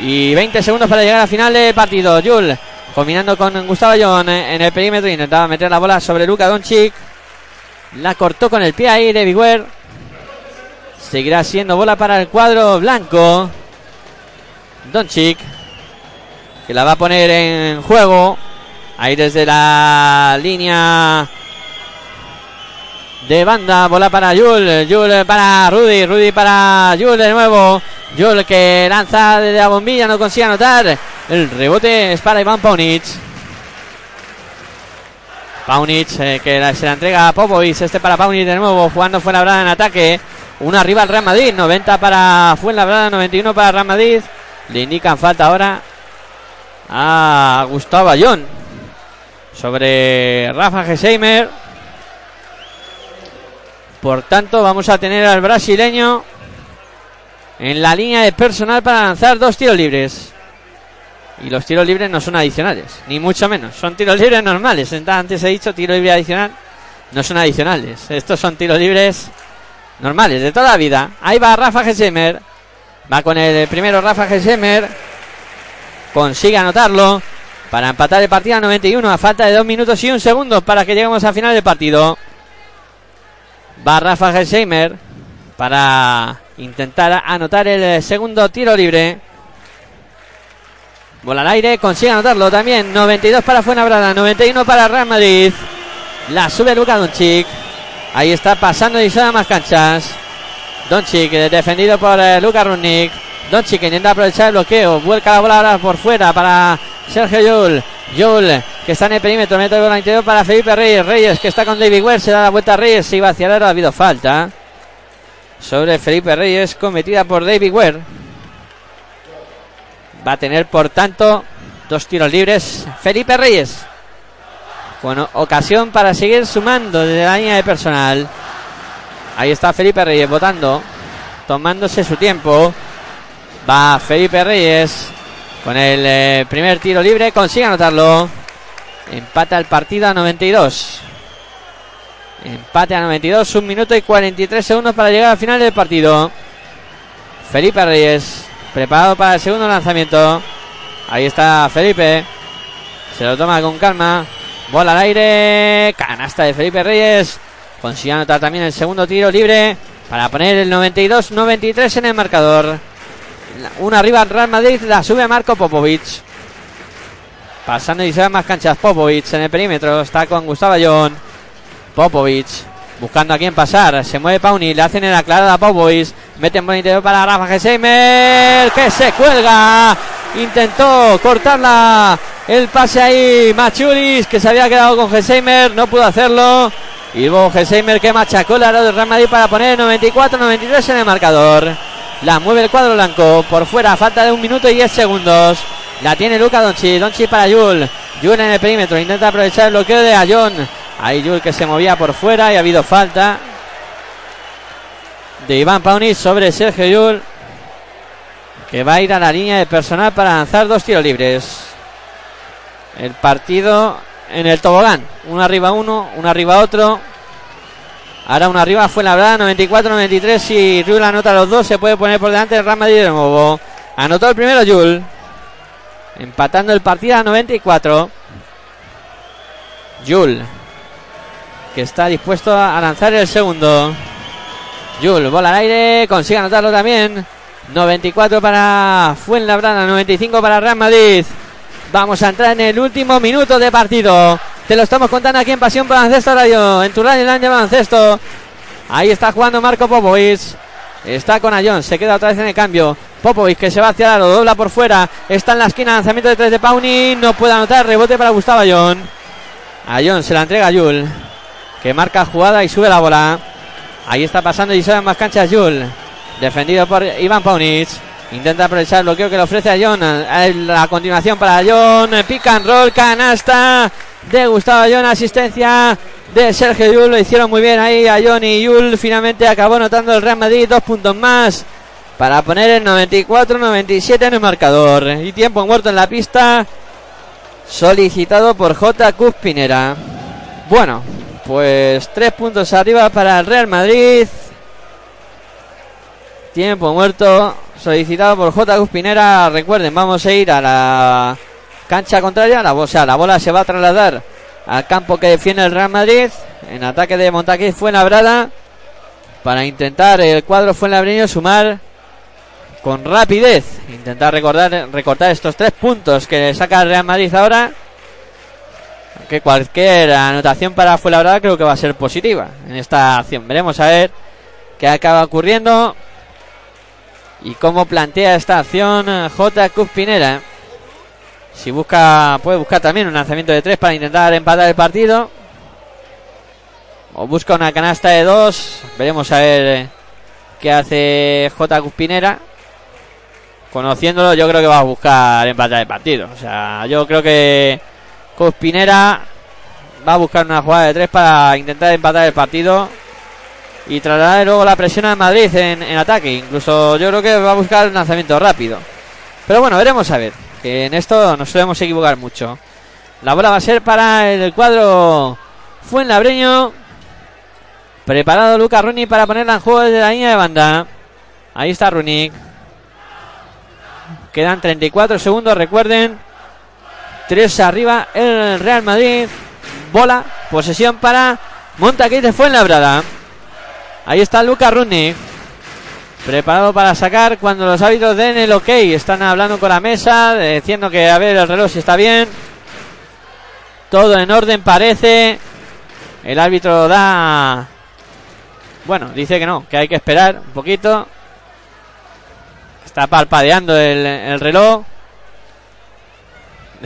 y 20 segundos para llegar al final del partido. Yul combinando con Gustavo Ayón en el perímetro. Intentaba meter la bola sobre Luca Doncic. La cortó con el pie ahí de Biguer. Seguirá siendo bola para el cuadro blanco. Doncic. Que la va a poner en juego. Ahí desde la línea de banda. Bola para Yul. Yul para Rudy. Rudy para Yul de nuevo. Yul que lanza desde la bombilla. No consigue anotar. El rebote es para Iván Paunic. Paunic eh, que se la entrega a Popovic. Este para Paunic de nuevo. Jugando Fuenlabrada en ataque. Una arriba al Real Madrid. 90 para Fuenlabrada. 91 para Real Madrid. Le indican falta ahora a Gustavo Ayón. Sobre Rafa Gesheimer. Por tanto, vamos a tener al brasileño en la línea de personal para lanzar dos tiros libres. Y los tiros libres no son adicionales, ni mucho menos. Son tiros libres normales. Antes he dicho tiro libre adicional. No son adicionales. Estos son tiros libres normales, de toda la vida. Ahí va Rafa Gesemer. Va con el primero Rafa Gesemer. Consigue anotarlo. Para empatar el partido a 91 a falta de dos minutos y un segundo para que lleguemos al final del partido. Va Rafa para intentar anotar el segundo tiro libre. Bola al aire, consigue anotarlo también. 92 para Fuenlabrada, 91 para Real Madrid. La sube Luka Doncic. Ahí está pasando y se más canchas. Doncic defendido por eh, Luka Runnik. Doncic intenta aprovechar el bloqueo. Vuelca la bola ahora por fuera para Sergio Yul. Yul que está en el perímetro. Mete el interior para Felipe Reyes. Reyes que está con David Ware. Se da la vuelta a Reyes. Se iba hacia el Ha habido falta sobre Felipe Reyes cometida por David Ware. Va a tener por tanto dos tiros libres Felipe Reyes. Con ocasión para seguir sumando desde la línea de personal. Ahí está Felipe Reyes votando. Tomándose su tiempo. Va Felipe Reyes. Con el eh, primer tiro libre. Consigue anotarlo. Empata el partido a 92. Empate a 92, un minuto y 43 segundos para llegar al final del partido. Felipe Reyes, preparado para el segundo lanzamiento. Ahí está Felipe. Se lo toma con calma. Bola al aire. Canasta de Felipe Reyes. Consigue anotar también el segundo tiro libre para poner el 92-93 en el marcador. Una arriba Real Madrid, la sube Marco Popovic. Pasando y se más canchas Popovic en el perímetro. Está con Gustavo Ayón. Popovic buscando a quién pasar. Se mueve Pauni, le hacen en la clara a Popovic. Meten buen interior para Rafa Geseimer que se cuelga. Intentó cortarla el pase ahí Machuris que se había quedado con Geseimer, no pudo hacerlo. Y luego Geseimer que machacó la de Real Madrid para poner 94-93 en el marcador. La mueve el cuadro blanco por fuera, falta de un minuto y 10 segundos. La tiene Luca Donchi, Donchi para Yul. Yul en el perímetro, intenta aprovechar el bloqueo de Ayón. Ahí Yul que se movía por fuera y ha habido falta de Iván Paunis sobre Sergio Yul. Que va a ir a la línea de personal para lanzar dos tiros libres. El partido en el tobogán. Uno arriba uno, uno arriba otro. Ahora uno arriba fue la verdad, 94-93. Si Yul anota los dos, se puede poner por delante el Real Madrid de nuevo. Anotó el primero Yul. Empatando el partido a 94. Yul que está dispuesto a lanzar el segundo. Yul, bola al aire, consigue anotarlo también. 94 para Fuenlabrada, 95 para Real Madrid. Vamos a entrar en el último minuto de partido. Te lo estamos contando aquí en Pasión Baloncesto Radio, en tu radio de baloncesto. Ahí está jugando Marco Popovic. Está con Ayón, se queda otra vez en el cambio. Popovic que se va hacia lo dobla por fuera. Está en la esquina, lanzamiento de tres de Pauni. No puede anotar, rebote para Gustavo Ayón. Ayón se la entrega a Yul que marca jugada y sube la bola. Ahí está pasando y sale más canchas Yul. Defendido por Iván Paunic. Intenta aprovechar el bloqueo que le ofrece a John. A continuación para John. Pick and roll, canasta de Gustavo John. Asistencia de Sergio Yul. Lo hicieron muy bien ahí a y Yul. Finalmente acabó notando el Real Madrid. Dos puntos más para poner el 94-97 en el marcador. Y tiempo muerto en la pista. Solicitado por J. Pinera. Bueno, pues tres puntos arriba para el Real Madrid. Tiempo muerto solicitado por J. Pinera. Recuerden, vamos a ir a la cancha contraria. La, o sea, la bola se va a trasladar al campo que defiende el Real Madrid. En ataque de Montaquí fue labrada. Para intentar el cuadro fue sumar con rapidez. Intentar recordar, recortar estos tres puntos que saca el Real Madrid ahora que cualquier anotación para Fuenlabrada creo que va a ser positiva en esta acción. Veremos a ver qué acaba ocurriendo y cómo plantea esta acción J. Pinera. Si busca, puede buscar también un lanzamiento de tres para intentar empatar el partido. O busca una canasta de dos. Veremos a ver eh, qué hace J. Cuspinera. Conociéndolo, yo creo que va a buscar empatar el partido. O sea, yo creo que Cuspinera va a buscar una jugada de tres para intentar empatar el partido y trasladar luego la presión a Madrid en, en, ataque. Incluso yo creo que va a buscar el lanzamiento rápido. Pero bueno, veremos a ver. Que en esto nos solemos equivocar mucho. La bola va a ser para el cuadro Fuenlabreño. Preparado Lucas Runic para ponerla en juego desde la línea de banda. Ahí está Runic. Quedan 34 segundos, recuerden. 3 arriba el Real Madrid. Bola, posesión para Montaquete de Fuenlabrada. Ahí está Lucas Runic. Preparado para sacar cuando los árbitros den el ok. Están hablando con la mesa, diciendo que a ver el reloj si está bien. Todo en orden parece. El árbitro da... Bueno, dice que no, que hay que esperar un poquito. Está parpadeando el, el reloj.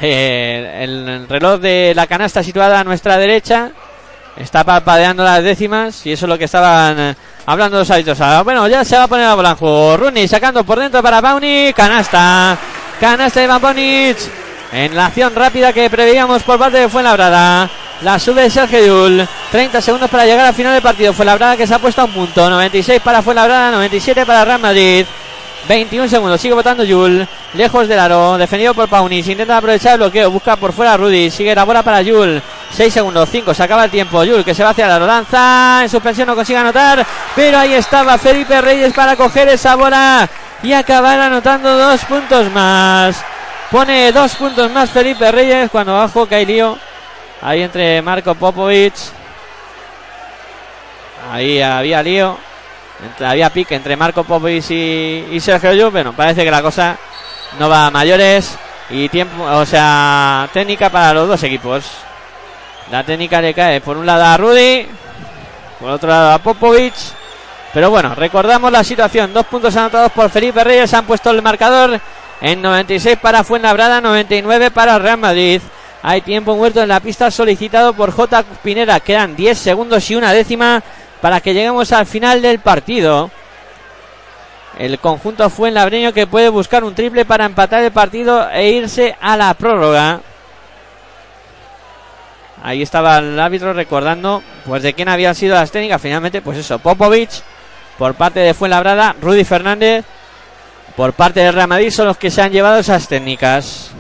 Eh, el, el reloj de la canasta situada a nuestra derecha. Está parpadeando las décimas y eso es lo que estaban hablando los árbitros. Ah, bueno, ya se va a poner a bola en juego. Rooney sacando por dentro para Pauni. Canasta. Canasta de Bonich. En la acción rápida que preveíamos por parte de Fuenlabrada. La sube Sergio Yul. 30 segundos para llegar al final del partido. Fuenlabrada que se ha puesto a un punto. 96 para Fuenlabrada, 97 para Real Madrid. 21 segundos, sigue votando Yul. Lejos del aro, defendido por Paunis. Intenta aprovechar el bloqueo, busca por fuera Rudy. Sigue la bola para Yul. 6 segundos, 5, se acaba el tiempo. Yul que se va hacia el aro, lanza. En suspensión no consigue anotar. Pero ahí estaba Felipe Reyes para coger esa bola y acabar anotando dos puntos más. Pone dos puntos más Felipe Reyes cuando abajo cae lío. Ahí entre Marco Popovic. Ahí había lío. Había pique entre Marco Popovic y, y Sergio Llull. Bueno, parece que la cosa no va a mayores. Y tiempo, o sea, técnica para los dos equipos. La técnica le cae por un lado a Rudy, por otro lado a Popovic. Pero bueno, recordamos la situación. Dos puntos anotados por Felipe Reyes. Han puesto el marcador en 96 para Fuenlabrada, 99 para Real Madrid. Hay tiempo muerto en la pista solicitado por J. Pinera. Quedan 10 segundos y una décima para que lleguemos al final del partido. El conjunto Fuenlabreño que puede buscar un triple para empatar el partido e irse a la prórroga. Ahí estaba el árbitro recordando pues de quién habían sido las técnicas. Finalmente, pues eso, Popovic por parte de Fuenlabrada, Rudy Fernández por parte de Real Madrid son los que se han llevado esas técnicas.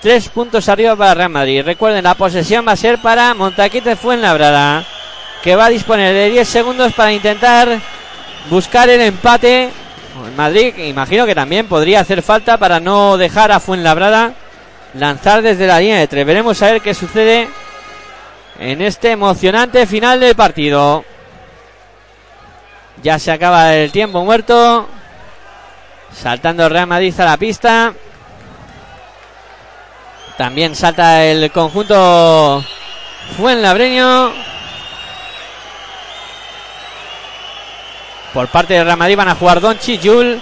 Tres puntos arriba para Real Madrid. Recuerden, la posesión va a ser para Montaquite Fuenlabrada, que va a disponer de 10 segundos para intentar buscar el empate. Madrid, imagino que también podría hacer falta para no dejar a Fuenlabrada lanzar desde la línea de tres. Veremos a ver qué sucede en este emocionante final del partido. Ya se acaba el tiempo muerto. Saltando Real Madrid a la pista. También salta el conjunto Fuenlabreño. Por parte de Real Madrid van a jugar Donchi, Jul,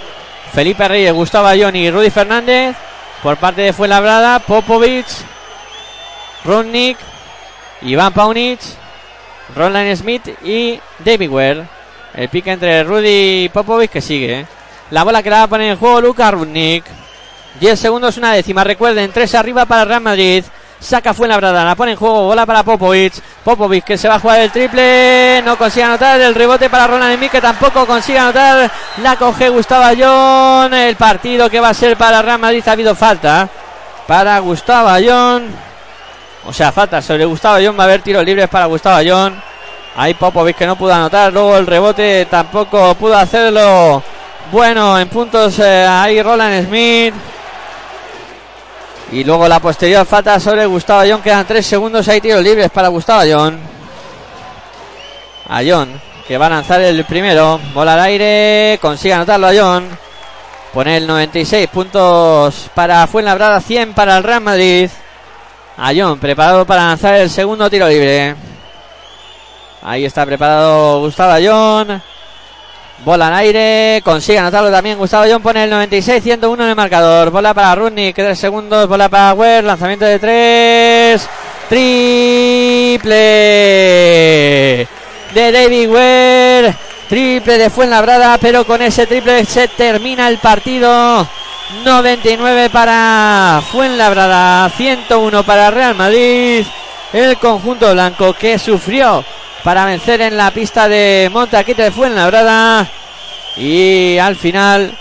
Felipe Reyes, Gustavo Ayón y Rudy Fernández. Por parte de Fuenlabrada, Popovic, Rudnick, Iván Paunic, Roland Smith y David Ware. El pique entre Rudy y Popovic que sigue. La bola que la va a poner en juego Lucas Rudnick. 10 segundos, una décima. Recuerden, 3 arriba para Real Madrid. Saca Fuenlabrada, la pone en juego, bola para Popovic. Popovic que se va a jugar el triple, no consigue anotar. El rebote para Roland Smith que tampoco consigue anotar. La coge Gustavo Ayón. El partido que va a ser para Real Madrid ha habido falta para Gustavo Ayón. O sea, falta sobre Gustavo Ayón. Va a haber tiros libres para Gustavo Ayón. Ahí Popovic que no pudo anotar. Luego el rebote tampoco pudo hacerlo. Bueno, en puntos eh, ahí Roland Smith. Y luego la posterior falta sobre Gustavo Ayón. Quedan 3 segundos. Hay tiros libres para Gustavo Ayón. Ayón que va a lanzar el primero. Bola al aire. Consigue anotarlo Ayón. Pone el 96 puntos para Fuenlabrada. 100 para el Real Madrid. Ayón preparado para lanzar el segundo tiro libre. Ahí está preparado Gustavo Ayón. Bola al aire, consigue anotarlo también. Gustavo John pone el 96-101 en el marcador. Bola para Rudnick, 3 segundos. Bola para Ware, lanzamiento de 3. Triple de David Ware. Triple de Fuenlabrada, pero con ese triple se termina el partido. 99 para Fuenlabrada, 101 para Real Madrid. El conjunto blanco que sufrió para vencer en la pista de Montaquite de Fuenlabrada. Y al final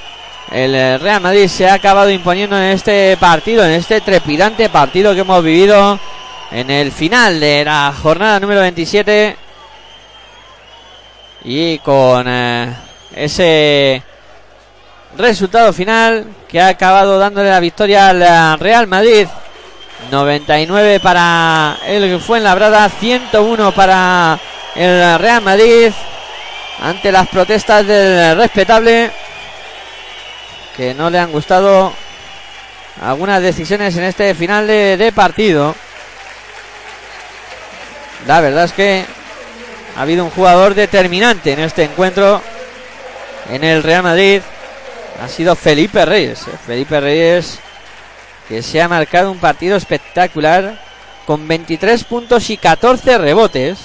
el Real Madrid se ha acabado imponiendo en este partido, en este trepidante partido que hemos vivido en el final de la jornada número 27. Y con eh, ese resultado final que ha acabado dándole la victoria al Real Madrid. 99 para el Fuenlabrada, 101 para el Real Madrid. Ante las protestas del respetable que no le han gustado algunas decisiones en este final de, de partido. La verdad es que ha habido un jugador determinante en este encuentro en el Real Madrid. Ha sido Felipe Reyes. ¿eh? Felipe Reyes que se ha marcado un partido espectacular con 23 puntos y 14 rebotes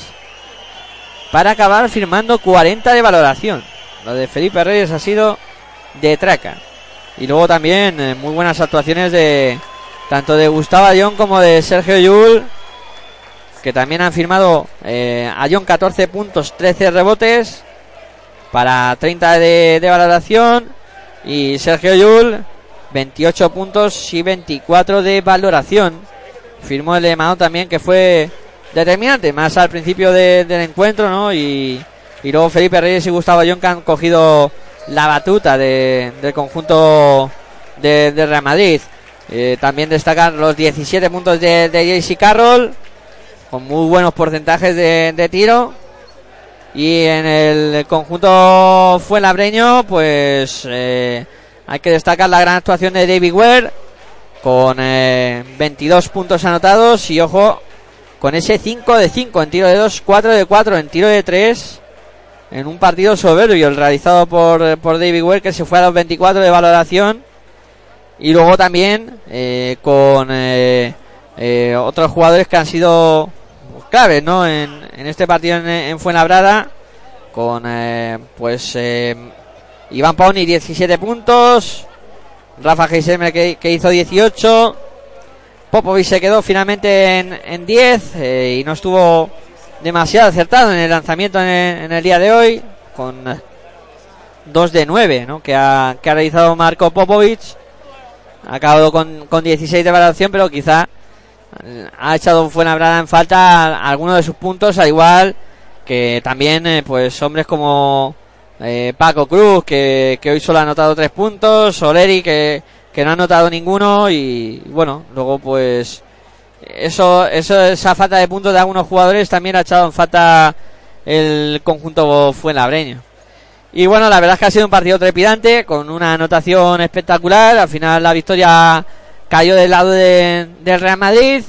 para acabar firmando 40 de valoración. Lo de Felipe Reyes ha sido de traca. Y luego también eh, muy buenas actuaciones de tanto de Gustavo Ayón como de Sergio Yul que también han firmado eh, a John 14 puntos, 13 rebotes para 30 de, valoración y Sergio Yul 28 puntos y 24 de valoración. Firmó el de también que fue determinante, más al principio del encuentro, ¿no? Y, y, luego Felipe Reyes y Gustavo John que han cogido la batuta del conjunto de, Real Madrid. Eh, también destacan los 17 puntos de, de Carroll, con muy buenos porcentajes de, tiro. Y en el conjunto fue labreño, pues eh, hay que destacar la gran actuación de David Ware con 22 eh, puntos anotados y ojo con ese 5 de 5 en tiro de 2, 4 de 4 en tiro de 3 en un partido soberbio el realizado por, por David Ware que se fue a los 24 de valoración y luego también eh, con otros jugadores que han sido claves, ¿no? En, este partido en, Fuenlabrada, con eh, pues eh, Iván Pauni 17 puntos, Rafa Heisemer que, hizo 18, Popovic se quedó finalmente en, 10 eh, y no estuvo demasiado acertado en el lanzamiento en el, día de hoy, con 2 de 9, ¿no? Que ha, que ha realizado Marco Popovic. Ha acabado con, con 16 de valoración, pero quizá ha echado Fuenlabrada en falta algunos de sus puntos, al igual que también eh, pues hombres como eh, Paco Cruz, que, hoy solo ha anotado tres puntos, Soleri, que, que no ha anotado ninguno, y bueno, luego pues eso, eso, esa falta de puntos de algunos jugadores también ha echado en falta el conjunto fuenlabreño. Y bueno, la verdad es que ha sido un partido trepidante, con una anotación espectacular. Al final la victoria cayó del lado de, del Real Madrid,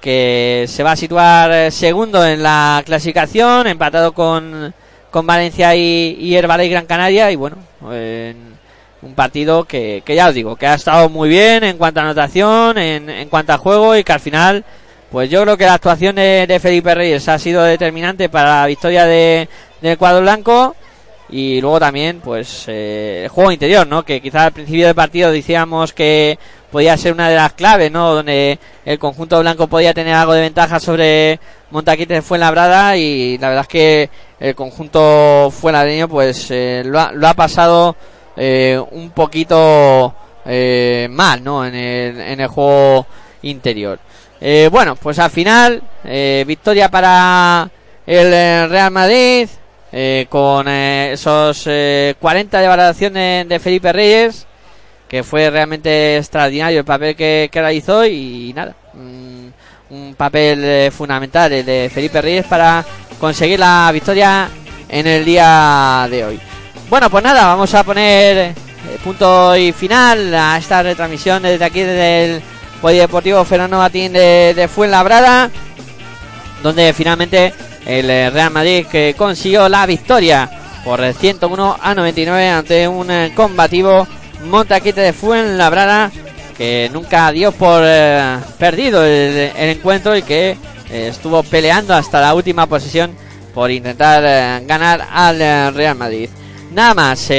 que se va a situar eh, segundo en la clasificación, empatado con, con Valencia y, y Gran Canaria. Y bueno, un partido que, que, ya os digo, que ha estado muy bien en cuanto a anotación, en, en cuanto a juego y que al final, pues yo creo que la actuación de, Felipe Reyes ha sido determinante para la victoria de, del cuadro blanco y luego también pues eh, el juego interior no que quizás al principio del partido decíamos que podía ser una de las claves no donde el conjunto blanco podía tener algo de ventaja sobre Montaquite fue labrada y la verdad es que el conjunto fue ladeño pues eh, lo, ha, lo, ha, pasado eh, un poquito mal no en el, en el juego interior. Bueno pues al final victoria para el Real Madrid eh, con eh, esos 40 eh, de valoración de, Felipe Reyes, que fue realmente extraordinario el papel que, realizó y, nada, un papel fundamental el de Felipe Reyes para conseguir la victoria en el día de hoy. Bueno, pues nada, vamos a poner punto y final a esta retransmisión desde aquí desde el Polideportivo Fernando Matín de, de Fuenlabrada, donde finalmente el eh, Real Madrid que consiguió la victoria por 101 a 99 ante un eh, combativo Montaquite de Fuenlabrada que nunca dio por eh, perdido el, encuentro y que eh, estuvo peleando hasta la última posición por intentar ganar al Real Madrid. Nada más,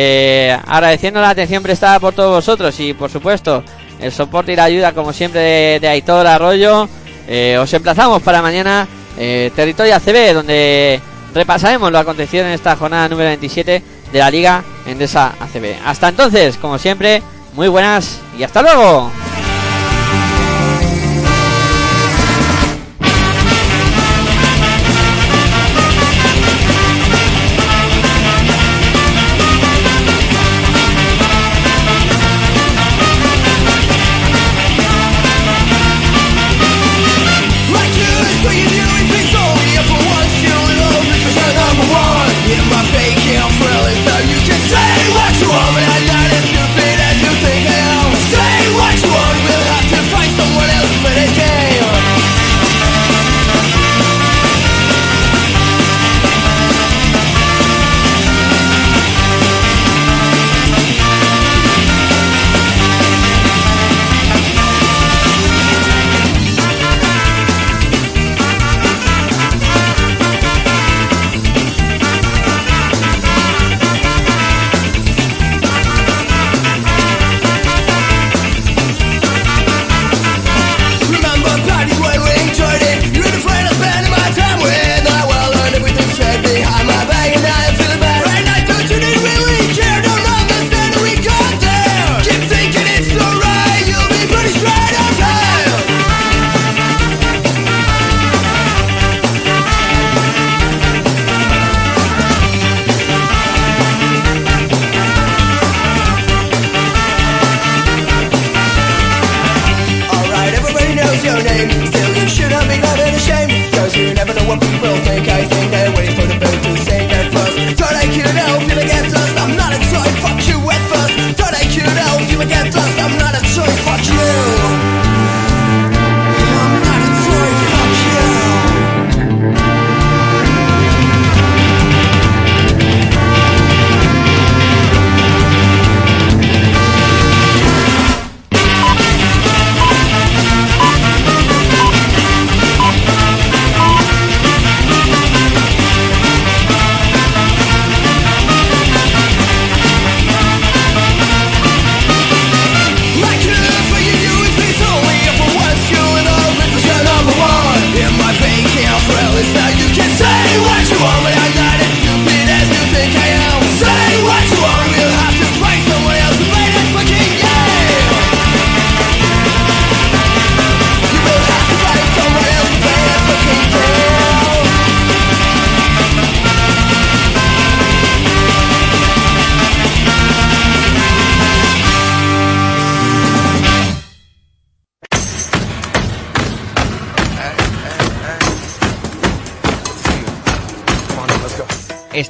agradeciendo la atención prestada por todos vosotros y por supuesto el soporte y la ayuda como siempre de, de Aitor Arroyo. os emplazamos para mañana Territorio ACB donde repasaremos lo acontecido en esta jornada número 27 de la Liga Endesa ACB. Hasta entonces, como siempre, muy buenas y hasta luego.